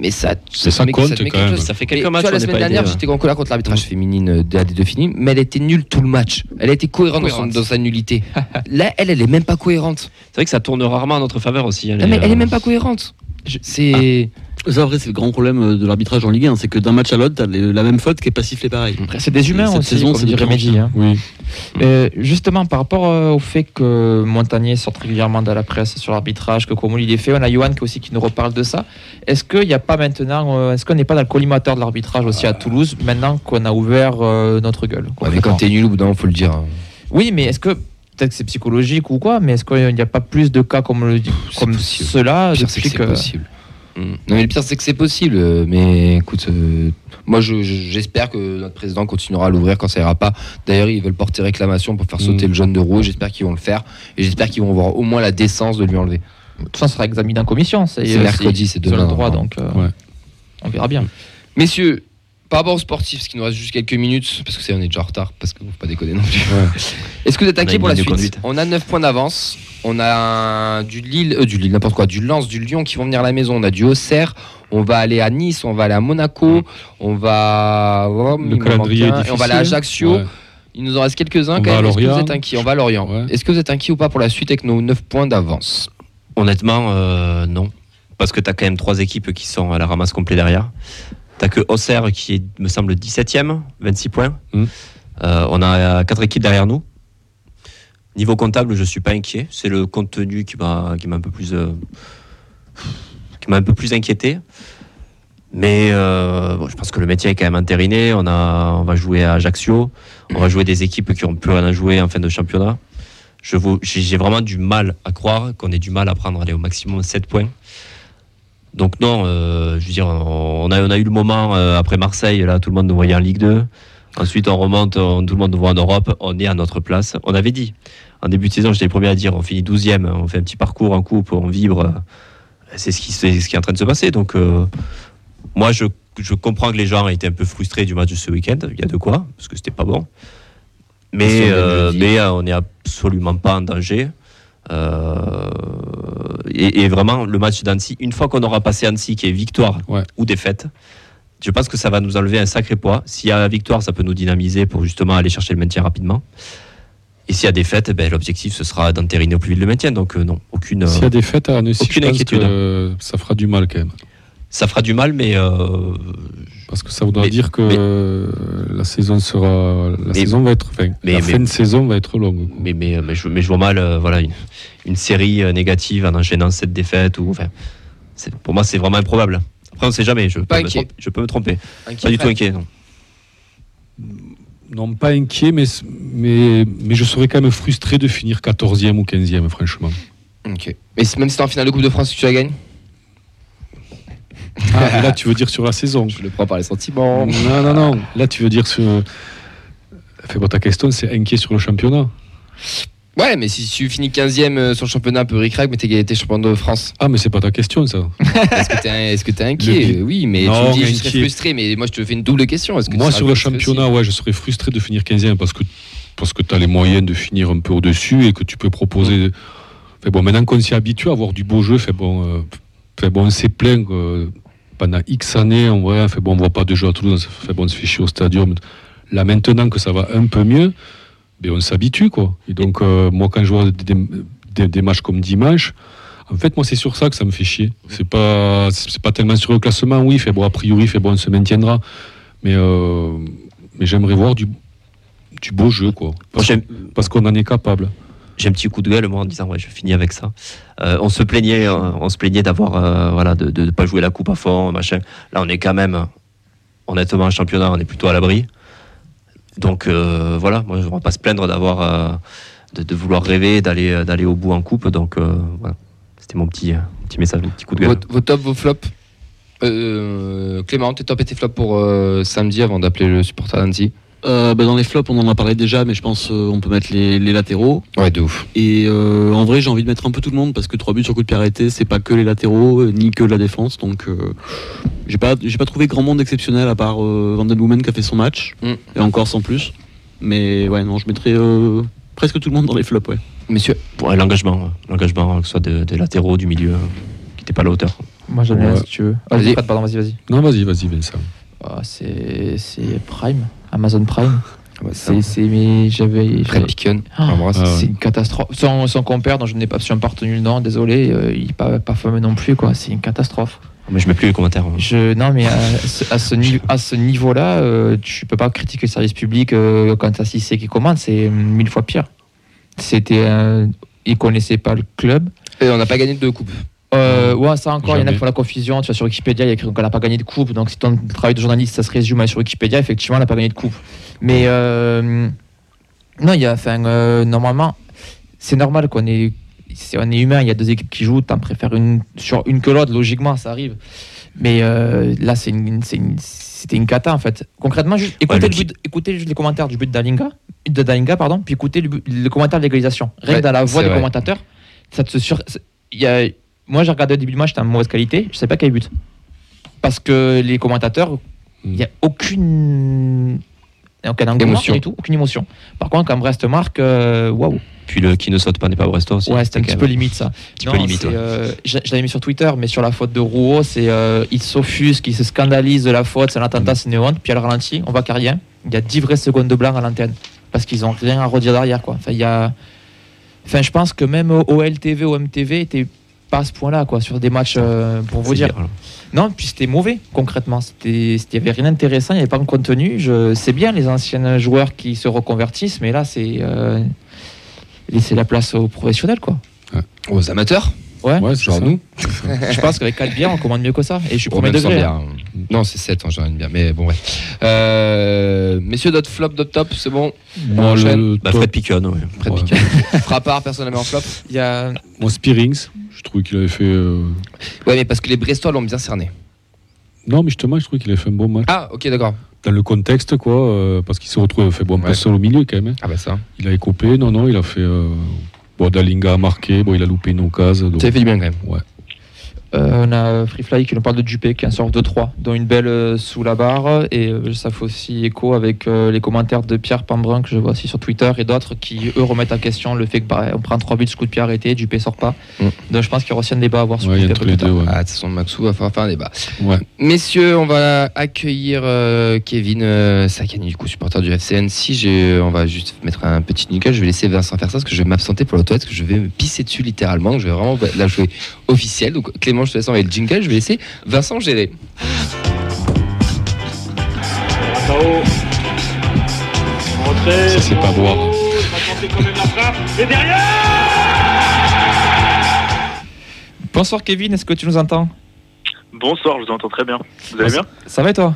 Mais ça, ça compte te met quand quelque même. chose. Ça fait Mais quelques tu matchs vois, la semaine dernière, j'étais en colère contre l'arbitrage féminine euh, de la D2 finie, mais elle était nulle tout le match. Elle a été cohérente, Dans, son- Cohérente. dans sa nullité. Là, elle, elle est même pas cohérente. C'est vrai que ça tourne rarement en notre faveur aussi. hein, Non, les- mais elle est même pas cohérente. C'est. Ça, après, c'est le grand problème euh, de l'arbitrage en Ligue 1, c'est que d'un match à l'autre, t'as la même faute qui est pas sifflée pareil. Après, c'est des humains Cette aussi, saison, comme c'est dirait différent. Mehdi, hein. Oui. Euh, justement, par rapport euh, au fait que Montagnier sorte régulièrement dans la presse sur l'arbitrage, que comme il est fait, on a Johan qui aussi qui nous reparle de ça. Est-ce qu'il n'y a pas maintenant, euh, est-ce qu'on n'est pas dans le collimateur de l'arbitrage aussi à Toulouse maintenant qu'on a ouvert euh, notre gueule Ouais, mais quand t'es nul, au bout d'un moment, faut le dire. hein. Oui, mais est-ce que peut-être que c'est psychologique ou quoi, mais est-ce qu'il n'y a pas plus de cas comme, le, comme pire, c'est possible. Non, mais le pire, c'est que c'est possible. euh, Mais écoute, euh, moi, je- je- j'espère que notre président continuera à l'ouvrir quand ça ira pas. D'ailleurs, ils veulent porter réclamation pour faire sauter Mm. le jaune de roue. J'espère qu'ils vont le faire. Et j'espère qu'ils vont avoir au moins la décence de lui enlever. de toute façon, ça sera examiné en commission. C'est mercredi, c'est demain. le droit, hein. donc euh, Ouais. on verra bien. Messieurs, par rapport aux sportifs, parce qu'il nous reste juste quelques minutes, parce que c'est on est déjà en retard, parce que faut pas déconner non plus. Est-ce que vous êtes inquiet pour la suite? conduite. On a 9 points d'avance. On a un- du Lille, euh, du Lille, n'importe quoi, du Lens, du Lyon qui vont venir à la maison. On a du Auxerre. On va aller à Nice, on va aller à Monaco, on va. oh, Le calendrier est et on va aller à. Ajaccio. Ouais. Il nous en reste quelques-uns quand même. Est-ce que vous êtes inquiet? On va à Lorient. Ouais. Est-ce que vous êtes inquiet ou pas pour la suite avec nos 9 points d'avance? Honnêtement, euh, non. Parce que tu as quand même trois équipes qui sont à la ramasse complet derrière. Tu que Auxerre qui est, me semble, 17e, 26 points. Mm. Euh, on a quatre équipes derrière nous. Niveau comptable, je suis pas inquiet. C'est le contenu qui m'a qui m'a un peu plus euh, qui m'a un peu plus inquiété. Mais euh, bon, je pense que le métier est quand même entériné. On a on va jouer à Ajaccio. On va jouer des équipes qui ont plus rien à jouer en fin de championnat. J'ai vraiment du mal à croire qu'on ait du mal à prendre aller au maximum 7 points. Donc non, euh, je veux dire, on a, on a eu le moment euh, après Marseille, là, tout le monde nous voyait en Ligue 2. Ensuite, on remonte, on- tout le monde nous voit en Europe. On est à notre place. On avait dit, en début de saison, j'étais le premier à dire, on finit 12e, on fait un petit parcours en coupe, on vibre. C'est ce qui, c'est ce qui est en train de se passer. Donc, euh, moi, je, je comprends que les gens aient été un peu frustrés du match de ce week-end. Il y a de quoi, parce que c'était pas bon. Mais, mais on n'est absolument pas en danger. Euh, et, et vraiment, le match d'Annecy, une fois qu'on aura passé Annecy, qui est victoire Ouais. ou défaite, je pense que ça va nous enlever un sacré poids. S'il y a victoire, ça peut nous dynamiser pour justement aller chercher le maintien rapidement. Et s'il y a défaite, ben, l'objectif, ce sera d'entériner au plus vite le maintien. Donc, euh, non, aucune. euh, S'il y a des fêtes à Annecy, aucune je pense inquiétude. que euh, ça fera du mal quand même. Ça fera du mal, mais euh, Parce que ça voudra Mais- dire que mais- euh, la saison sera. La Mais- saison va être. Enfin, mais- la mais- fin de saison va être longue. mais, mais, mais, je, mais je vois mal euh, voilà, une, une série euh, négative en enchaînant cette défaite. Ou, enfin, c'est- pour moi, c'est vraiment improbable. Après, on ne sait jamais. Je peux, Pas me inquiet. tromper, je peux me tromper. Inquiet, Pas du tout inquiet. non. Non, pas inquiet, mais, mais, mais je serais quand même frustré de finir 14e ou 15e, franchement. Ok. Mais c'est- même si t'es en finale de Coupe de France, tu la gagnes? Ah, là, tu veux dire sur la saison Je le prends par les sentiments. Non, non, non. Là, tu veux dire sur. Fais bon, ta question, c'est inquiet sur le championnat. Ouais, mais si tu finis 15ème euh, sur le championnat un peu ric-rac, mais t'es champion de France, Ah, mais c'est pas ta question, ça. est-ce que t'es est-ce que t'es inquiet Le- Oui, mais Non, tu me dis je serais frustré, mais moi je te fais une double question. Est-ce que tu Moi, sur le championnat, ouais, je serais frustré de finir 15e parce que, parce que tu as les moyens de finir un peu au-dessus et que tu peux proposer. Fait bon, maintenant qu'on s'y habitue à avoir du beau jeu, fait bon, euh, fait bon on s'est plaint que pendant X années, en vrai, fait bon, on voit pas de jeu à Toulouse, fait bon, on se fait chier au stadium. Là, maintenant que ça va un peu mieux, ben, on s'habitue, quoi. Et donc, euh, moi, quand je vois des, des- des matchs comme dimanche, en fait, moi, c'est sur ça que ça me fait chier. C'est pas, c'est pas tellement sur le classement, oui, fait bon, a priori, fait bon, on se maintiendra. Mais, euh, mais j'aimerais voir du, du beau jeu, quoi. Parce qu'on en est capable. J'ai un petit coup de gueule moi en disant ouais je finis avec ça. Euh, on se plaignait, euh, on se plaignait d'avoir euh, voilà de, de, pas jouer la coupe à fond machin. Là on est quand même honnêtement en championnat on est plutôt à l'abri. Donc voilà moi on va pas se plaindre d'avoir de, vouloir rêver d'aller d'aller au bout en coupe donc voilà c'était mon petit petit message mon petit coup de gueule. Vos, tops, vos flops Clément, tes top et tes flops pour samedi avant d'appeler le supporter d'Annecy? Euh, bah, dans les flops, on en a parlé déjà, mais je pense euh, on peut mettre les, les latéraux. Ouais, de ouf. Et euh, en vrai, j'ai envie de mettre un peu tout le monde parce que 3 buts sur coup de pied arrêté, c'est pas que les latéraux, euh, ni que la défense. Donc, euh, j'ai pas, j'ai pas trouvé grand monde exceptionnel à part euh, Van Den Boomen qui a fait son match, Mm. et encore sans plus. Mais ouais, non, je mettrais euh, presque tout le monde dans les flops, ouais. Messieurs, Ouais, l'engagement l'engagement que ce soit de- des latéraux du milieu qui n'était pas à la hauteur. Moi j'aime bien si tu veux. Ah, Vas-y. Vas-y, vas-y. Non, vas-y, vas-y, Vincent. Ah, c'est c'est Prime, Amazon Prime. ouais, c'est C'est c'est mais j'avais Fred Picken. Ah. l'embrasse. Ah c'est une catastrophe. Son, son compère dont je n'ai pas absolument pas retenu le nom, désolé, euh, il n'est pas, pas fameux non plus quoi. C'est une catastrophe. Mais je mets plus les commentaires. hein. Je, non, mais à, ce- à ce, ni- à ce niveau-là, euh, tu peux pas critiquer le service public euh, quand t'as Cissé qui commande, c'est mille fois pire. C'était, un- il connaissait pas le club. Et on n'a pas gagné de coupe. Euh, ouais, ça encore, il y en a qui font la confusion. Tu vois, sur Wikipédia, il y a écrit qu'on n'a pas gagné de coupe. Donc, si ton travail de journaliste, ça se résume à sur Wikipédia, effectivement, on n'a pas gagné de coupe. Mais euh, non, il y a, enfin, euh, normalement, c'est normal qu'on est, c'est- on est humain. Il y a deux équipes qui jouent. T'en préfères une sur une que l'autre, logiquement, ça arrive. Mais euh, là, c'est une, c'est une- c'était une cata en fait. Concrètement, juste, écoutez, mais le but- écoutez juste les commentaires du but d'Alinga, de Dalinga, pardon, puis écoutez le, commentaire de l'égalisation. Rien Ouais, que dans la voix des vrai. commentateurs, ça te sur. y a, moi, j'ai regardé au début du match, c'était en mauvaise qualité. Je sais pas quel but. Parce que les commentateurs, il n'y a aucune. Aucun Émotion. du tout, aucune émotion. Par contre, quand Brest marque, euh, waouh, Puis le qui ne saute pas n'est pas Bresto aussi. ouais, c'était un petit peu limite ça. petit peu limite, ouais. euh, je, je l'avais mis sur Twitter, mais sur la faute de Rouault, c'est euh, il s'offusque, il se scandalise de la faute, c'est un attentat, c'est une honte. Puis à le ralenti, on voit qu'il rien. Il y a 10 vraies secondes de blanc à l'antenne. parce qu'ils ont rien à redire derrière quoi. Enfin, il y a, enfin, je pense que même OLTV, OMTV était pas à ce point-là quoi sur des matchs euh, pour vous dire. Non, puis c'était mauvais concrètement. C'était, il y avait rien d'intéressant, il n'y avait pas de contenu. Je, c'est bien les anciens joueurs qui se reconvertissent, mais là c'est euh, laisser la place aux professionnels quoi. Aux amateurs, Ouais. Ouais, c'est genre ça. nous. Je pense qu'avec 4 bières, on commande mieux que ça. Et je suis premier degré. hein. hein. Non, c'est 7 en général, une bière. Mais bon, ouais. Euh, messieurs, d'autres flop, d'autres top, c'est bon. Moi, enchaîne. le Bah, Fred Piquion, ouais. Fred Ouais. Piquet. Frappard, personne n'a mis en flop. Il y a moi, Spearings, je trouvais qu'il avait fait. euh, Ouais, mais parce que les Brestois l'ont bien cerné. Non, mais justement, je trouvais qu'il avait fait un bon match. Ah, ok, d'accord. Dans le contexte, quoi, euh, parce qu'il s'est retrouvé fait bon, Ouais. pas seul au milieu quand même. hein. Ah, bah ça. Il a écopé, non, non, il a fait. euh, Bon, Dalinga a marqué, bon, il a loupé une occasion. donc- Ça fait du bien quand même. Ouais. Euh, on a Free Fly qui nous parle de Dupé qui est un sort de 3 dont une belle euh, sous la barre et euh, ça fait aussi écho avec euh, les commentaires de Pierre Pambrun que je vois aussi sur Twitter et d'autres qui eux remettent en question le fait que bah, on prend 3 buts ce coup de pied arrêté Dupé sort pas Mm. donc je pense qu'il y aura aussi un débat à avoir sur Ouais, il y a Twitter entre les plus tard. deux, ouais. Ah, de toute façon, Maxou va falloir faire un débat. Ouais. Messieurs, on va accueillir euh, Kevin euh, Sakani, du coup, supporter du FCN. Si on va juste mettre un petit nickel. Je vais laisser Vincent faire ça parce que je vais m'absenter pour la toilette, parce que je vais me pisser dessus littéralement. Donc, je vais vraiment la jouer officielle. Donc, Clément, je te laisse le jingle. Je vais laisser Vincent gérer. Ça, c'est pas boire. Et derrière Bonsoir Kevin, est-ce que tu nous entends? Bonsoir, je vous entends très bien. Vous allez bien? Ça va et toi?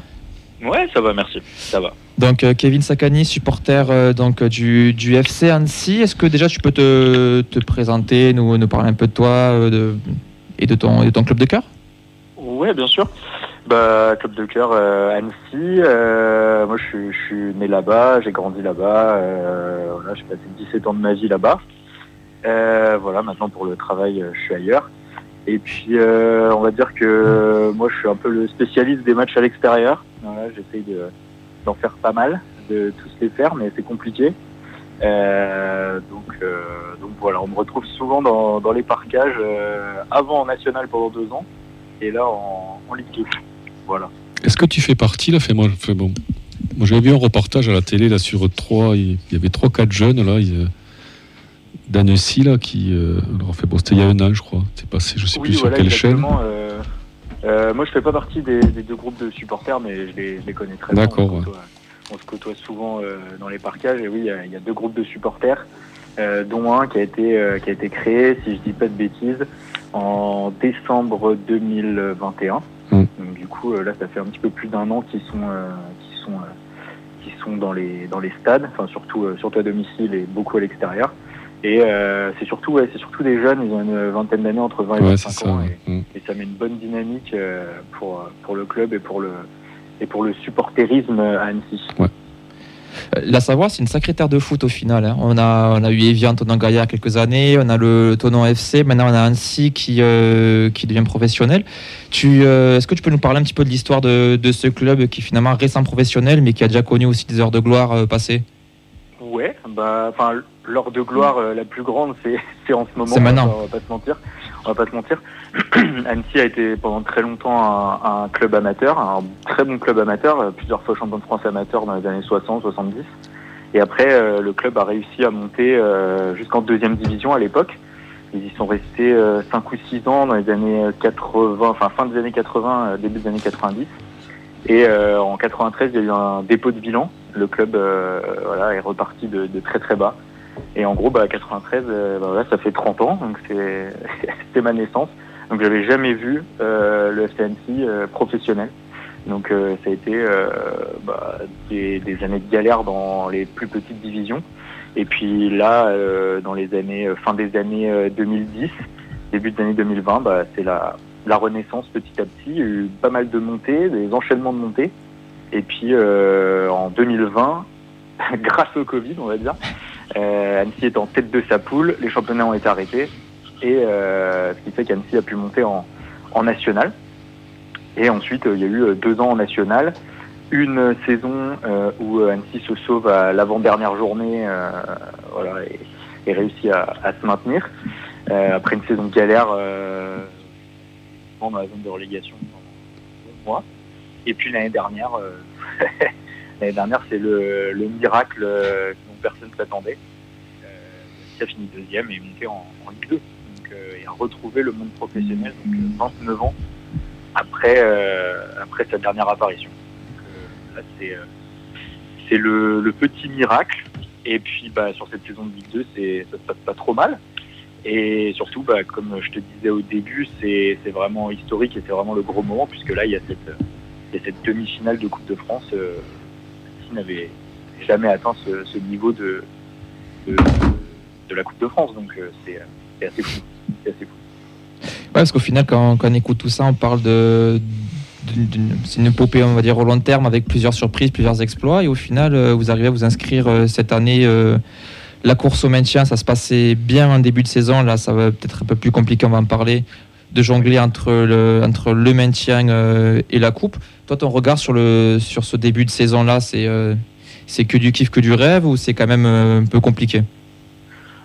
Ouais, ça va, merci. Ça va. Donc euh, Kevin Sakani, supporter euh, donc, du, du FC Annecy, est-ce que déjà tu peux te, te présenter, nous, nous parler un peu de toi euh, de- et de ton, et de ton club de cœur? Ouais, bien sûr. Bah, club de cœur euh, Annecy. euh, moi, je suis, né là-bas, j'ai grandi là-bas. euh, voilà, j'ai passé 17 ans de ma vie là-bas. Voilà, maintenant pour le travail, je suis ailleurs. Et puis, on va dire que moi, je suis un peu le spécialiste des matchs à l'extérieur. Voilà, j'essaye de- d'en faire pas mal, de tous les faire, mais c'est compliqué. Euh, donc, euh, donc voilà, on me retrouve souvent dans, dans les parcages, euh, avant en national pendant deux ans, et là en, en Ligue 2. Voilà. Est-ce que tu fais partie là? Fait, moi, fait, bon. moi j'avais vu un reportage à la télé là sur trois, il y avait trois quatre jeunes là, d'Annecy là qui, alors, fait, bon, c'était il y a un an je crois, c'est passé, je sais plus sur quelle chaîne. moi, je fais pas partie des, des deux groupes de supporters, mais je les, je les connais très bien. D'accord, On se côtoie, souvent euh, dans les parcages. Et oui, il y a- il y, a deux groupes de supporters, euh, dont un qui a été euh, qui a été créé, si je dis pas de bêtises, en décembre 2021. Mm. Donc, du coup, là, ça fait un petit peu plus d'un an qu'ils sont qu'ils sont sont dans les dans les stades, enfin surtout surtout à domicile et beaucoup à l'extérieur. Et euh, c'est surtout ouais, c'est surtout des jeunes, ils ont une vingtaine d'années entre 20 et Ouais, c'est 25 ça. ans. Et, Mm. et ça met une bonne dynamique euh, pour, pour le club et pour le, et pour le supporterisme à Annecy. Euh, La Savoie, c'est une sacrée terre de foot au final. hein. On, a, on a eu Evian, Tonon Gaillard il y a quelques années, on a le Tonon FC, maintenant on a Annecy qui, euh, qui devient professionnel. Tu, euh, Est-ce que tu peux nous parler un petit peu de l'histoire de, de ce club qui est finalement récent professionnel, mais qui a déjà connu aussi des heures de gloire euh, passées? Ouais, bah, l'heure de gloire euh, la plus grande, c'est c'est en ce moment. C'est maintenant. On va, on va pas se mentir. On va pas se mentir. Annecy a été pendant très longtemps un, un club amateur, un très bon club amateur, euh, plusieurs fois champion de France amateur dans les années 60, 70. Et après, euh, le club a réussi à monter euh, jusqu'en deuxième division à l'époque. Ils y sont restés 5 ou 6 ans dans les années 80, enfin fin des années 80, euh, début des années 90. Et euh, en 93, il y a eu un dépôt de bilan. Le club euh, voilà, est reparti de, de très très bas. Et en gros, bah, 93, euh, bah, ça fait 30 ans, donc c'est c'était ma naissance. Donc j'avais jamais vu euh, le FCNC euh, professionnel. Donc euh, ça a été bah, des, années de galère dans les plus petites divisions. Et puis là, dans les années fin des années euh, 2010, début des années 2020, bah, c'est la, la renaissance petit à petit. Il y a eu pas mal de montées, des enchaînements de montées. Et puis en 2020, grâce au Covid, on va dire, Annecy est en tête de sa poule, les championnats ont été arrêtés, et euh, ce qui fait qu'Annecy a pu monter en, national. Et ensuite, euh, il y a eu euh, deux ans en national, une saison où Annecy se sauve à l'avant-dernière journée, et, réussit à, se maintenir. Après une saison galère, dans la zone de relégation pendant mois. Et puis l'année dernière, dernière, c'est le, le miracle dont personne ne s'attendait. Qui a fini deuxième et monté en Ligue 2. Euh, et a retrouvé le monde professionnel, donc euh, 29 ans après, euh, après sa dernière apparition. Euh, là, c'est euh, le, petit miracle. Et puis, bah, sur cette saison de Ligue 2, c'est, ça se passe pas trop mal. Et surtout, bah, comme je te disais au début, c'est, vraiment historique et c'est vraiment le gros moment, puisque là, il y a cette, cette demi-finale de Coupe de France euh, qui n'avait jamais atteint ce, niveau de, de, la Coupe de France. Donc, euh, c'est, euh, c'est assez fou. Ouais, parce qu'au final, quand, on écoute tout ça, on parle de. C'est une épopée, on va dire, au long terme, avec plusieurs surprises, plusieurs exploits. Et au final, euh, vous arrivez à vous inscrire euh, cette année. euh, la course au maintien, ça se passait bien en début de saison. Là, ça va peut-être un peu plus compliqué, on va en parler. De jongler entre le, entre le maintien et la coupe. Toi, ton regard sur, le, sur ce début de saison-là, c'est c'est que du kiff, que du rêve ou c'est quand même un peu compliqué?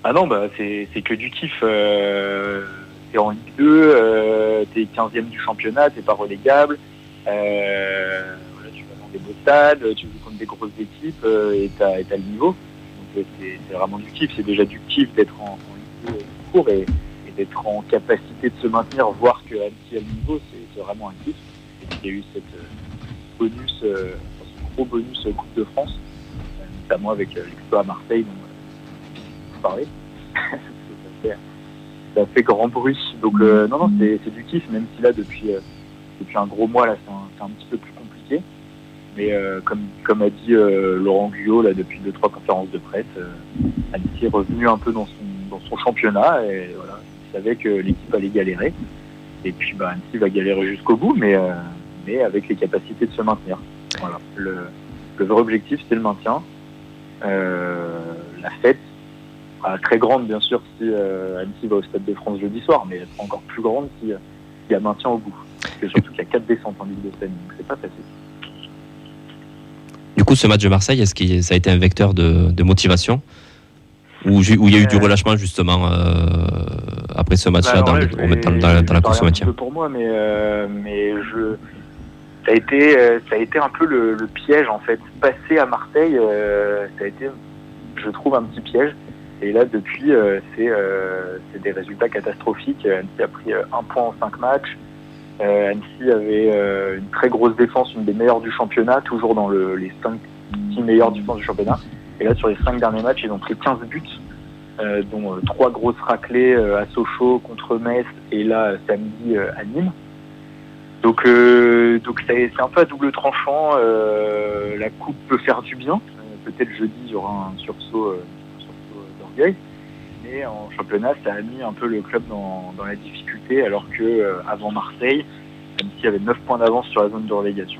Ah non, bah, c'est, c'est que du kiff. Euh, t'es en Ligue 2, euh, t'es 15e du championnat, t'es pas relégable. Euh, tu vas dans des beaux stades, tu joues contre des grosses équipes euh, et t'as, et le niveau. Donc euh, c'est, c'est vraiment du kiff. C'est déjà du kiff d'être en, en Ligue 2 tout court et, d'être en capacité de se maintenir, voir que Annecy a niveau, c'est, c'est vraiment un kiff. Et il y a eu cette bonus, ce gros bonus Coupe de France, notamment avec l'exploit à Marseille. Euh, vous parlez. ça, fait, grand bruit. Donc euh, non, non, c'est, du kiff, même si là depuis euh, depuis un gros mois là, c'est un, petit peu plus compliqué. Mais euh, comme comme a dit Laurent Guyot là depuis deux trois conférences de presse, Annecy est revenu un peu dans son dans son championnat et voilà, il savait que l'équipe allait galérer. Et puis bah Annecy va galérer jusqu'au bout, mais mais avec les capacités de se maintenir. Voilà. Le, le vrai objectif c'est le maintien. La fête sera très grande bien sûr si euh, Annecy va au Stade de France jeudi soir, mais elle sera encore plus grande si euh, il y a maintien au bout. Parce que surtout qu'il y a quatre descentes en Ligue de Seine, donc c'est pas facile. Du coup, ce match de Marseille, est-ce que ça a été un vecteur de, de motivation? Où il y a eu du Euh. relâchement justement euh, après ce match-là Bah, dans, dans- dans- dans la course au maintien? pour moi, mais euh, mais je ça a été ça a été un peu le, le piège en fait. Passer à Marseille, euh, ça a été, je trouve, un petit piège. Et là, depuis, euh, c'est euh, c'est des résultats catastrophiques. Annecy a pris euh, un point en cinq matchs. Euh, Annecy avait euh, une très grosse défense, une des meilleures du championnat, toujours dans le, les cinq, six meilleures défenses du championnat. Et là, sur les cinq derniers matchs, ils ont pris 15 buts euh, dont euh, trois grosses raclées euh, à Sochaux contre Metz et là euh, samedi euh, à Nîmes. Donc, euh, donc c'est un peu à double tranchant. euh, la coupe peut faire du bien. Euh, Peut-être jeudi il y aura un sursaut, euh, Mais en championnat, ça a mis un peu le club dans, dans la difficulté, alors que euh, avant Marseille, même s'il y avait 9 points d'avance sur la zone de relégation,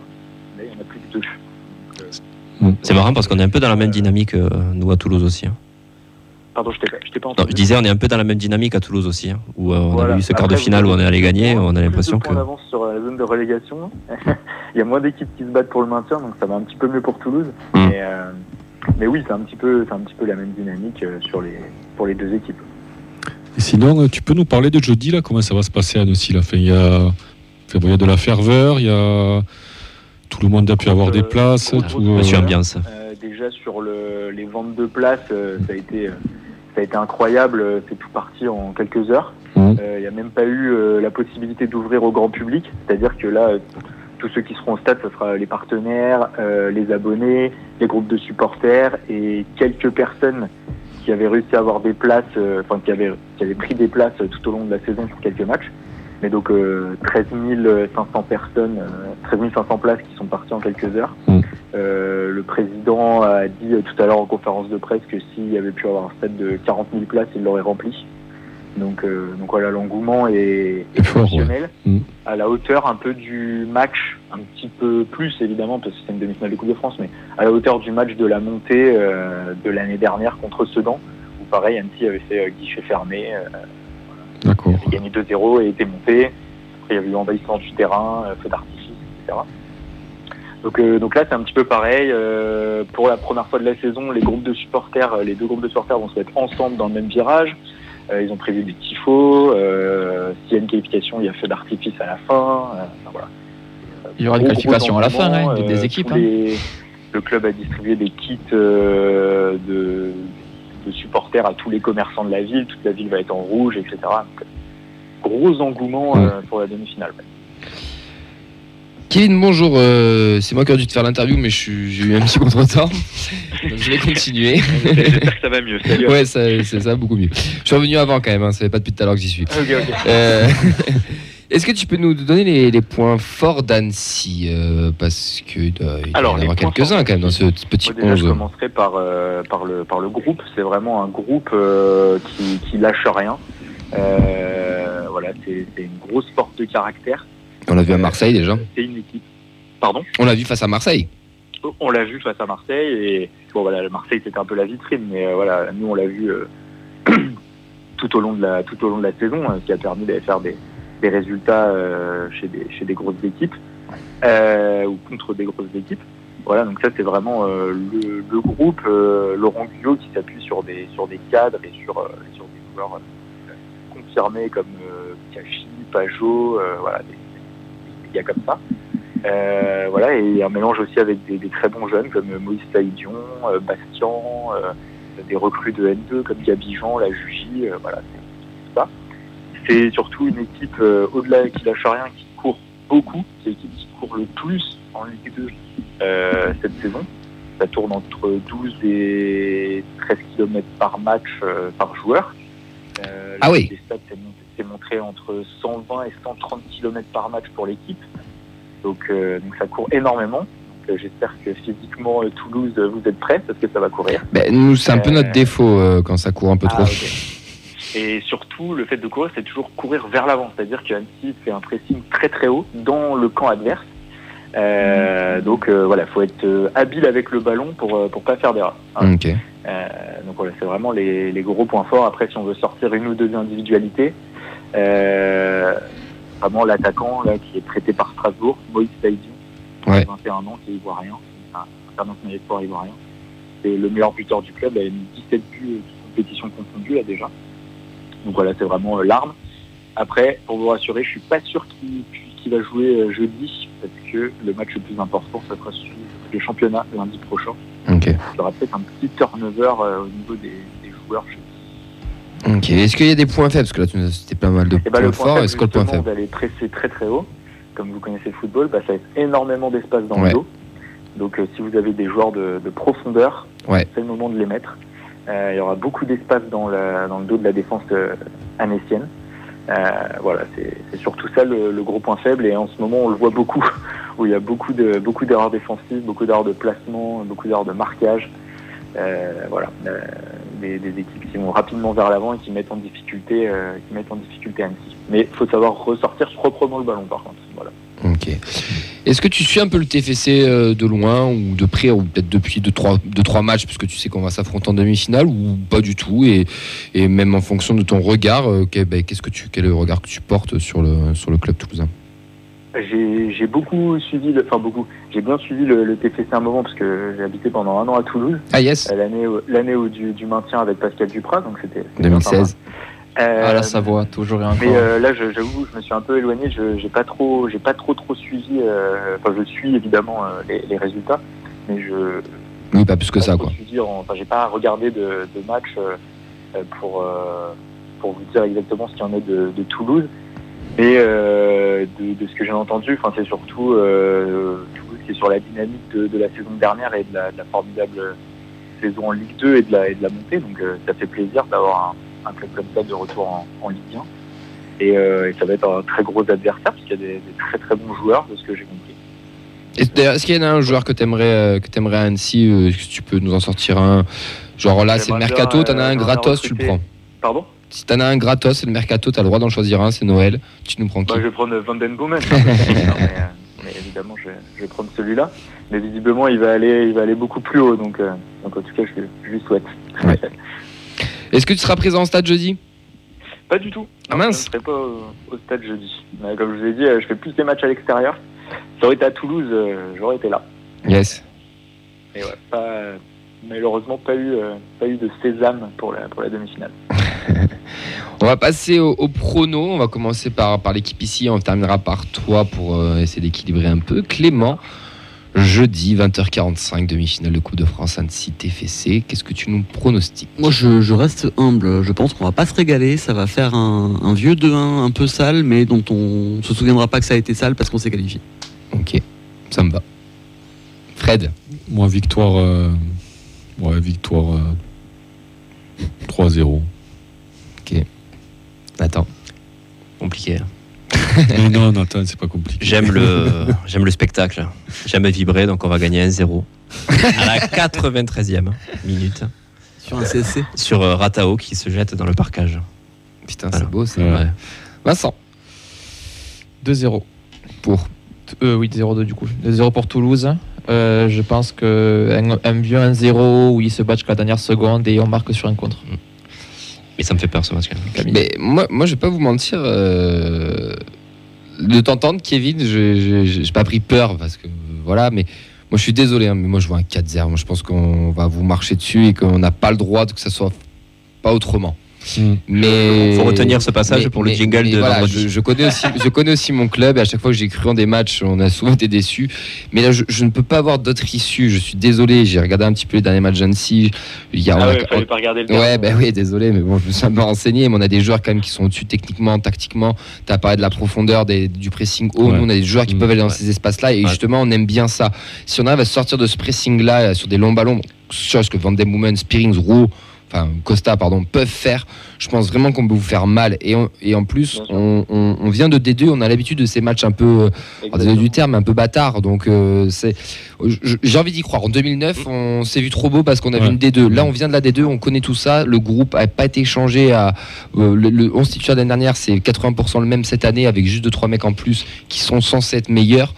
là il y en a plus que deux. Donc, euh, C'est marrant parce qu'on est un peu dans la même dynamique euh, nous à Toulouse aussi. hein. pardon, je t'ai pas, pas Non, je disais, on est un peu dans la même dynamique à Toulouse aussi, hein, où euh, on Voilà. a eu ce quart Après, de finale où on est allé gagner, on a l'impression que. points d'avance sur la zone de relégation. Il y a moins d'équipes qui se battent pour le maintien, donc ça va un petit peu mieux pour Toulouse. Mm. Mais, euh, mais oui, c'est un petit peu, c'est un petit peu la même dynamique euh, sur les, pour les deux équipes. Et sinon, euh, tu peux nous parler de jeudi, là Comment ça va se passer à Annecy là? Enfin, il, y a... enfin, bon, il y a de la ferveur, il y a... Tout le monde a pu avoir des places. Euh, tout, Monsieur euh, Ambiance. Euh, déjà sur le, les ventes de places, euh, ça a été, euh, ça a été incroyable. euh, C'est tout parti en quelques heures. Euh, Il n'y a même pas eu euh, la possibilité d'ouvrir au grand public. C'est-à-dire que là, euh, tous ceux qui seront au stade, ce sera les partenaires, euh, les abonnés, les groupes de supporters et quelques personnes qui avaient réussi à avoir des places, euh, enfin qui avaient, qui avaient pris des places euh, tout au long de la saison pour quelques matchs. Mais donc euh, 13 500 personnes, euh, 13 500 places qui sont parties en quelques heures. Mm. Euh, le président a dit euh, tout à l'heure en conférence de presse que s'il avait pu avoir un stade de 40 000 places, il l'aurait rempli. Donc, euh, donc voilà, l'engouement est, ouais. exceptionnel, Mm. à la hauteur un peu du match, un petit peu plus évidemment parce que c'est une demi-finale de Coupe de France, mais à la hauteur du match de la montée euh, de l'année dernière contre Sedan, où pareil, Annecy avait fait euh, guichet fermé, D'accord. avait gagné 2-0 et était monté. Après, il y avait eu envahissement du terrain, feu d'artifice, etc. Donc, donc là, c'est un petit peu pareil. Pour la première fois de la saison, les groupes de supporters, les deux groupes de supporters vont se mettre ensemble dans le même virage. Euh, ils ont prévu des tifos. Euh, S'il y a une qualification, il y a feu d'artifice à la fin. Euh, enfin, voilà. Il y aura une qualification à la fin, engouement, hein, des- des équipes, hein. le club a distribué des kits de, de supporters à tous les commerçants de la ville. Toute la ville va être en rouge, etc. Donc, gros engouement euh, pour la demi-finale. ouais. Kevin, bonjour. euh, c'est moi qui aurais dû te faire l'interview, mais j'ai eu un petit contretemps. Donc je vais continuer. J'espère que ça va mieux. Salut. ouais, ça, c'est ça, beaucoup mieux. Je suis revenu avant quand même, hein, ça fait pas depuis tout à l'heure que j'y suis. Ok, ok. Euh, Est-ce que tu peux nous donner les, les points forts d'Annecy euh, Parce qu'il Alors, y en avoir quelques-uns quand même dans ce petit Moi, déjà, je 11. commencerai par, euh, par, le, par le groupe. C'est vraiment un groupe euh, qui, qui lâche rien. Euh, voilà, c'est c'est une grosse force de caractère. On l'a vu à Marseille déjà. C'est une équipe. Pardon? On l'a vu face à Marseille. On l'a vu face à Marseille et bon voilà, le Marseille c'était un peu la vitrine, mais euh, voilà, nous on l'a vu euh, tout au long de la tout au long de la saison, euh, ce qui a permis d'aller faire des, des résultats euh, chez des chez des grosses équipes euh, ou contre des grosses équipes. Voilà, donc ça c'est vraiment euh, le, le groupe euh, Laurent Guyot qui s'appuie sur des sur des cadres et sur euh, sur des joueurs euh, confirmés comme euh, Kachi, Pajot, euh, voilà, des gars comme ça. Euh, voilà, et un mélange aussi avec des, des très bons jeunes comme Moïse Taïdion, euh, Bastian, euh, des recrues de N2 comme Gabi Jean, la Jugie, voilà, c'est tout ça. C'est surtout une équipe au-delà qui lâche rien, qui court beaucoup, c'est l'équipe qui court le plus en Ligue 2 euh, cette saison. Ça tourne entre 12 et 13 km par match euh, par joueur. Euh, Ah oui. Les stats, c'est montré, entre 120 et 130 km par match pour l'équipe. Donc, euh, donc ça court énormément. Donc, euh, J'espère que physiquement euh, Toulouse, vous êtes prêts parce que ça va courir. Ben, nous, c'est un peu notre défaut quand ça court un peu Ah, trop. Et surtout, le fait de courir, c'est toujours courir vers l'avant. C'est-à-dire que Annecy fait un pressing très très haut dans le camp adverse. Euh, donc euh, voilà, faut être euh, habile avec le ballon pour pour pas faire d'erreur. Hein. Euh, donc voilà, c'est vraiment les, les gros points forts. Après, si on veut sortir une ou deux individualités, euh, vraiment l'attaquant là qui est prêté par Strasbourg, Moïse Taïdion, Ouais. 21 ans, qui est ivoirien, enfin, international espoir ivoirien. C'est le meilleur buteur du club, il a mis 17 buts, toutes compétitions confondues là déjà. Donc voilà, c'est vraiment euh, l'arme. Après, pour vous rassurer, je suis pas sûr qu'il va jouer euh, jeudi, parce que le match le plus important, ça sera celui le championnat lundi prochain. Il y aura peut-être un petit turnover euh, au niveau des, des joueurs. Ok. Est-ce qu'il y a des points faibles? Parce que là, tu nous as cité pas mal de Et bah, points le point forts. Est-ce que le point faible? vous allez presser très très haut. Comme vous connaissez le football, bah, ça laisse énormément d'espace dans Ouais. le dos. Donc euh, si vous avez des joueurs de, de profondeur, Ouais. c'est le moment de les mettre. Euh, il y aura beaucoup d'espace dans, le dos de la défense euh, voilà, c'est c'est surtout ça le, le gros point faible. Et en ce moment, on le voit beaucoup, où il y a beaucoup de beaucoup d'erreurs défensives, beaucoup d'erreurs de placement, beaucoup d'erreurs de marquage. Euh, voilà, Euh, des, équipes qui vont rapidement vers l'avant et qui mettent en difficulté, euh, qui mettent en difficulté Annecy. Mais il faut savoir ressortir proprement le ballon, par contre. Voilà. Ok. Est-ce que tu suis un peu le TFC de loin ou de près ou peut-être depuis 2-3 deux, trois, deux, trois matchs parce que tu sais qu'on va s'affronter en demi-finale ou pas du tout et, et même en fonction de ton regard, ben, qu'est-ce que tu, quel est le regard que tu portes sur le, sur le club toulousain? J'ai beaucoup suivi, le, enfin beaucoup, j'ai bien suivi le, le TFC un moment parce que j'ai habité pendant un an à Toulouse, Ah yes euh, l'année où- l'année où du, du maintien avec Pascal Duprat, donc c'était c'était bien 2016. sympa. Euh, Ah, la Savoie, toujours et encore. Mais euh, là, j'avoue, je me suis un peu éloigné. Je j'ai pas trop, j'ai pas trop trop suivi. euh, Enfin, je suis évidemment les, les résultats, mais je Oui, pas plus que pas ça quoi. en- Enfin, j'ai pas regardé de, de match pour pour vous dire exactement ce qu'il y en est de, de Toulouse. Mais euh, de, de ce que j'ai entendu, enfin, c'est surtout euh, est sur la dynamique de, de la saison dernière et de la, de la formidable saison en Ligue 2 et de la, et de la montée. Donc, euh, ça fait plaisir d'avoir un, un club comme ça de retour en, en Ligue 1. Et, euh, et ça va être un très gros adversaire parce qu'il y a des, des très très bons joueurs de ce que j'ai compris. Est-ce qu'il y en a un joueur que t'aimerais euh, que t'aimerais à Annecy Est-ce que tu peux nous en sortir un? Genre là, c'est le mercato, t'en as un gratos, tu le prends. Pardon? Si t'en as un gratos, c'est le mercato, t'as le droit d'en choisir un, c'est Noël. Tu nous prends qui Bah, je vais prendre Van Den Boomen. Non, mais, euh, mais évidemment, je, je vais prendre celui-là. Mais visiblement, il va aller, il va aller beaucoup plus haut. Donc, euh, donc en tout cas, je, je lui souhaite. Ouais. Est-ce que tu seras présent au stade jeudi? Pas du tout. Ah, mince. Je ne serai pas au, au stade jeudi. Mais comme je vous ai dit, euh, je fais plus des matchs à l'extérieur. Ça aurait été à Toulouse, euh, j'aurais été là. Yes. Et ouais, pas, malheureusement, pas eu, pas eu de sésame pour la, pour la demi-finale. On va passer au, au prono. On va commencer par, par l'équipe ici. On terminera par toi pour euh, essayer d'équilibrer un peu. Clément, jeudi 20h45 demi-finale de Coupe de France Annecy TFC. Qu'est-ce que tu nous pronostiques? Moi, je, je reste humble. Je pense qu'on va pas se régaler. Ça va faire un, un vieux 2-1 un peu sale, mais dont on se souviendra pas que ça a été sale parce qu'on s'est qualifié. Ok, ça me va. Fred, Moi, victoire. euh, ouais, victoire euh, 3-0. Nathan. Compliqué. hein. non, non, Nathan, c'est pas compliqué. J'aime le, j'aime le spectacle. J'aime vibrer, donc on va gagner 1-0. À la 93e minute. Sur un CSC. Sur euh, Ratao qui se jette dans le parcage. Putain, Voilà. c'est beau ça. Ouais. Vincent, 2-0. pour. Euh, oui, 0-2 du coup. 2-0 pour Toulouse. Euh, je pense que un, un vieux 1-0 où ils se battent jusqu'à la dernière seconde et on marque sur un contre. Mais ça me fait peur ce match. Camille. Mais moi, moi, je vais pas vous mentir. euh, De t'entendre, Kevin, je j'ai pas pris peur parce que voilà, mais moi je suis désolé, hein, mais moi je vois un 4-0. Moi je pense qu'on va vous marcher dessus et qu'on n'a pas le droit de que ça soit pas autrement. Hmm. Mais Faut retenir ce passage mais- pour le jingle mais de voilà, je, je connais aussi, je connais aussi mon club et à chaque fois que j'ai cru en des matchs, on a souvent été déçus. Mais là, je, je ne peux pas avoir d'autre issue. Je suis désolé. J'ai regardé un petit peu les derniers matchs d'Annecy. Il y a, on Ah a- ouais, fallait pas regarder le Ouais, terrain. bah oui, désolé, mais bon, je me suis un peu renseigné. Mais on a des joueurs quand même qui sont au-dessus techniquement, tactiquement. Tu as parlé de la profondeur des- du pressing haut. Ouais. Nous, on a des joueurs qui Mm. peuvent aller dans Ouais. ces espaces-là. Et Ouais. justement, on aime bien ça. Si on arrive à sortir de ce pressing-là sur des longs ballons, chose que Van Den Boomen, Spearings, Roux, enfin Costa, pardon, peuvent faire, je pense vraiment qu'on peut vous faire mal. Et, on- et en plus, on, on- on vient de D2, on a l'habitude de ces matchs un peu euh, du terme, un peu bâtard. Donc, euh, c'est, j'ai envie d'y croire. En 2009, on s'est vu trop beau parce qu'on avait Ouais. une D2. Là, on vient de la D2, on connaît tout ça. Le groupe n'a pas été changé. À, euh, le, le 11 titulaire de l'année dernière, c'est 80% le même cette année, avec juste 2-3 mecs en plus qui sont censés être meilleurs.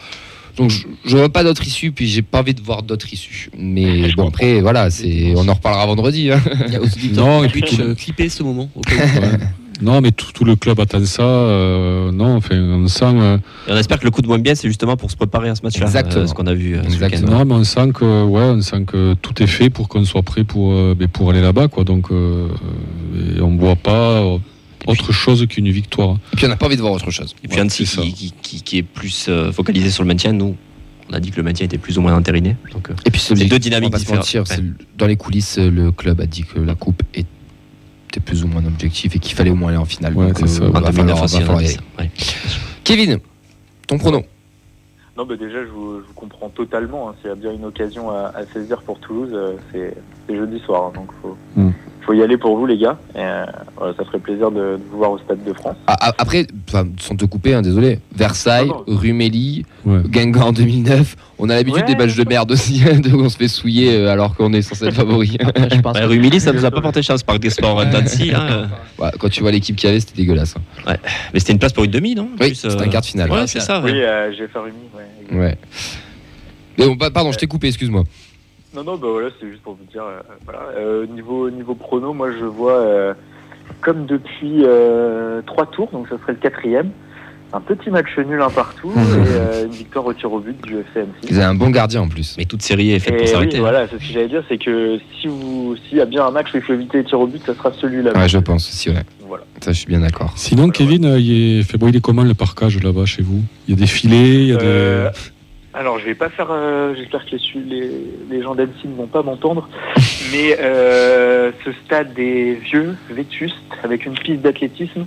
Donc, je je vois pas d'autre issue, puis j'ai pas envie de voir d'autres issues. Mais bon, après, voilà, c'est, on en reparlera vendredi. hein. Il y a aussi Non, et puis euh, clipper ce moment. au cas où. Ouais. Non, mais tout, tout le club attend ça. euh, non, enfin, on sent. euh, Et on espère que le coup de moins bien, c'est justement pour se préparer à ce match-là. Exactement. euh, ce qu'on a vu euh, ce non, mais on sent que, ouais, on sent que tout est fait pour qu'on soit prêt pour, euh, ben, pour aller là-bas, quoi. Donc, euh, et on voit pas euh, autre chose qu'une victoire. Et puis, on n'a pas envie de voir autre chose. Et puis Ouais, Annecy c'est qui, qui, qui- qui est plus euh, focalisé sur le maintien, nous, on a dit que le maintien était plus ou moins entériné. Donc, euh, Et puis, C'est deux dynamiques se mentir, différentes. c'est- dans les coulisses, le club a dit que la coupe était plus ou moins un objectif et qu'il fallait au moins aller en finale. Ouais, Donc, c'est ça. euh, en va 2009 falloir- aussi, va falloir aller. Ouais. Kevin, ton prono Non, bah déjà, je vous, je vous comprends totalement. hein. A bien une occasion à, à saisir pour Toulouse, euh, c'est c'est jeudi soir. hein, donc, faut, Mm. Faut y aller pour vous, les gars. Et, euh, voilà, ça ferait plaisir de, de vous voir au Stade de France. Ah, ah, Après, sans te couper, hein, désolé. Versailles, Non, non. Rumélie, Ouais. Guingamp en 2009. On a l'habitude Ouais, des matchs de merde aussi, hein, de où on se fait souiller euh, alors qu'on est censé être favori. Après, je pense Rumilly, ça nous a pas porté chance par des sports d'Annecy. euh. Ouais, quand tu vois l'équipe qu'il y avait, c'était dégueulasse. hein. Mais c'était une place pour une demi, non? Oui, c'était euh, un quart de finale. Ouais, c'est ça. ouais. Oui, euh, j'ai fait Rumi. Ouais, exact. Ouais. Mais bon, pa- pardon, je t'ai coupé, excuse-moi. Non, non, bah voilà, c'est juste pour vous dire. euh, voilà. Euh, niveau, niveau prono, moi je vois, euh, comme depuis euh, trois tours, donc ça serait le quatrième, un petit match nul un partout et euh, une victoire au tir au but du FC Annecy. Ils avaient un bon gardien en plus. Mais toute série est faite Et pour s'arrêter. voilà, c'est ce que j'allais dire, c'est que si vous, s'il y a bien un match où il faut éviter les tirs au but, ça sera celui-là. Ouais, je pense aussi, ouais. Voilà. Ça, je suis bien d'accord. Sinon, Kevin, il est, fait, bon, il est comment le parcage là-bas chez vous Il y a des filets, il y a Euh, des. Alors, je vais pas faire. euh, J'espère que les, su- les, les gens d'Annecy ne vont pas m'entendre. Mais euh, ce stade est vieux, vétuste, avec une piste d'athlétisme.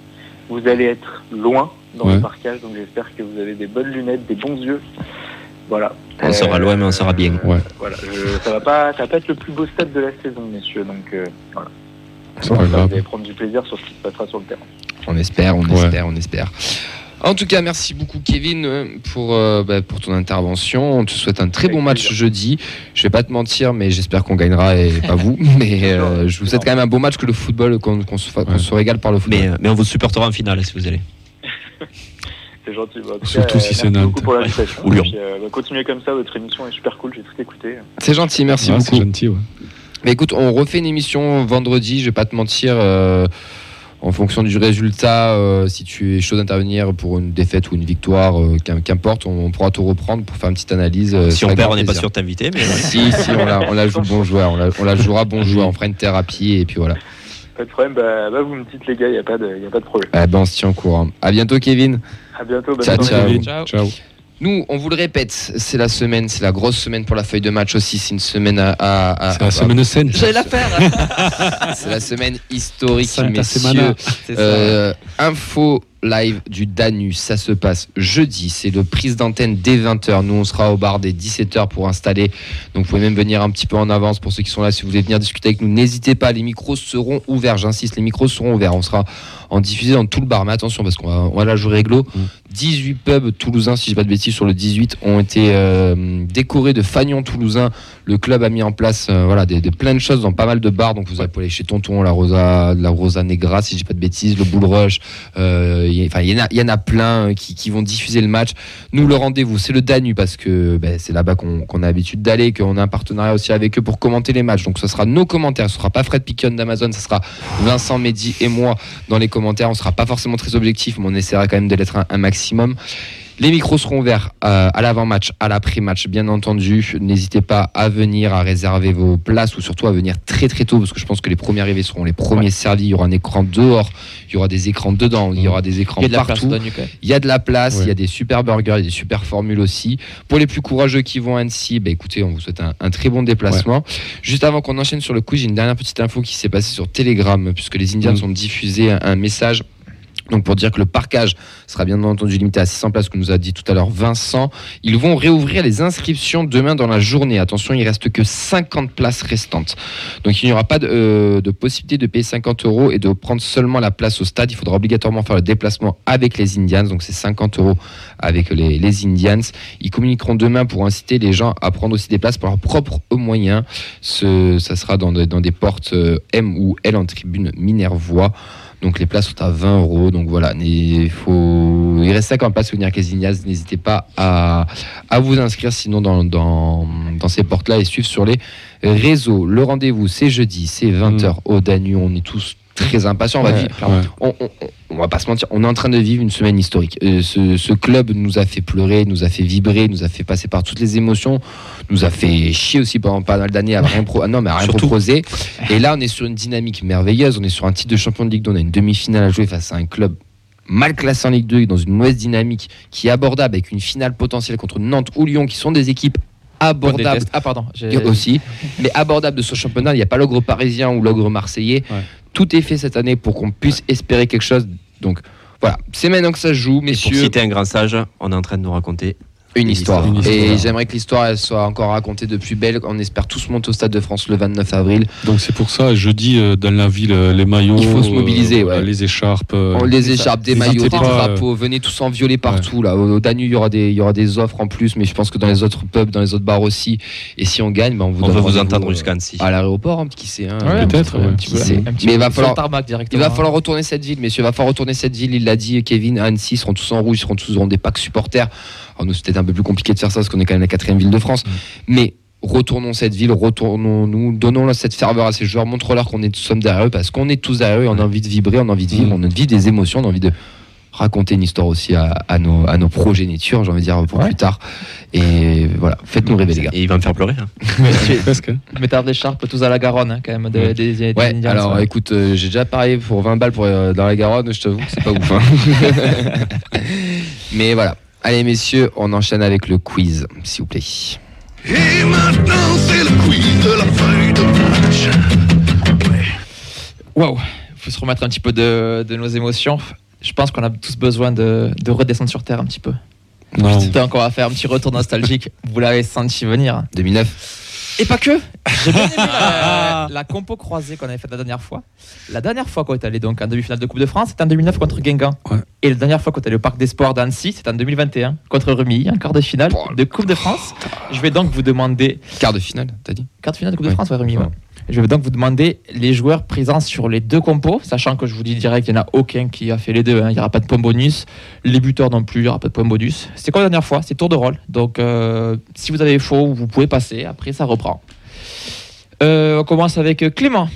Vous allez être loin dans Ouais. le parcage, donc j'espère que vous avez des bonnes lunettes, des bons yeux. Voilà. On sera loin, mais on sera bien. Ouais. Voilà. Je- ça va pas, ça va pas être le plus beau stade de la saison, messieurs. Donc euh, voilà. Vous allez prendre du plaisir sur ce qui se passera sur le terrain. On espère, on Ouais. espère, on espère. En tout cas, merci beaucoup Kevin euh, pour, euh, bah, pour ton intervention. On te souhaite un très Avec bon match plaisir. jeudi. Je vais pas te mentir, mais j'espère qu'on gagnera et pas vous. Mais euh, je vous souhaite quand même un bon match que le football, qu'on qu'on se, régale par le football. Mais, euh, mais on vous supportera en finale si vous allez. C'est gentil. Bah, Surtout cas, si c'est Nantes. beaucoup pour l'invitation. Ou Lyon. Et puis, euh, bah, continuez comme ça, votre émission est super cool, j'ai tout écouté. C'est gentil, merci Ah, c'est beaucoup. gentil, ouais. Mais écoute, on refait une émission vendredi, je vais pas te mentir. euh, en fonction du résultat, euh, si tu es chaud d'intervenir pour une défaite ou une victoire, euh, qu'im- qu'importe, on, on pourra tout reprendre pour faire une petite analyse. euh, Si on perd, on n'est pas sûr de t'inviter. Mais. Si, si, on la, on la joue bon joueur, on la, on la jouera bon joueur, on fera une thérapie et puis voilà. Pas de problème, bah, bah, vous me dites les gars, il n'y a, pas de- y a pas de problème. Ah ben, on se tient au courant. À bientôt, Kevin. À bientôt, bonne Ciao, Ciao. ciao. Nous, on vous le répète, c'est la semaine, c'est la grosse semaine pour la feuille de match aussi. C'est une semaine à. à- à- C'est la à- semaine sainte. J'allais la faire. C'est la semaine historique, Santa messieurs. Euh, info live du Danus, ça se passe jeudi. C'est le prise d'antenne dès 20h. Nous, on sera au bar dès 17h pour installer. Donc, vous pouvez même venir un petit peu en avance pour ceux qui sont là. Si vous voulez venir discuter avec nous, n'hésitez pas. Les micros seront ouverts. J'insiste, les micros seront ouverts. On sera en diffusé dans tout le bar. Mais attention, parce qu'on va, on va la jouer réglo. 18 pubs toulousains, si je dis pas de bêtises, sur le 18 ont été euh, décorés de fagnons toulousains. Le club a mis en place euh, voilà, des, des- plein de choses dans pas mal de bars. Donc vous allez aller chez Tonton, la Rosa, la Rosa Negra, si je dis pas de bêtises, le Bull Rush. Euh, il y, en a, plein qui, qui vont diffuser le match. Nous, le rendez-vous, c'est le Danu parce que ben, c'est là-bas qu'on qu'on a l'habitude d'aller, qu'on a un partenariat aussi avec eux pour commenter les matchs. Donc ce sera nos commentaires. Ce sera pas Fred Piquion d'Amazon, ce sera Vincent Mehdi et moi dans les commentaires. On sera pas forcément très objectif, mais on essaiera quand même de l'être un maximum. Les micros seront ouverts euh, à l'avant-match, à l'après-match, bien entendu. N'hésitez pas à venir, à réserver vos places ou surtout à venir très très tôt parce que je pense que les premiers arrivés seront les premiers servis. Il y aura un écran dehors, il y aura des écrans dedans, il y aura des écrans partout. Il y a de la place, Ouais. il y a des super burgers, il y a des super formules aussi. Pour les plus courageux qui vont à Annecy, bah écoutez, on vous souhaite un, un très bon déplacement. Juste avant qu'on enchaîne sur le quiz, j'ai une dernière petite info qui s'est passée sur Telegram, puisque les Indians Mm. ont diffusé un, un message. Donc pour dire que le parcage sera bien entendu limité à 600 places, que nous a dit tout à l'heure Vincent. Ils vont réouvrir les inscriptions demain dans la journée. Attention, il reste que 50 places restantes. Donc il n'y aura pas de, euh, possibilité de payer 50 euros et de prendre seulement la place au stade. Il faudra obligatoirement faire le déplacement avec les Indians. Donc c'est 50 euros avec les, Indians. Ils communiqueront demain pour inciter les gens à prendre aussi des places pour leurs propres moyens. Ce, ça sera dans, des- dans des portes euh, M ou L en tribune Minervois. Donc les places sont à 20 euros. Donc voilà, il faut. Il reste 50 places pour venir avec les Indians. N'hésitez pas à, à vous inscrire sinon dans, dans, dans ces portes-là et suivre sur les réseaux. Le rendez-vous, c'est jeudi, c'est 20h au Danu. On est tous très impatients. On va Ouais, vivre- clairement. Ouais. on, on- on- on va pas se mentir, on est en train de vivre une semaine historique. Euh, ce, ce club nous a fait pleurer, nous a fait vibrer, nous a fait passer par toutes les émotions, nous a fait chier aussi pendant pas mal d'années à rien, pro- ah non, mais à rien proposer. Et là, on est sur une dynamique merveilleuse. On est sur un titre de champion de Ligue 2. On a une demi-finale à jouer face à un club mal classé en Ligue 2, dans une mauvaise dynamique, qui est abordable avec une finale potentielle contre Nantes ou Lyon, qui sont des équipes abordables. Ah, pardon. aussi, mais abordable de ce championnat. Il n'y a pas l'ogre parisien ou l'ogre marseillais. Ouais. Tout est fait cette année pour qu'on puisse espérer quelque chose. Donc voilà, c'est maintenant que ça se joue, Et pour messieurs. citer un grand sage, on est en train de nous raconter Une histoire. Une histoire. Et j'aimerais que l'histoire elle soit encore racontée de plus belle. On espère tous monter au Stade de France le 29 avril. Donc c'est pour ça, jeudi, euh, dans la ville, euh, les maillots, Il faut se mobiliser, voilà, ouais. les écharpes. euh, On les écharpes, des maillots, des euh, drapeaux. Venez tous en violet partout. Là. Au Danube, il y, aura des, il y aura des offres en plus, mais je pense que dans les autres pubs, dans les autres bars aussi. Et si on gagne, ben, on vous On veut vous entendre euh, jusqu'à Annecy. À l'aéroport, hein, qui sait. hein. Ouais, Peut-être, Mais il va falloir- Il va falloir retourner cette ville, messieurs. Il va falloir retourner cette ville. Il l'a dit, Kevin. À Annecy, ils seront tous en rouge, ils seront tous auront des packs supporters. Alors nous, c'était un peu plus compliqué de faire ça parce qu'on est quand même la quatrième ville de France. Mais retournons cette ville, retournons-nous, donnons cette ferveur à ces joueurs, montrons-leur qu'on est tous sommes derrière eux parce qu'on est tous derrière eux. et On a envie de vibrer, on a envie de vivre, on a envie de vivre des émotions, on a envie de raconter une histoire aussi à, à nos, à nos progénitures, j'ai envie de dire pour Ouais. plus tard. Et voilà, faites-nous rêver, les gars. Et il va me faire pleurer. hein. presque. hein. Métard d'écharpe, tous à la Garonne, hein, quand même, de- Ouais. des, des Ouais, Indians, alors ouais. écoute, euh, j'ai déjà parié pour 20 balles pour, euh, dans la Garonne, je t'avoue, que c'est pas ouf. hein. Mais voilà. Allez, messieurs, on enchaîne avec le quiz, s'il vous plaît. Et maintenant, c'est le quiz de la feuille de match. Waouh, il faut se remettre un petit peu de, de nos émotions. Je pense qu'on a tous besoin de, de redescendre sur Terre un petit peu. Non. Donc on va faire un petit retour nostalgique. Vous l'avez senti venir. 2009. Et pas que. J'ai bien aimé la, la compo croisée qu'on avait faite la dernière fois. La dernière fois qu'on est allé donc en demi-finale de Coupe de France, c'était en 2009 contre Guingamp. Ouais. Et la dernière fois qu'on est allé au Parc des Sports d'Annecy, c'était en 2021 contre Remy, en quart de finale de Coupe de France. Je vais donc vous demander Quart de finale, t'as dit? Quart de finale de Coupe de. France, ouais, Rémi, ouais. Je vais donc vous demander les joueurs présents sur les deux compos, sachant que je vous dis direct, il n'y en a aucun qui a fait les deux. hein. Il n'y aura pas de point bonus. Les buteurs non plus, il n'y aura pas de point bonus. C'était quoi la dernière fois? C'est tour de rôle. Donc, euh, si vous avez faux, vous pouvez passer. Après, ça reprend. Euh, on commence avec Clément.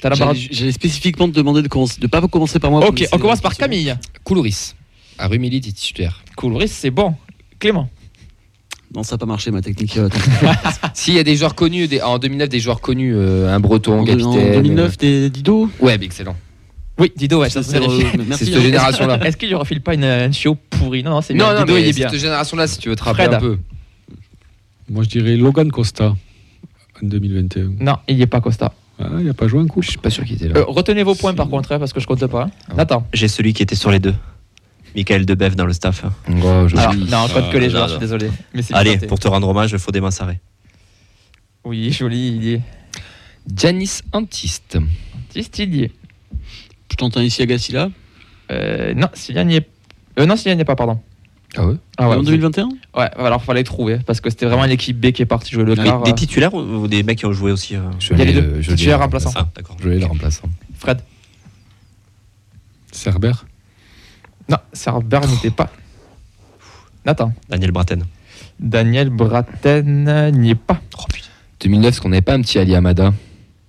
T'as la barre- J'allais spécifiquement te demander de ne pas commencer par moi. Ok, on commence par question. Camille. Coulouris. À Rumilly, titulaire. Cool, Riz, c'est bon. Clément. Non, ça n'a pas marché ma technique. euh, S'il y a des joueurs connus, des- en 2009, des joueurs connus, euh, un breton, en, capitaine. en 2009, des Dido euh, Ouais, bah, excellent. Oui, Dido, ouais, c'est, euh, cette hein. génération-là. Est-ce qu'il ne refile pas une, un chiot pourri Non, non, c'est Non, bien. non, Dido, mais il est c'est bien. cette génération-là, si tu veux te rappeler Fred. un peu. Moi, je dirais Logan Costa en 2021. Non, il n'y est pas Costa. Ah, il n'a pas joué un coup Je suis pas sûr qu'il était là. Euh, retenez vos points par contre, hein, parce que je compte pas. hein. Ah. Nathan. J'ai celui qui était sur les deux. Michael Debev dans le staff. Oh, je- Alors, non, on compte que les Ah, joueurs, non, je suis non. désolé. Mais Allez, pour te rendre hommage, il faut démansarrer. Oui, joli, il y est. Janis Antiste. Juste, il y est. Je tente un ici à Gassila. Euh, non, Sylvian n'y est. Euh, non, n'y est pas, pardon. Ah ouais? Ah ouais, en 2021 ouais, alors fallait trouver parce que c'était vraiment l'équipe B qui est partie jouer le Des, quart. des euh, titulaires ou des mecs qui ont joué aussi euh, Je Il y a les deux. je l'ai, Titulaire le remplaçant. Ah, d'accord. Je l'ai le remplaçant. Fred. Cerber Non, Cerber n'était pas. Nathan. Daniel Braten. Daniel Braten n'y est pas. Oh putain. 2009, est-ce qu'on n'avait pas un petit Ali Amada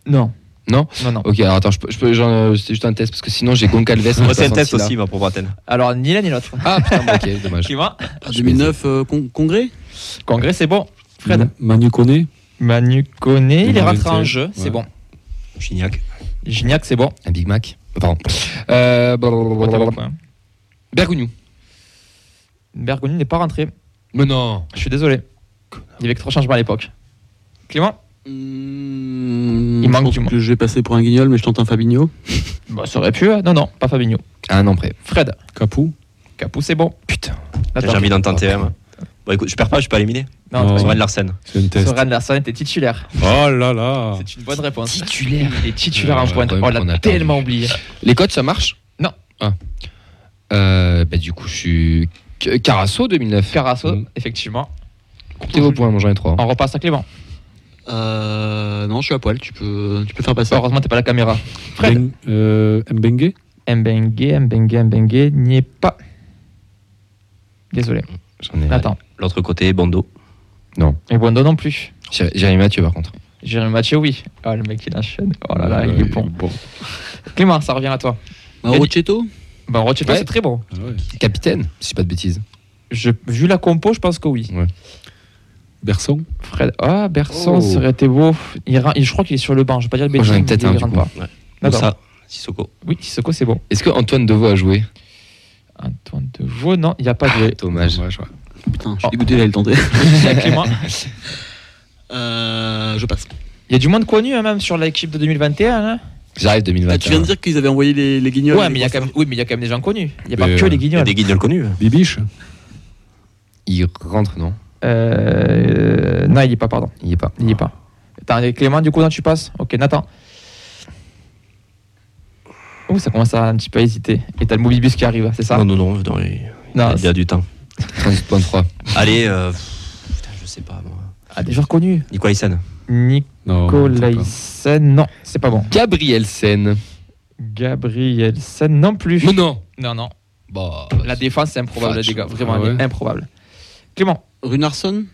Non. Non? Non, non. Ok, alors attends, je peux, je peux j'en, euh, c'est juste un test parce que sinon j'ai Goncalves. on Moi, c'est un test aussi, moi, pour Braten. Alors, ni l'un ni l'autre. Ah putain, bon, ok, dommage. Qui va? En 2009, euh, con- Congrès? Congrès, c'est bon. Fred. Ma- Manu Koné? Manu Koné, il est rentré en 2021, jeu, c'est ouais. bon. Gignac. Gignac, c'est bon. Un Big Mac? Euh, Pardon. Euh, blablabla. Bergognou. Bergoni n'est pas rentré. Mais non Je suis désolé. Il y avait que trois changements à l'époque. Clément Mmh, Il manque je pense du monde. que je vais passer pour un guignol, mais je tente un Fabinho. bah, Ça aurait pu. hein. Non, non, pas Fabinho. À un an près. Fred. Capou Capou, c'est bon. Putain. J'ai envie d'en tenter un. moi. Bon, écoute, je perds pas, je suis pas éliminé. Non, Non. c'est pas Soren Larsen. C'est test. Était titulaire. Oh là là C'est une bonne réponse. Titulaire. Il est titulaire en ouais, pointe. ouais, Oh, on on a l'a perdu. tellement oublié. Les codes, ça marche? Non. Ah. Euh, bah, du coup, je suis. Ca- Carasso 2009. Carasso, Mm. effectivement. Comptez vos points, moi j'en ai trois. On repasse à Clément. Euh, non, je suis à poil, tu peux, tu peux faire passer. Heureusement, t'es pas à la caméra. Fred. Ben- euh, Mbengue Mbengue, Mbengue, Mbengue n'y est pas. Désolé. J'en ai. Attends. L'autre côté, Bondo. Et Bondo non plus. Jé- Jérémy Mathieu, par contre. Jérémy Mathieu, oui. Oh, le mec, il enchaîne. Oh là là, il est bon. Clément, ça revient à toi. Mauro Chetto Bon, Rocheto, Ouais. c'est très bon. Ah ouais. Capitaine, si je dis pas de bêtises. Je, vu la compo, je pense que oui. Berson Fred. Ah, Berson, Oh. ça aurait été beau. Il, je crois qu'il est sur le banc. Je vais pas dire de Moi, j'en ai bêtises. peut-être un, du coup. pas. Ouais. Moussa, Sissoko. Oui, Sissoko, c'est bon. Est-ce que Antoine Deveau a joué? Antoine de Vaux, non, il n'y a pas joué. Dommage. Dommage, ouais. Putain, je suis Oh. dégoûté d'aller le tenter. Euh, je passe. Il y a du monde connu, hein, même sur l'équipe de 2021. hein. J'arrive Ah, 2021. tu viens de dire qu'ils avaient envoyé les, les guignols. Ouais, mais il y a quand même, oui, mais il y a quand même des gens connus. Il n'y a pas que les Il y a guignols. des guignols connus. Bibiche Il rentre, non Euh, non, il n'y est pas, pardon. Il y est pas. Il n'y est pas. Attends, Clément, du coup, non, tu passes Ok, Nathan. Oh, ça commence à un petit peu hésiter. Et t'as le Movibus qui arrive, c'est ça Non, non, non, non, il Non, il y a du temps. 38.3. Allez, euh, putain, je sais pas, moi. Ah, des joueurs connus. Nicolas Hyssen. Non. Non, c'est pas bon. Gabriel Sen. Gabrielsen, non plus. Mais non Non, non. Bah. La défense, c'est improbable, les gars. Vraiment, Ah ouais elle est improbable. Clément, Runarsson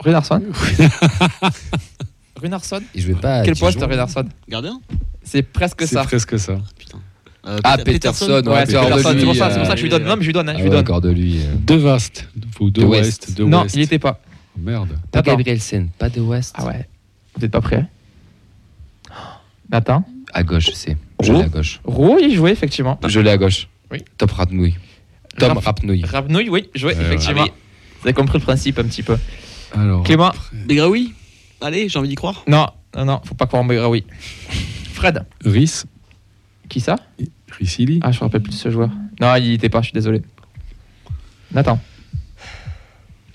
Runarsson Runarsson Il jouait pas. Quel poste, Runarsson Gardien C'est presque C'est ça. presque ça. Putain. Euh, Ah, Peter- Peterson. Ouais, ouais, c'est c'est pour ça, c'est pour ça euh, que je lui donne. Non, mais je lui donne, hein, Ah je lui ouais, donne. de lui. euh. De Vaste. Ou de. West. De Non, Ouest. il était pas. Merde. Pas Attends. Gabriel Sen, pas de West. Ah ouais. Vous n'êtes pas prêts Nathan À gauche, je sais. Je l'ai à gauche. Rouault, il jouait effectivement. Je l'ai à gauche. Oui. Top Rapnouille. Tom Rap- Rapnouille. Rapnouille, oui, jouait Ouais, effectivement. Vous avez compris le principe un petit peu. Alors. Clément Begraoui Allez, j'ai envie d'y croire. Non, non, non, faut pas croire en Begra, oui. Fred Rhys. Qui ça Rissili. Ah, je me rappelle plus de ce joueur. Non, il y était pas, je suis désolé. Nathan.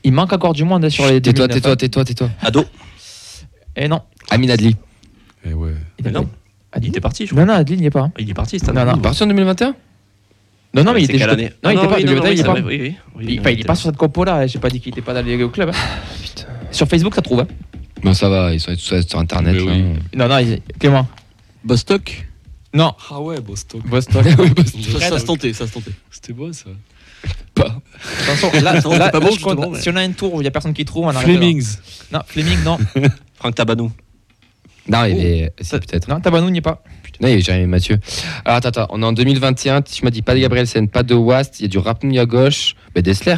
Il manque encore du monde hein, sur les Tais-toi, 2009, tais-toi, hein. tais-toi, tais-toi. Ado. Eh non. Amin Adli. Eh ouais. Il non. Adli Il était parti, je crois. Non, non, Adli, il n'y est pas. hein. Il est parti, cette Non, non. Il est parti en 2021 Non, non, mais il était quelle juste- année Non, il était pas. oui, 2021, il est pas. vrai, Oui, oui. oui, Il, enfin, il est pas sur cette compo-là. J'ai pas dit qu'il était pas dans les au club. hein. Putain. Sur Facebook, ça trouve. hein. Non, ça va, ils sont tous sur internet. Oui. Non, non, il- Clément. Bostock Non. Ah ouais, Boston. Boston. ça, ça se tentait, ça se tentait. C'était bon ça. Là, Non, là, pas bon, là, je compte. justement, mais- Si on a un tour où il y a personne qui trouve, on arrête. Flemings. là. Non, Fleming, non. Franck Tabanou. Non, il est. Ça- C'est peut-être. Non, Tabanou n'y est pas. Non, il y a Jérémy Mathieu. Alors, attends, attends. On est en 2021. Tu m'as dit pas de Gabriel Sen, pas de Wast. Il y a du Rapnouille à gauche. Mais Dessler.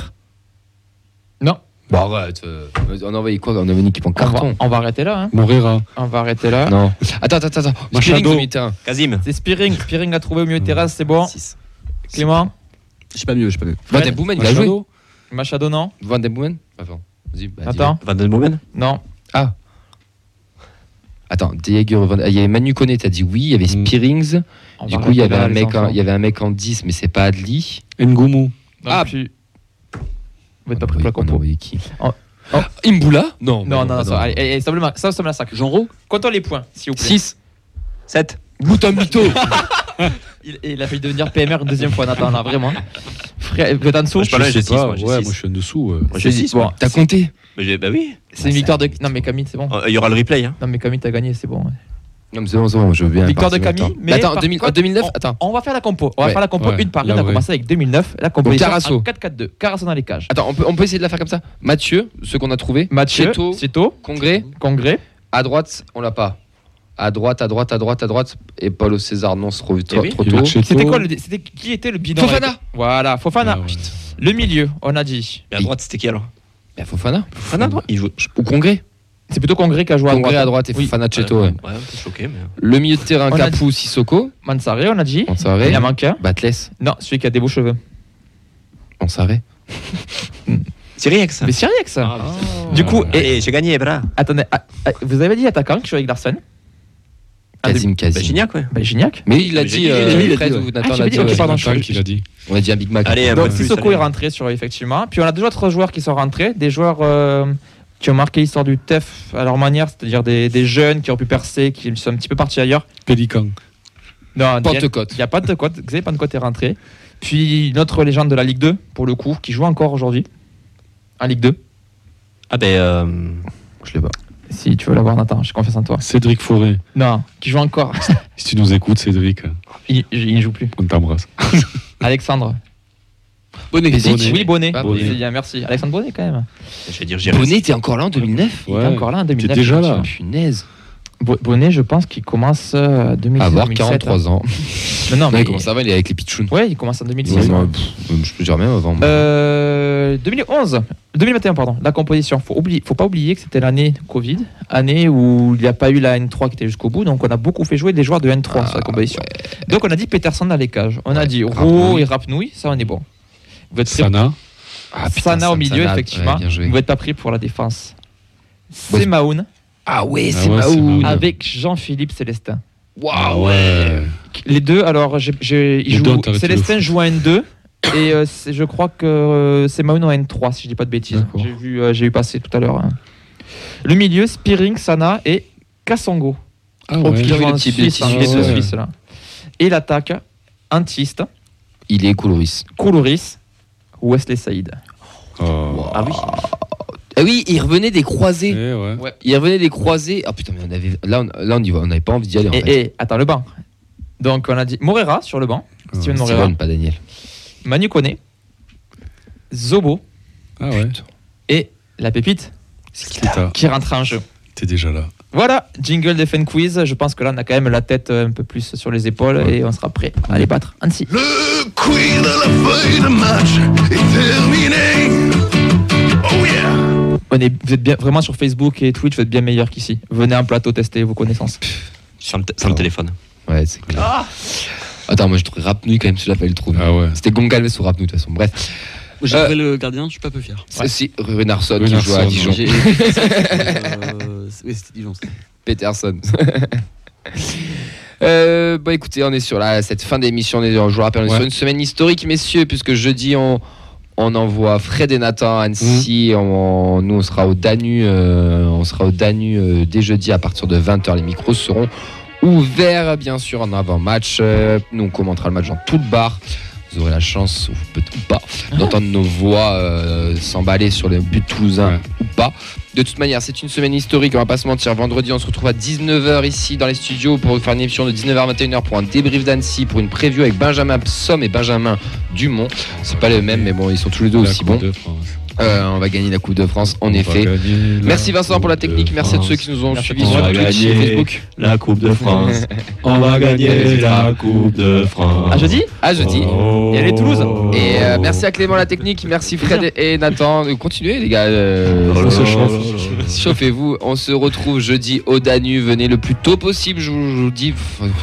Bon, arrête. euh, on a envoyé quoi On a une équipe en On va, carton. on va arrêter là. hein. Morera. On va arrêter là. Non. Attends, attends, attends. Machado. Spearing de. Kazim. C'est Spearing. Spearing l'a trouvé au milieu de terrain, c'est bon. Six. Clément Je sais pas mieux, je sais pas mieux. Van den Boomen, il a joué. Machado. Machado, non Van den Boomen Attends. Vas-y. bah. Attends. Van den Boomen Non. Attends, Diego Van- ah, Il y avait Manu Koné, t'as dit oui. Il y avait Mm. Spearings. On Du va coup, il y arrêter avait un mec, en, il y avait un mec en 10, mais c'est pas Adli. Ngumu. Ah. plus. Vous êtes pas On a pris pour la on compo. qui Oh. Oh. Imbula Non. Non, non, non, ça, allez, ça, ça me la sac. Jean Rau Comptons les points, s'il vous plaît. 6. 7. Bouton-bito Il, il a failli devenir PMR une deuxième fois, Nathan, là, vraiment. Frère, vous êtes en dessous Je sais pas, là, Je j'ai sais six, pas. moi, j'ai Ouais, six. moi je suis en dessous. ouais. Moi, j'ai C'est- 6. bon, T'as compté Bah oui. C'est une victoire de. Non, mais Camille, c'est bon. Euh, Il y aura le replay. Hein. Non, mais Camille, t'as gagné, c'est bon. ouais. Non, mais c'est bon, c'est bon, je veux bien. Victoire de Camille, longtemps. mais attends, par 2000 contre, 2009 on- Attends. On va faire la compo. On va Ouais, faire la compo ouais, une par une. On a ouais. commencé avec 2009. La composition Carasso. en 4-4-2. Carasso dans les cages. Attends, on peut, on peut essayer de la faire comme ça Mathieu, ceux qu'on a trouvés. Mathieu, Cheto. Cito, Congrès. Congrès. À droite, on l'a pas. À droite, à droite, à droite, à droite. Et Paulo César, non, c'est trop, trop, oui. trop y tôt. Cheto. C'était quoi le. C'était qui était le bidon Fofana Voilà, Fofana. Ah, ouais. Le milieu, on a dit. Et à droite, c'était qui alors? Bah, Fofana. Fofana à droite Il joue. Ou Congrès. C'est plutôt Congrès qui a joué à Congrès droite. à droite et Oui. Fofana Cheto. Ouais. Ouais, t'es choqué, mais. Le milieu de terrain, On a Capou, Sissoko. Mansaré, on a dit. On Il en manque un. Batles. Non, celui qui a des beaux cheveux. On s'arrête. C'est rien que ça. Mais c'est rien que ça. Ah. Du coup, et, j'ai gagné, bras. attendez, ah, ah, vous avez dit attaquant qui joue avec Larsen Ah, Kazim, Bah, Kazim. Gignac, ouais. Bah, Gignac. Mais il a dit, euh, a Fred ou. Nathan l'a ok, pardon, je-. On a dit un Big Mac. Allez, un Donc Sissoko est rentré sur effectivement. Puis on a deux autres joueurs qui sont rentrés, des joueurs euh, qui ont marqué l'histoire du TEF à leur manière, c'est-à-dire des, des jeunes qui ont pu percer, qui sont un petit peu partis ailleurs. Pélican. Non, Pentecôte. il n'y a pas de côte. Xavier Pentecôte est rentré. Puis une autre légende de la Ligue 2, pour le coup, qui joue encore aujourd'hui. En Ligue 2. Ah, ben. euh, Je l'ai pas. Si tu veux l'avoir, Nathan, j'ai confiance en toi. Cédric Forêt. Non, qui joue encore. Si tu nous écoutes, Cédric, il, il ne joue plus. on t'embrasse. Alexandre. Bonnet. Bonnet. Oui, Bonnet. Ah, merci. Alexandre Bonnet, quand même. Je vais dire Jérémy. Bonnet était encore là en 2009 Il est encore là en 2009. déjà là. Punaise. Bo- Bonnet, je pense qu'il commence euh, 2006 Avoir 2007, 43 ans. Non, non, Non, mais il commence avant, il est avec les Pichouns. Ouais, il commence en 2006. Ouais, moi, pff, je peux dire même avant. moi. Euh, 2011, 2021 pardon, la composition. Faut oublier, faut pas oublier que c'était l'année Covid, année où il n'y a pas eu la N3 qui était jusqu'au bout, donc on a beaucoup fait jouer des joueurs de N3 sur la Ah, composition. Donc on a dit Peterson dans les cages, on a dit Roux et Rapnouille, ça on est bon. Vous êtes Sana. Ah, putain, Sana au milieu Sana, effectivement. Vous n'êtes pas pris pour la défense. Ouais. C'est Maoun Ah ouais, Ah c'est ouais, c'est Maou. Maou. avec Jean-Philippe Célestin. Waouh, ouais. Les deux, alors j'ai- j'ai- ils jouent- Célestin joue en N2 et euh, c'est- je crois que euh, c'est Maoun en N3 si je dis pas de bêtises. D'accord. J'ai vu, euh, j'ai eu passer tout à l'heure. hein. Le milieu, Spearing, Sana et Kassongo. Ah ouais. qui vu le Suisse, hein, Suisse, là. Et l'attaque, Antiste, Il est Koulouris. Koulouris, Wesley Saïd. Oh. Ah oui. Ah oui, il revenait des croisés. Eh ouais. Il revenait des croisés. Ah putain, mais on avait là, on, là on y va, on n'avait pas envie d'y aller. En Et, fait. et- attends, le banc. Donc on a dit Morera sur le banc, Steven Morera, Steven, pas Daniel. Manu Kone, Zobo Ah ouais. et la pépite qui rentre en jeu. T'es déjà là. Voilà, jingle des Fan Quiz. Je pense que là, on a quand même la tête euh, un peu plus sur les épaules et on sera prêt à les battre. Annecy. Le quiz de la feuille de match est terminé. Oh yeah! On est, vous êtes bien, vraiment sur Facebook et Twitch, vous êtes bien meilleur qu'ici. Venez en plateau tester vos connaissances. Sans le, le téléphone. Ouais, c'est clair. Attends, moi je trouve Rapnouille quand même, celui-là, fallait le trouver. Ah ouais. C'était Gongalves ou Rapnouille de toute façon. Bref, J'ai Euh, trouvé le gardien, je suis pas peu fier. c'est si Runarsson qui joue à Dijon. Euh, Oui, c'était Dijon. Peterson. Euh, bon écoutez, on est sur la, cette fin d'émission, on est, je vous le rappelle, on est Ouais. sur une semaine historique, messieurs, puisque jeudi on, on envoie Fred et Nathan à Annecy, Mmh. on- nous on sera au Danu, euh, on sera au Danu euh, dès jeudi à partir de 20h, les micros seront ouverts bien sûr en avant-match, Euh, nous on commentera le match dans tout le bar, vous aurez la chance, ou peut-être pas, d'entendre nos voix s'emballer sur le but toulousain Ouais. ou pas. De toute manière, c'est une semaine historique, on va pas se mentir. Vendredi, on se retrouve à 19h ici dans les studios pour faire une émission de 19h à 21h pour un débrief d'Annecy, pour une preview avec Benjamin Psom et Benjamin Dumont. C'est pas les mêmes, mais bon, ils sont tous les deux aussi bons. Euh, on va gagner la Coupe de France, en On effet. Merci Vincent pour la technique, merci à tous ceux qui nous ont suivis sur. Twitch et. Facebook. La Coupe de France. On va gagner la Coupe de France. À jeudi À jeudi. Oh. Et allez, Toulouse. Et euh, merci à Clément la technique, merci Fred et Nathan. Continuez les gars. euh, Oh. Chauffez-vous, on se retrouve jeudi au Danube. Venez le plus tôt possible, je vous, je vous dis.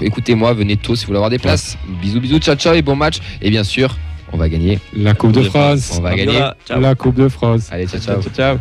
Écoutez-moi, venez tôt si vous voulez avoir des places. Bisous, bisous, ciao, ciao et bon match. Et bien sûr, on va gagner. La Coupe de France. On va gagner. La Coupe de France. Allez, ciao, ciao. Ciao, ciao.